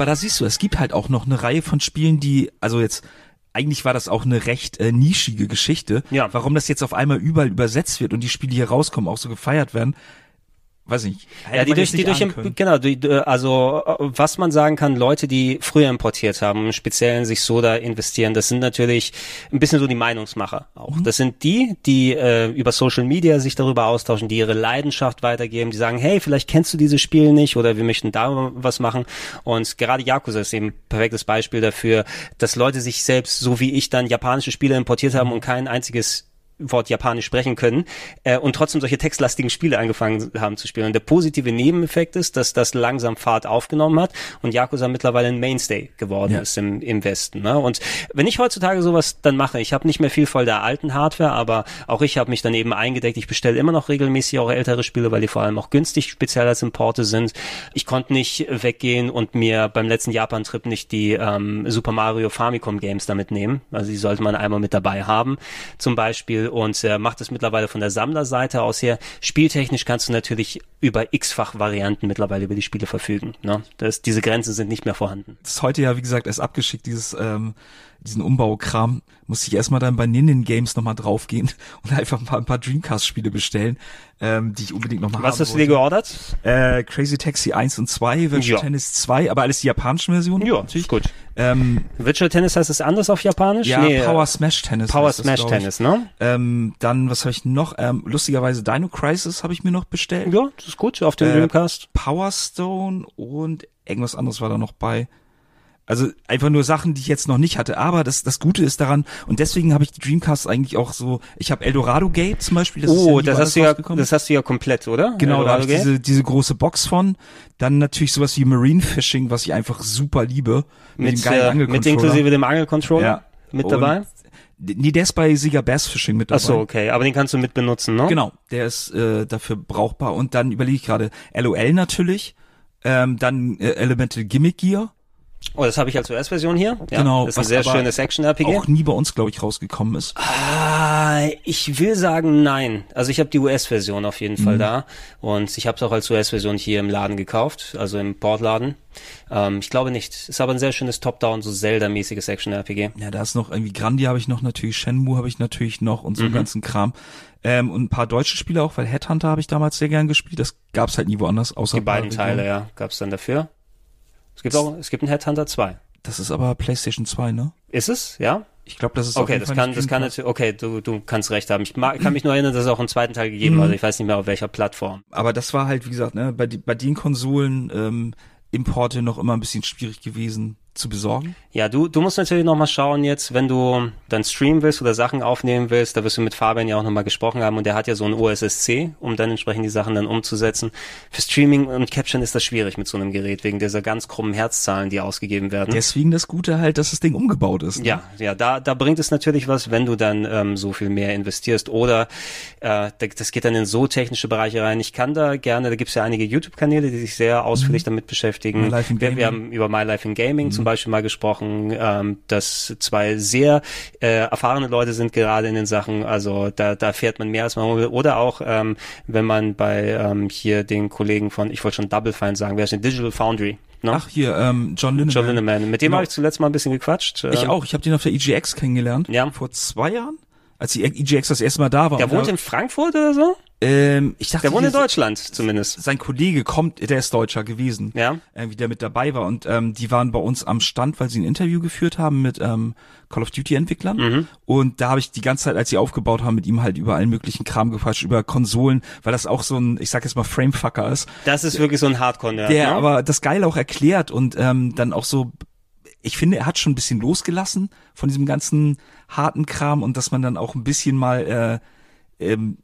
Aber da siehst du, es gibt halt auch noch eine Reihe von Spielen, die, also jetzt, eigentlich war das auch eine recht äh, nischige Geschichte. Ja. Warum das jetzt auf einmal überall übersetzt wird und die Spiele, die hier rauskommen, auch so gefeiert werden, weiß ich Ja, die durch, die durch, im- genau, die, äh, also äh, was man sagen kann, Leute, die früher importiert haben, im Speziellen sich so da investieren, das sind natürlich ein bisschen so die Meinungsmacher auch. Mhm. Das sind die, die äh, über Social Media sich darüber austauschen, die ihre Leidenschaft weitergeben, die sagen, hey, vielleicht kennst du dieses Spiel nicht oder wir möchten da was machen. Und gerade Yakuza ist eben ein perfektes Beispiel dafür, dass Leute sich selbst, so wie ich dann japanische Spiele importiert haben und kein einziges Wort Japanisch sprechen können äh, und trotzdem solche textlastigen Spiele angefangen haben zu spielen. Und der positive Nebeneffekt ist, dass das langsam Fahrt aufgenommen hat und Yakuza mittlerweile ein Mainstay geworden Ja. ist im, im Westen. Ne? Und wenn ich heutzutage sowas dann mache, ich habe nicht mehr viel voll der alten Hardware, aber auch ich habe mich dann eben eingedeckt. Ich bestelle immer noch regelmäßig auch ältere Spiele, weil die vor allem auch günstig speziell als Importe sind. Ich konnte nicht weggehen und mir beim letzten Japan-Trip nicht die ähm, Super Mario Famicom Games damit nehmen. Also die sollte man einmal mit dabei haben zum Beispiel und äh, macht es mittlerweile von der Sammlerseite aus her. Spieltechnisch kannst du natürlich über x-fach Varianten mittlerweile über die Spiele verfügen. Ne? Das, diese Grenzen sind nicht mehr vorhanden. Das ist heute ja, wie gesagt, erst abgeschickt, dieses, ähm, diesen Umbaukram. Musste ich erstmal dann bei Ninden Games nochmal draufgehen [laughs] und einfach ein paar, ein paar Dreamcast-Spiele bestellen, ähm, die ich unbedingt nochmal Was haben hast du dir geordert? Äh, Crazy Taxi 1 und 2, Virtual Ja. Tennis 2, aber alles die japanischen Versionen. Ja, natürlich gut. Ähm, Virtual Tennis heißt es anders auf Japanisch? ja, Nee, Power Smash Tennis. Power heißt das, Smash ich. Tennis, ne? Ähm, dann, was habe ich noch? Ähm, lustigerweise Dino Crisis habe ich mir noch bestellt. Ja, das ist gut, auf dem Äh, Dreamcast. Power Stone und irgendwas anderes war da noch bei. Also einfach nur Sachen, die ich jetzt noch nicht hatte. Aber das, das Gute ist daran, und deswegen habe ich die Dreamcast eigentlich auch so, ich habe Eldorado Gate zum Beispiel. Das ist ja Oh, das hast du ja, das hast du ja komplett, oder? Genau, da habe Eldorado ich diese, diese große Box von. Dann natürlich sowas wie Marine Fishing, was ich einfach super liebe. mit, dem geilen äh, mit Angelcontroller. inklusive dem Angelcontroller Ja. mit Und- dabei. Nee, der ist bei Sieger Bass Fishing mit dabei. Ach so, okay, aber den kannst du mit benutzen, ne? Genau, der ist äh, dafür brauchbar. Und dann überlege ich gerade LOL natürlich, ähm, dann äh, Elemental Gimmick Gear. Oh, das habe ich als US-Version hier. Ja, genau. Das ist ein sehr schönes Action-RPG. Auch nie bei uns, glaube ich, rausgekommen ist. Ah, ich will sagen nein. Also ich habe die US-Version auf jeden Mhm. Fall da und ich habe es auch als US-Version hier im Laden gekauft, also im Portladen. Ähm, ich glaube nicht. Ist aber ein sehr schönes Top-Down, so Zelda-mäßiges Action-RPG. Ja, da ist noch irgendwie Grandi habe ich noch natürlich, Shenmue habe ich natürlich noch und so Mhm. ganzen Kram. Ähm, und ein paar deutsche Spiele auch, weil Headhunter habe ich damals sehr gern gespielt. Das gab's halt nie woanders, außer Die beiden Teile, ja, gab's dann dafür. Es gibt auch, es gibt einen Headhunter 2. Das ist aber PlayStation 2, ne? Ist es? Ja? Ich glaube, das ist Okay, das Fall kann, das kann natürlich, okay, du, du kannst recht haben. Ich mag, kann mich nur erinnern, dass es auch einen zweiten Teil gegeben Mhm. hat. Ich weiß nicht mehr auf welcher Plattform. Aber das war halt, wie gesagt, ne, bei, bei den Konsolen ähm, Importe noch immer ein bisschen schwierig gewesen zu besorgen. Ja, du, du musst natürlich nochmal schauen jetzt, wenn du dann streamen willst oder Sachen aufnehmen willst, da wirst du mit Fabian ja auch nochmal gesprochen haben und der hat ja so ein OSSC, um dann entsprechend die Sachen dann umzusetzen. Für Streaming und Caption ist das schwierig mit so einem Gerät, wegen dieser ganz krummen Herzahlen, die ausgegeben werden. Deswegen das Gute halt, dass das Ding umgebaut ist. Ne? Ja, ja, da, da bringt es natürlich was, wenn du dann ähm, so viel mehr investierst. Oder äh, da- das geht dann in so technische Bereiche rein. Ich kann da gerne, da gibt's ja einige YouTube-Kanäle, die sich sehr ausführlich damit beschäftigen. Wir, wir haben über My Life in Gaming zum Beispiel mal gesprochen, ähm, dass zwei sehr äh, erfahrene Leute sind gerade in den Sachen. Also da, da fährt man mehr als man will. Oder auch, ähm, wenn man bei ähm, hier den Kollegen von, ich wollte schon Double Fine sagen, wer ist denn Digital Foundry? Ne? Ach hier, ähm, John Lindemann. John Lindemann. Mit dem Genau. habe ich zuletzt mal ein bisschen gequatscht. Ich Ähm, auch. Ich habe den auf der EGX kennengelernt. Ja. Vor zwei Jahren, als die EGX das erste Mal da war. Der wohnt in Frankfurt oder so? Ähm, ich dachte, Der wohnt in Deutschland zumindest. Sein Kollege kommt, der ist Deutscher gewesen. Ja. Irgendwie der mit dabei war. Und ähm, die waren bei uns am Stand, weil sie ein Interview geführt haben mit ähm, Call of Duty Entwicklern. Mhm. Und da habe ich die ganze Zeit, als sie aufgebaut haben, mit ihm halt über allen möglichen Kram gequatscht, über Konsolen, weil das auch so ein, ich sag jetzt mal, Framefucker ist. Das ist wirklich so ein Hardcore-Nerd. der ne? aber das geil auch erklärt und ähm, dann auch so ich finde, er hat schon ein bisschen losgelassen von diesem ganzen harten Kram und dass man dann auch ein bisschen mal äh, ähm,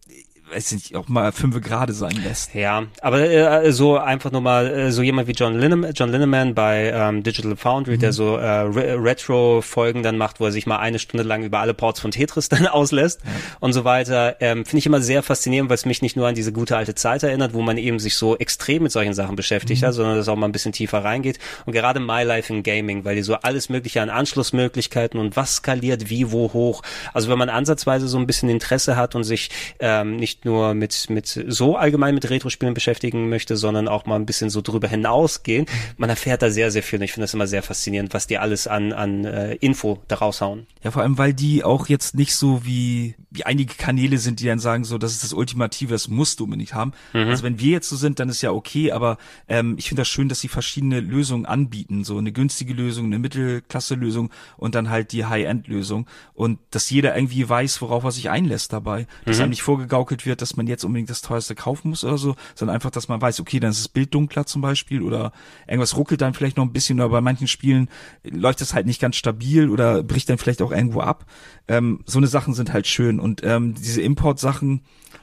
weiß nicht, auch mal fünf Grade sein lässt. Ja, aber äh, so einfach nur mal äh, so jemand wie John Linneman, John Linneman bei ähm, Digital Foundry, mhm. der so äh, Re Retro-Folgen dann macht, wo er sich mal eine Stunde lang über alle Ports von Tetris [laughs] dann auslässt ja. und so weiter, ähm, finde ich immer sehr faszinierend, weil es mich nicht nur an diese gute alte Zeit erinnert, wo man eben sich so extrem mit solchen Sachen beschäftigt mhm. hat, sondern dass auch mal ein bisschen tiefer reingeht. Und gerade My Life in Gaming, weil die so alles mögliche an Anschlussmöglichkeiten und was skaliert wie, wo hoch. Also wenn man ansatzweise so ein bisschen Interesse hat und sich ähm, nicht nur mit, mit so allgemein mit Retro-Spielen beschäftigen möchte, sondern auch mal ein bisschen so drüber hinausgehen, man erfährt da sehr, sehr viel. Und ich finde das immer sehr faszinierend, was die alles an, an äh, Info da raushauen. Ja, vor allem, weil die auch jetzt nicht so wie, wie einige Kanäle sind, die dann sagen, so, das ist das Ultimative, das musst du unbedingt haben. Mhm. Also wenn wir jetzt so sind, dann ist ja okay, aber ähm, ich finde das schön, dass sie verschiedene Lösungen anbieten. So eine günstige Lösung, eine Mittelklasse-Lösung und dann halt die High-End-Lösung. Und dass jeder irgendwie weiß, worauf er sich einlässt dabei. Dass mhm. einem nicht vorgegaukelt wird, dass man jetzt unbedingt das teuerste kaufen muss oder so, sondern einfach, dass man weiß, okay, dann ist das Bild dunkler zum Beispiel oder irgendwas ruckelt dann vielleicht noch ein bisschen, oder bei manchen Spielen läuft das halt nicht ganz stabil oder bricht dann vielleicht auch irgendwo ab. Ähm, so eine Sachen sind halt schön und ähm, diese Import-Sachen,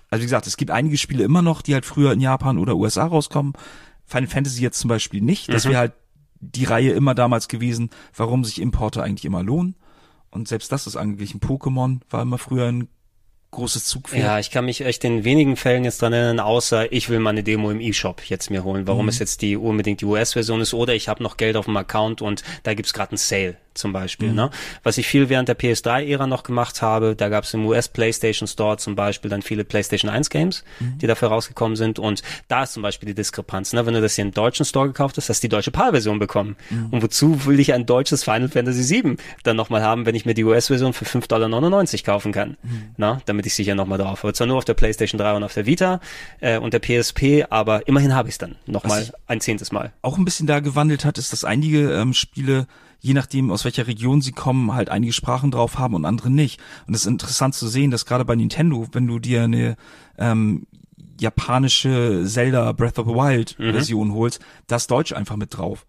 also wie gesagt, es gibt einige Spiele immer noch, die halt früher in Japan oder USA rauskommen. Final Fantasy jetzt zum Beispiel nicht. Das mhm. wäre halt die Reihe immer damals gewesen, warum sich Importe eigentlich immer lohnen. Und selbst das ist angeglichen. Pokémon war immer früher ein großes Zugpferd. Ja, ich kann mich echt in wenigen Fällen jetzt dran erinnern, außer ich will meine Demo im E-Shop jetzt mir holen. Warum mhm. es jetzt die unbedingt die US-Version ist oder ich habe noch Geld auf dem Account und da gibt's gerade einen Sale zum Beispiel. Mhm. Ne? Was ich viel während der PS3-Ära noch gemacht habe, da gab es im US PlayStation Store zum Beispiel dann viele PlayStation 1 Games, mhm. die dafür rausgekommen sind. Und da ist zum Beispiel die Diskrepanz. Ne? Wenn du das hier im deutschen Store gekauft hast, hast du die deutsche PAL-Version bekommen. Mhm. Und wozu will ich ein deutsches Final Fantasy 7 dann nochmal haben, wenn ich mir die US-Version für 5,99 Dollar kaufen kann? Mhm. Na? Damit ich sicher nochmal drauf habe. Zwar nur auf der PlayStation 3 und auf der Vita äh, und der PSP, aber immerhin habe ich es dann nochmal ein zehntes Mal. Auch ein bisschen da gewandelt hat, ist, dass einige ähm, Spiele je nachdem, aus welcher Region sie kommen, halt einige Sprachen drauf haben und andere nicht. Und es ist interessant zu sehen, dass gerade bei Nintendo, wenn du dir eine ähm, japanische Zelda Breath of the Wild mhm. Version holst, da ist Deutsch einfach mit drauf.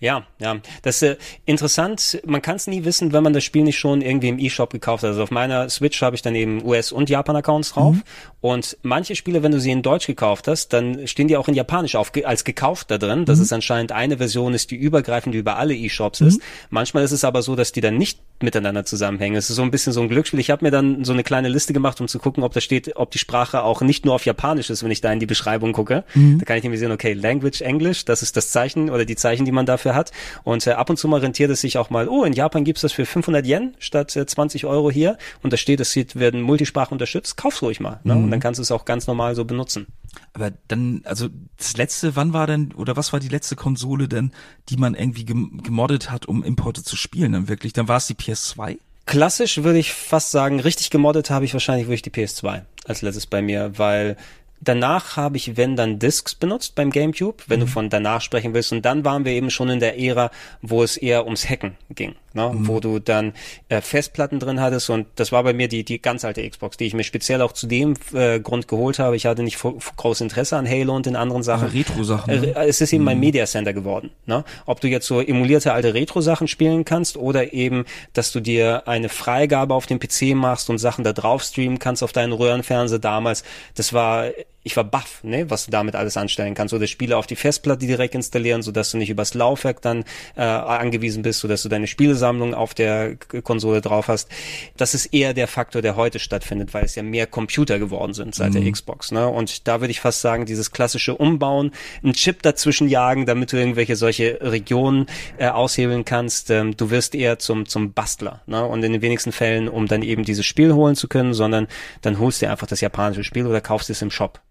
Ja, ja, das ist äh, interessant. Man kann es nie wissen, wenn man das Spiel nicht schon irgendwie im E-Shop gekauft hat. Also auf meiner Switch habe ich dann eben US- und Japan-Accounts drauf. Mhm. Und manche Spiele, wenn du sie in Deutsch gekauft hast, dann stehen die auch in Japanisch auf, als gekauft da drin, dass mhm. es anscheinend eine Version ist, die übergreifend über alle E-Shops mhm. ist. Manchmal ist es aber so, dass die dann nicht miteinander zusammenhängen. Es ist so ein bisschen so ein Glücksspiel. Ich habe mir dann so eine kleine Liste gemacht, um zu gucken, ob da steht, ob die Sprache auch nicht nur auf Japanisch ist, wenn ich da in die Beschreibung gucke. Mhm. Da kann ich nämlich sehen, okay, Language English, das ist das Zeichen oder die Zeichen, die man dafür hat. Und äh, ab und zu mal rentiert es sich auch mal, oh, in Japan gibt's das für 500 Yen statt äh, 20 Euro hier. Und da steht, es werden Multisprache unterstützt. Kauf's ruhig mal. Ne? Mhm. Und dann kannst du es auch ganz normal so benutzen. Aber dann, also das letzte, wann war denn, oder was war die letzte Konsole denn, die man irgendwie gemoddet hat, um Importe zu spielen dann wirklich? Dann war es die PS2? Klassisch würde ich fast sagen, richtig gemoddet habe ich wahrscheinlich wirklich die PS2 als letztes bei mir, weil Danach habe ich, wenn dann Discs benutzt beim GameCube, wenn mhm. du von danach sprechen willst. Und dann waren wir eben schon in der Ära, wo es eher ums Hacken ging ne? Mhm. wo du dann äh, Festplatten drin hattest und das war bei mir die, die ganz alte Xbox, die ich mir speziell auch zu dem äh, Grund geholt habe. Ich hatte nicht großes Interesse an Halo und den anderen Sachen. Retro-Sachen. Ne? Äh, es ist eben mhm. mein Media Center geworden. Ne? Ob du jetzt so emulierte alte Retro-Sachen spielen kannst oder eben, dass du dir eine Freigabe auf dem PC machst und Sachen da drauf streamen kannst auf deinen Röhrenfernseher damals. Das war ich war baff, ne, was du damit alles anstellen kannst. Oder Spiele auf die Festplatte direkt installieren, so dass du nicht übers Laufwerk dann äh, angewiesen bist, so dass du deine Spiele Spielesammlung auf der Konsole drauf hast. Das ist eher der Faktor, der heute stattfindet, weil es ja mehr Computer geworden sind seit mhm. der Xbox. Ne? Und da würde ich fast sagen, dieses klassische Umbauen, einen Chip dazwischen jagen, damit du irgendwelche solche Regionen äh, aushebeln kannst. Ähm, du wirst eher zum, zum Bastler. Ne? Und in den wenigsten Fällen, um dann eben dieses Spiel holen zu können, sondern dann holst du einfach das japanische Spiel oder kaufst es im Shop.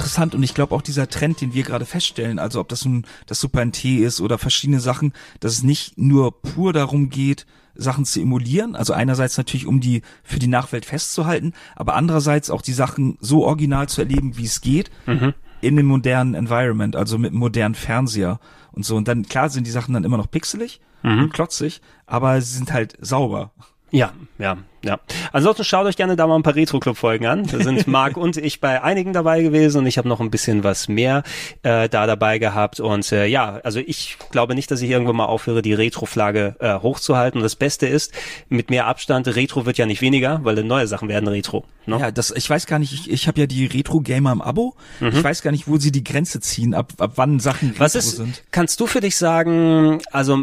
interessant und ich glaube auch dieser Trend, den wir gerade feststellen, also ob das nun das Super NT ist oder verschiedene Sachen, dass es nicht nur pur darum geht, Sachen zu emulieren, also einerseits natürlich um die für die Nachwelt festzuhalten, aber andererseits auch die Sachen so original zu erleben, wie es geht, mhm. in dem modernen Environment, also mit einem modernen Fernseher und so. Und dann klar sind die Sachen dann immer noch pixelig mhm. und klotzig, aber sie sind halt sauber. Ja, ja, ja. Ansonsten schaut euch gerne da mal ein paar Retro-Club-Folgen an. Da sind [laughs] Marc und ich bei einigen dabei gewesen und ich habe noch ein bisschen was mehr äh, da dabei gehabt. Und äh, ja, also ich glaube nicht, dass ich irgendwann mal aufhöre, die Retro-Flagge äh, hochzuhalten. Und das Beste ist, mit mehr Abstand, Retro wird ja nicht weniger, weil neue Sachen werden Retro. Ne? Ja, das, ich weiß gar nicht, ich, ich habe ja die Retro-Gamer im Abo. Mhm. Ich weiß gar nicht, wo sie die Grenze ziehen, ab, ab wann Sachen Retro was ist, sind. Kannst du für dich sagen, also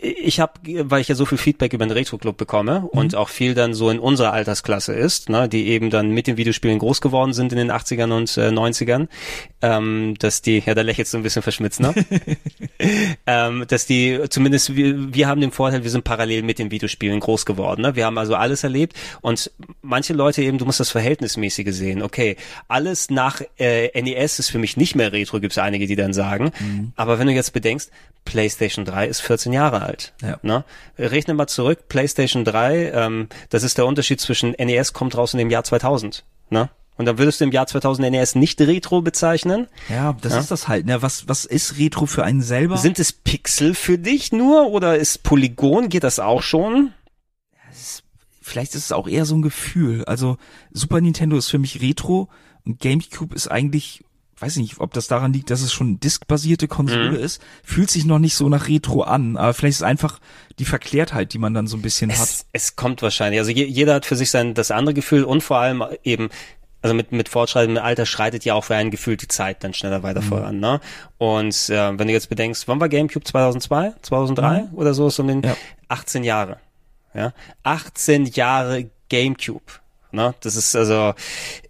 ich habe, weil ich ja so viel Feedback über den Retro-Club bekomme mhm. und auch viel dann so in unserer Altersklasse ist, ne, die eben dann mit den Videospielen groß geworden sind in den 80ern und äh, 90ern, ähm, dass die, ja, da lächelst du ein bisschen verschmitzt, ne? [laughs] ähm, dass die, zumindest wir, wir haben den Vorteil, wir sind parallel mit den Videospielen groß geworden, ne? Wir haben also alles erlebt und manche Leute eben, du musst das Verhältnismäßige sehen, okay, alles nach äh, NES ist für mich nicht mehr Retro, gibt es einige, die dann sagen, mhm. aber wenn du jetzt bedenkst, PlayStation 3 ist 14 Jahre alt. Ja. Ne? Rechne mal zurück, PlayStation 3, ähm, das ist der Unterschied zwischen NES kommt raus in dem Jahr 2000. Ne? Und dann würdest du im Jahr 2000 NES nicht Retro bezeichnen. Ja, das ja? ist das halt. Ne? Was, was ist Retro für einen selber? Sind es Pixel für dich nur oder ist Polygon, geht das auch schon? Ist, vielleicht ist es auch eher so ein Gefühl. Also Super Nintendo ist für mich Retro und GameCube ist eigentlich weiß ich nicht, ob das daran liegt, dass es schon diskbasierte Konsole mhm. ist, fühlt sich noch nicht so nach Retro an, aber vielleicht ist es einfach die Verklärtheit, die man dann so ein bisschen es, hat. Es kommt wahrscheinlich, also je, jeder hat für sich sein das andere Gefühl und vor allem eben also mit, mit fortschreitendem Alter schreitet ja auch für einen Gefühl die Zeit dann schneller weiter mhm. voran, ne? Und äh, wenn du jetzt bedenkst, wann war GameCube 2002, 2003 mhm. oder so, so um den ja. 18 Jahre, ja? 18 Jahre GameCube. Ne? Das ist also,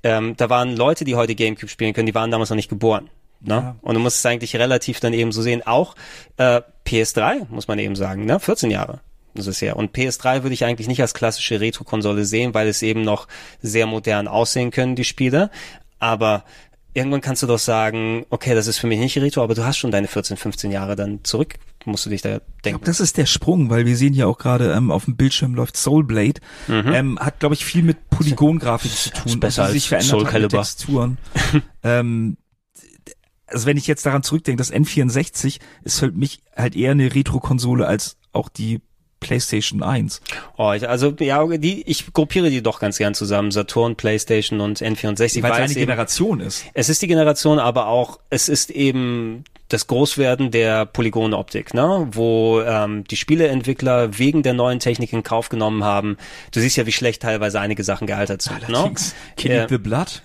ähm, da waren Leute, die heute Gamecube spielen können, die waren damals noch nicht geboren. Ne? Ja. Und du musst es eigentlich relativ dann eben so sehen. Auch äh, PS3, muss man eben sagen, ne? 14 Jahre. Das ist ja. Und PS3 würde ich eigentlich nicht als klassische Retro-Konsole sehen, weil es eben noch sehr modern aussehen können, die Spiele. Aber irgendwann kannst du doch sagen, okay, das ist für mich nicht Retro, aber du hast schon deine 14, 15 Jahre dann zurück, musst du dich da denken. Ich glaub, das ist der Sprung, weil wir sehen ja auch gerade ähm, auf dem Bildschirm läuft Soulblade, mhm. ähm, hat glaube ich viel mit Polygongrafik zu tun, ist besser also, sich verändert Soul Calibur. Texturen. [laughs] ähm, also wenn ich jetzt daran zurückdenke, das N64 ist für mich halt eher eine Retro-Konsole als auch die PlayStation 1. Oh, also ja, die ich gruppiere die doch ganz gern zusammen, Saturn, PlayStation und N64, weil es eine Generation ist. Es ist die Generation, aber auch es ist eben das Großwerden der Polygonoptik, ne? wo ähm, die Spieleentwickler wegen der neuen Technik in Kauf genommen haben. Du siehst ja, wie schlecht teilweise einige Sachen gealtert sind. Ne? Killing äh, the Blood.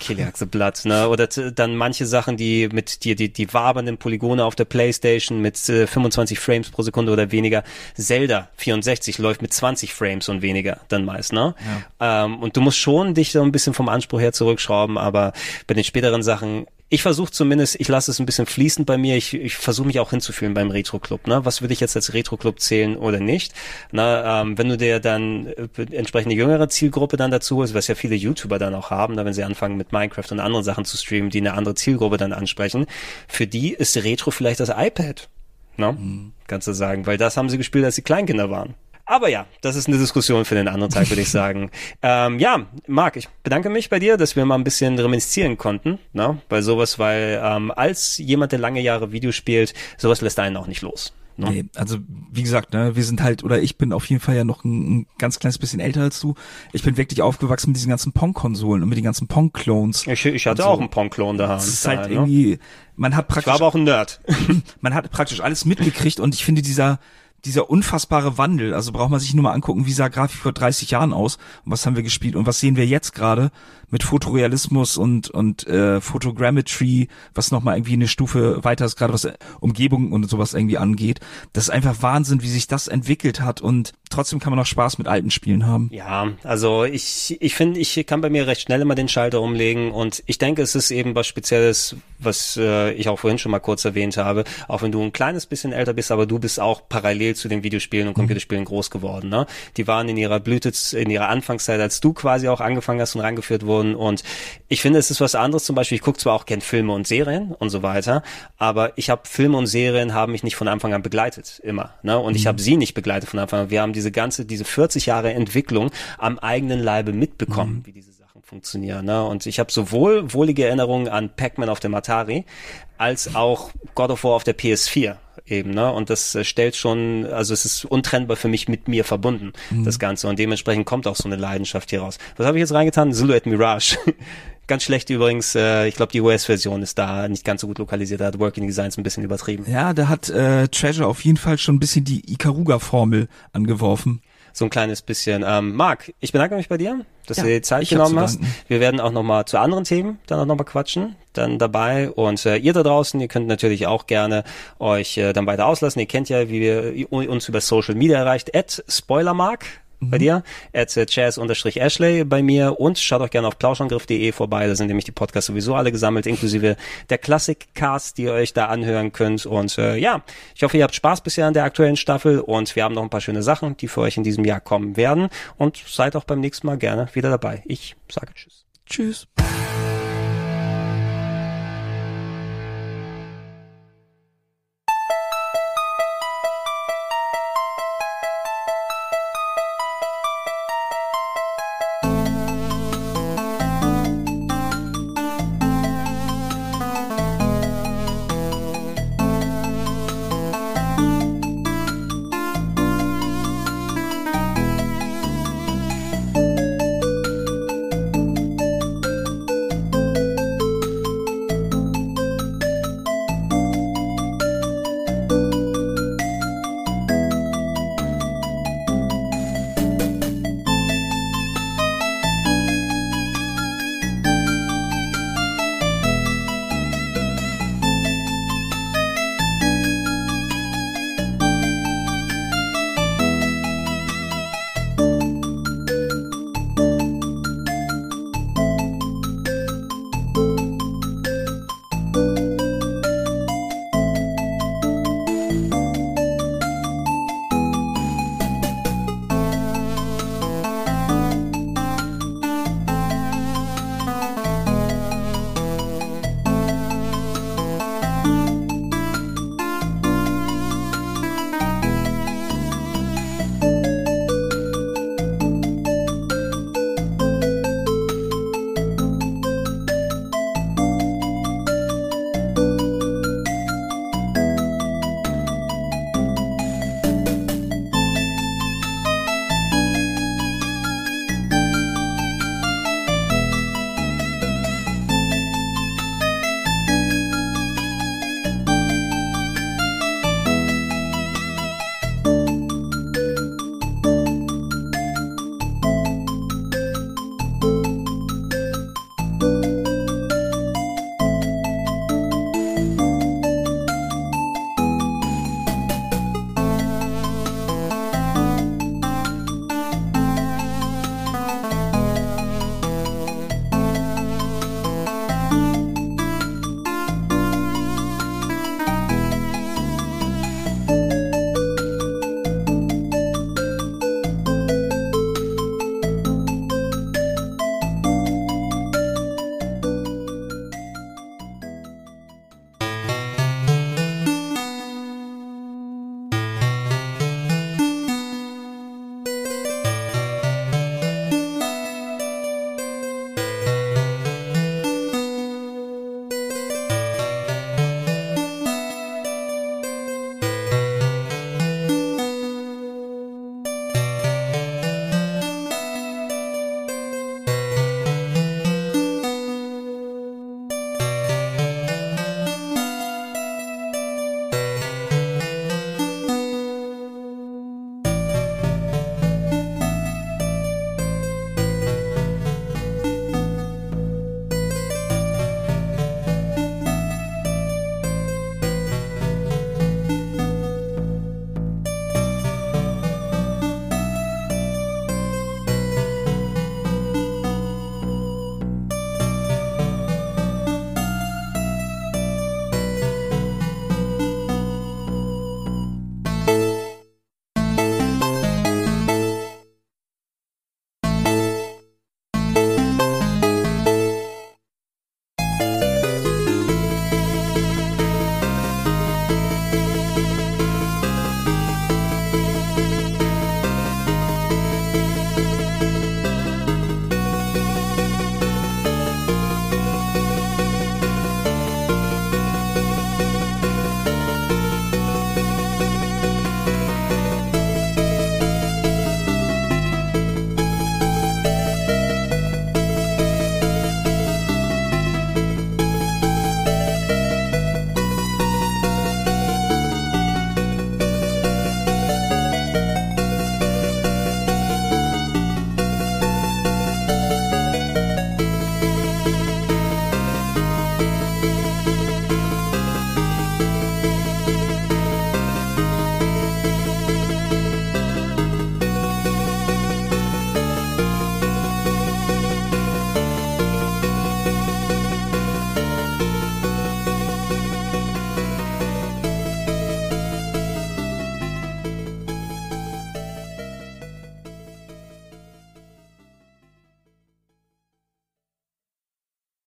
Killing the Blood. Ne? Oder dann manche Sachen, die mit die, die, die wabernden Polygone auf der Playstation mit äh, 25 Frames pro Sekunde oder weniger. Zelda 64 läuft mit 20 Frames und weniger dann meist. Ne? Ja. Ähm, und du musst schon dich so ein bisschen vom Anspruch her zurückschrauben, aber bei den späteren Sachen ich versuche zumindest, ich lasse es ein bisschen fließend bei mir. Ich, ich versuche mich auch hinzufühlen beim Retro-Club. Ne? Was würde ich jetzt als Retro-Club zählen oder nicht? Na, ähm, wenn du dir dann äh, entsprechende jüngere Zielgruppe dann dazu holst, was ja viele YouTuber dann auch haben, da wenn sie anfangen mit Minecraft und anderen Sachen zu streamen, die eine andere Zielgruppe dann ansprechen, für die ist Retro vielleicht das iPad. Ne? Mhm. Kannst du sagen, weil das haben sie gespielt, als sie Kleinkinder waren. Aber ja, das ist eine Diskussion für den anderen Tag, würde ich [laughs] sagen. ähm, ja, Marc, ich bedanke mich bei dir, dass wir mal ein bisschen reminiszieren konnten, ne? bei sowas, weil ähm, als jemand, der lange Jahre Video spielt, sowas lässt einen auch nicht los. Ne? Nee, also wie gesagt, ne, wir sind halt, oder ich bin auf jeden Fall ja noch ein, ein ganz kleines bisschen älter als du. Ich bin wirklich aufgewachsen mit diesen ganzen Pong-Konsolen und mit den ganzen Pong-Clones. Ich, ich hatte so. auch einen Pong-Clone da. Das ist halt ne? irgendwie, man hat praktisch. Ich war aber auch ein Nerd. [laughs] man hat praktisch alles mitgekriegt und ich finde dieser, dieser unfassbare Wandel, also braucht man sich nur mal angucken, wie sah Grafik vor 30 Jahren aus? Und was haben wir gespielt und was sehen wir jetzt gerade mit Fotorealismus und und äh, Photogrammetry, was nochmal irgendwie eine Stufe weiter ist, gerade was Umgebung und sowas irgendwie angeht. Das ist einfach Wahnsinn, wie sich das entwickelt hat und trotzdem kann man auch Spaß mit alten Spielen haben. Ja, also ich, ich finde, ich kann bei mir recht schnell immer den Schalter umlegen und ich denke, es ist eben was Spezielles, was äh, ich auch vorhin schon mal kurz erwähnt habe, auch wenn du ein kleines bisschen älter bist, aber du bist auch parallel zu den Videospielen und Computerspielen groß geworden. Ne? Die waren in ihrer Blüte, in ihrer Anfangszeit, als du quasi auch angefangen hast und rangeführt wurden und ich finde, es ist was anderes zum Beispiel, ich gucke zwar auch gern Filme und Serien und so weiter, aber ich habe Filme und Serien haben mich nicht von Anfang an begleitet, immer. Ne? Und ich habe sie nicht begleitet von Anfang an. Wir haben diese ganze, diese 40 Jahre Entwicklung am eigenen Leibe mitbekommen, mhm. wie diese Sachen funktionieren. Ne? Und ich habe sowohl wohlige Erinnerungen an Pac-Man auf dem Atari, als auch God of War auf der PS4 eben, ne? Und das äh, stellt schon, also es ist untrennbar für mich mit mir verbunden, mhm. das Ganze. Und dementsprechend kommt auch so eine Leidenschaft hier raus. Was habe ich jetzt reingetan? Silhouette Mirage. [laughs] Ganz schlecht übrigens, äh, ich glaube die US-Version ist da nicht ganz so gut lokalisiert, da hat Working Designs ein bisschen übertrieben. Ja, da hat äh, Treasure auf jeden Fall schon ein bisschen die Ikaruga-Formel angeworfen so ein kleines bisschen. Ähm, Marc, ich bedanke mich bei dir, dass ja, du dir Zeit genommen hast. Wir werden auch nochmal zu anderen Themen dann auch nochmal quatschen, dann dabei. Und äh, ihr da draußen, ihr könnt natürlich auch gerne euch äh, dann weiter auslassen. Ihr kennt ja, wie wir uns über Social Media erreicht. At Spoilermark bei dir, at chaz-ashley bei mir. Und schaut auch gerne auf plauschangriff.de vorbei, da sind nämlich die Podcasts sowieso alle gesammelt, inklusive der Classic-Cast, die ihr euch da anhören könnt. Und äh, ja, ich hoffe, ihr habt Spaß bisher an der aktuellen Staffel. Und wir haben noch ein paar schöne Sachen, die für euch in diesem Jahr kommen werden. Und seid auch beim nächsten Mal gerne wieder dabei. Ich sage Tschüss. Tschüss.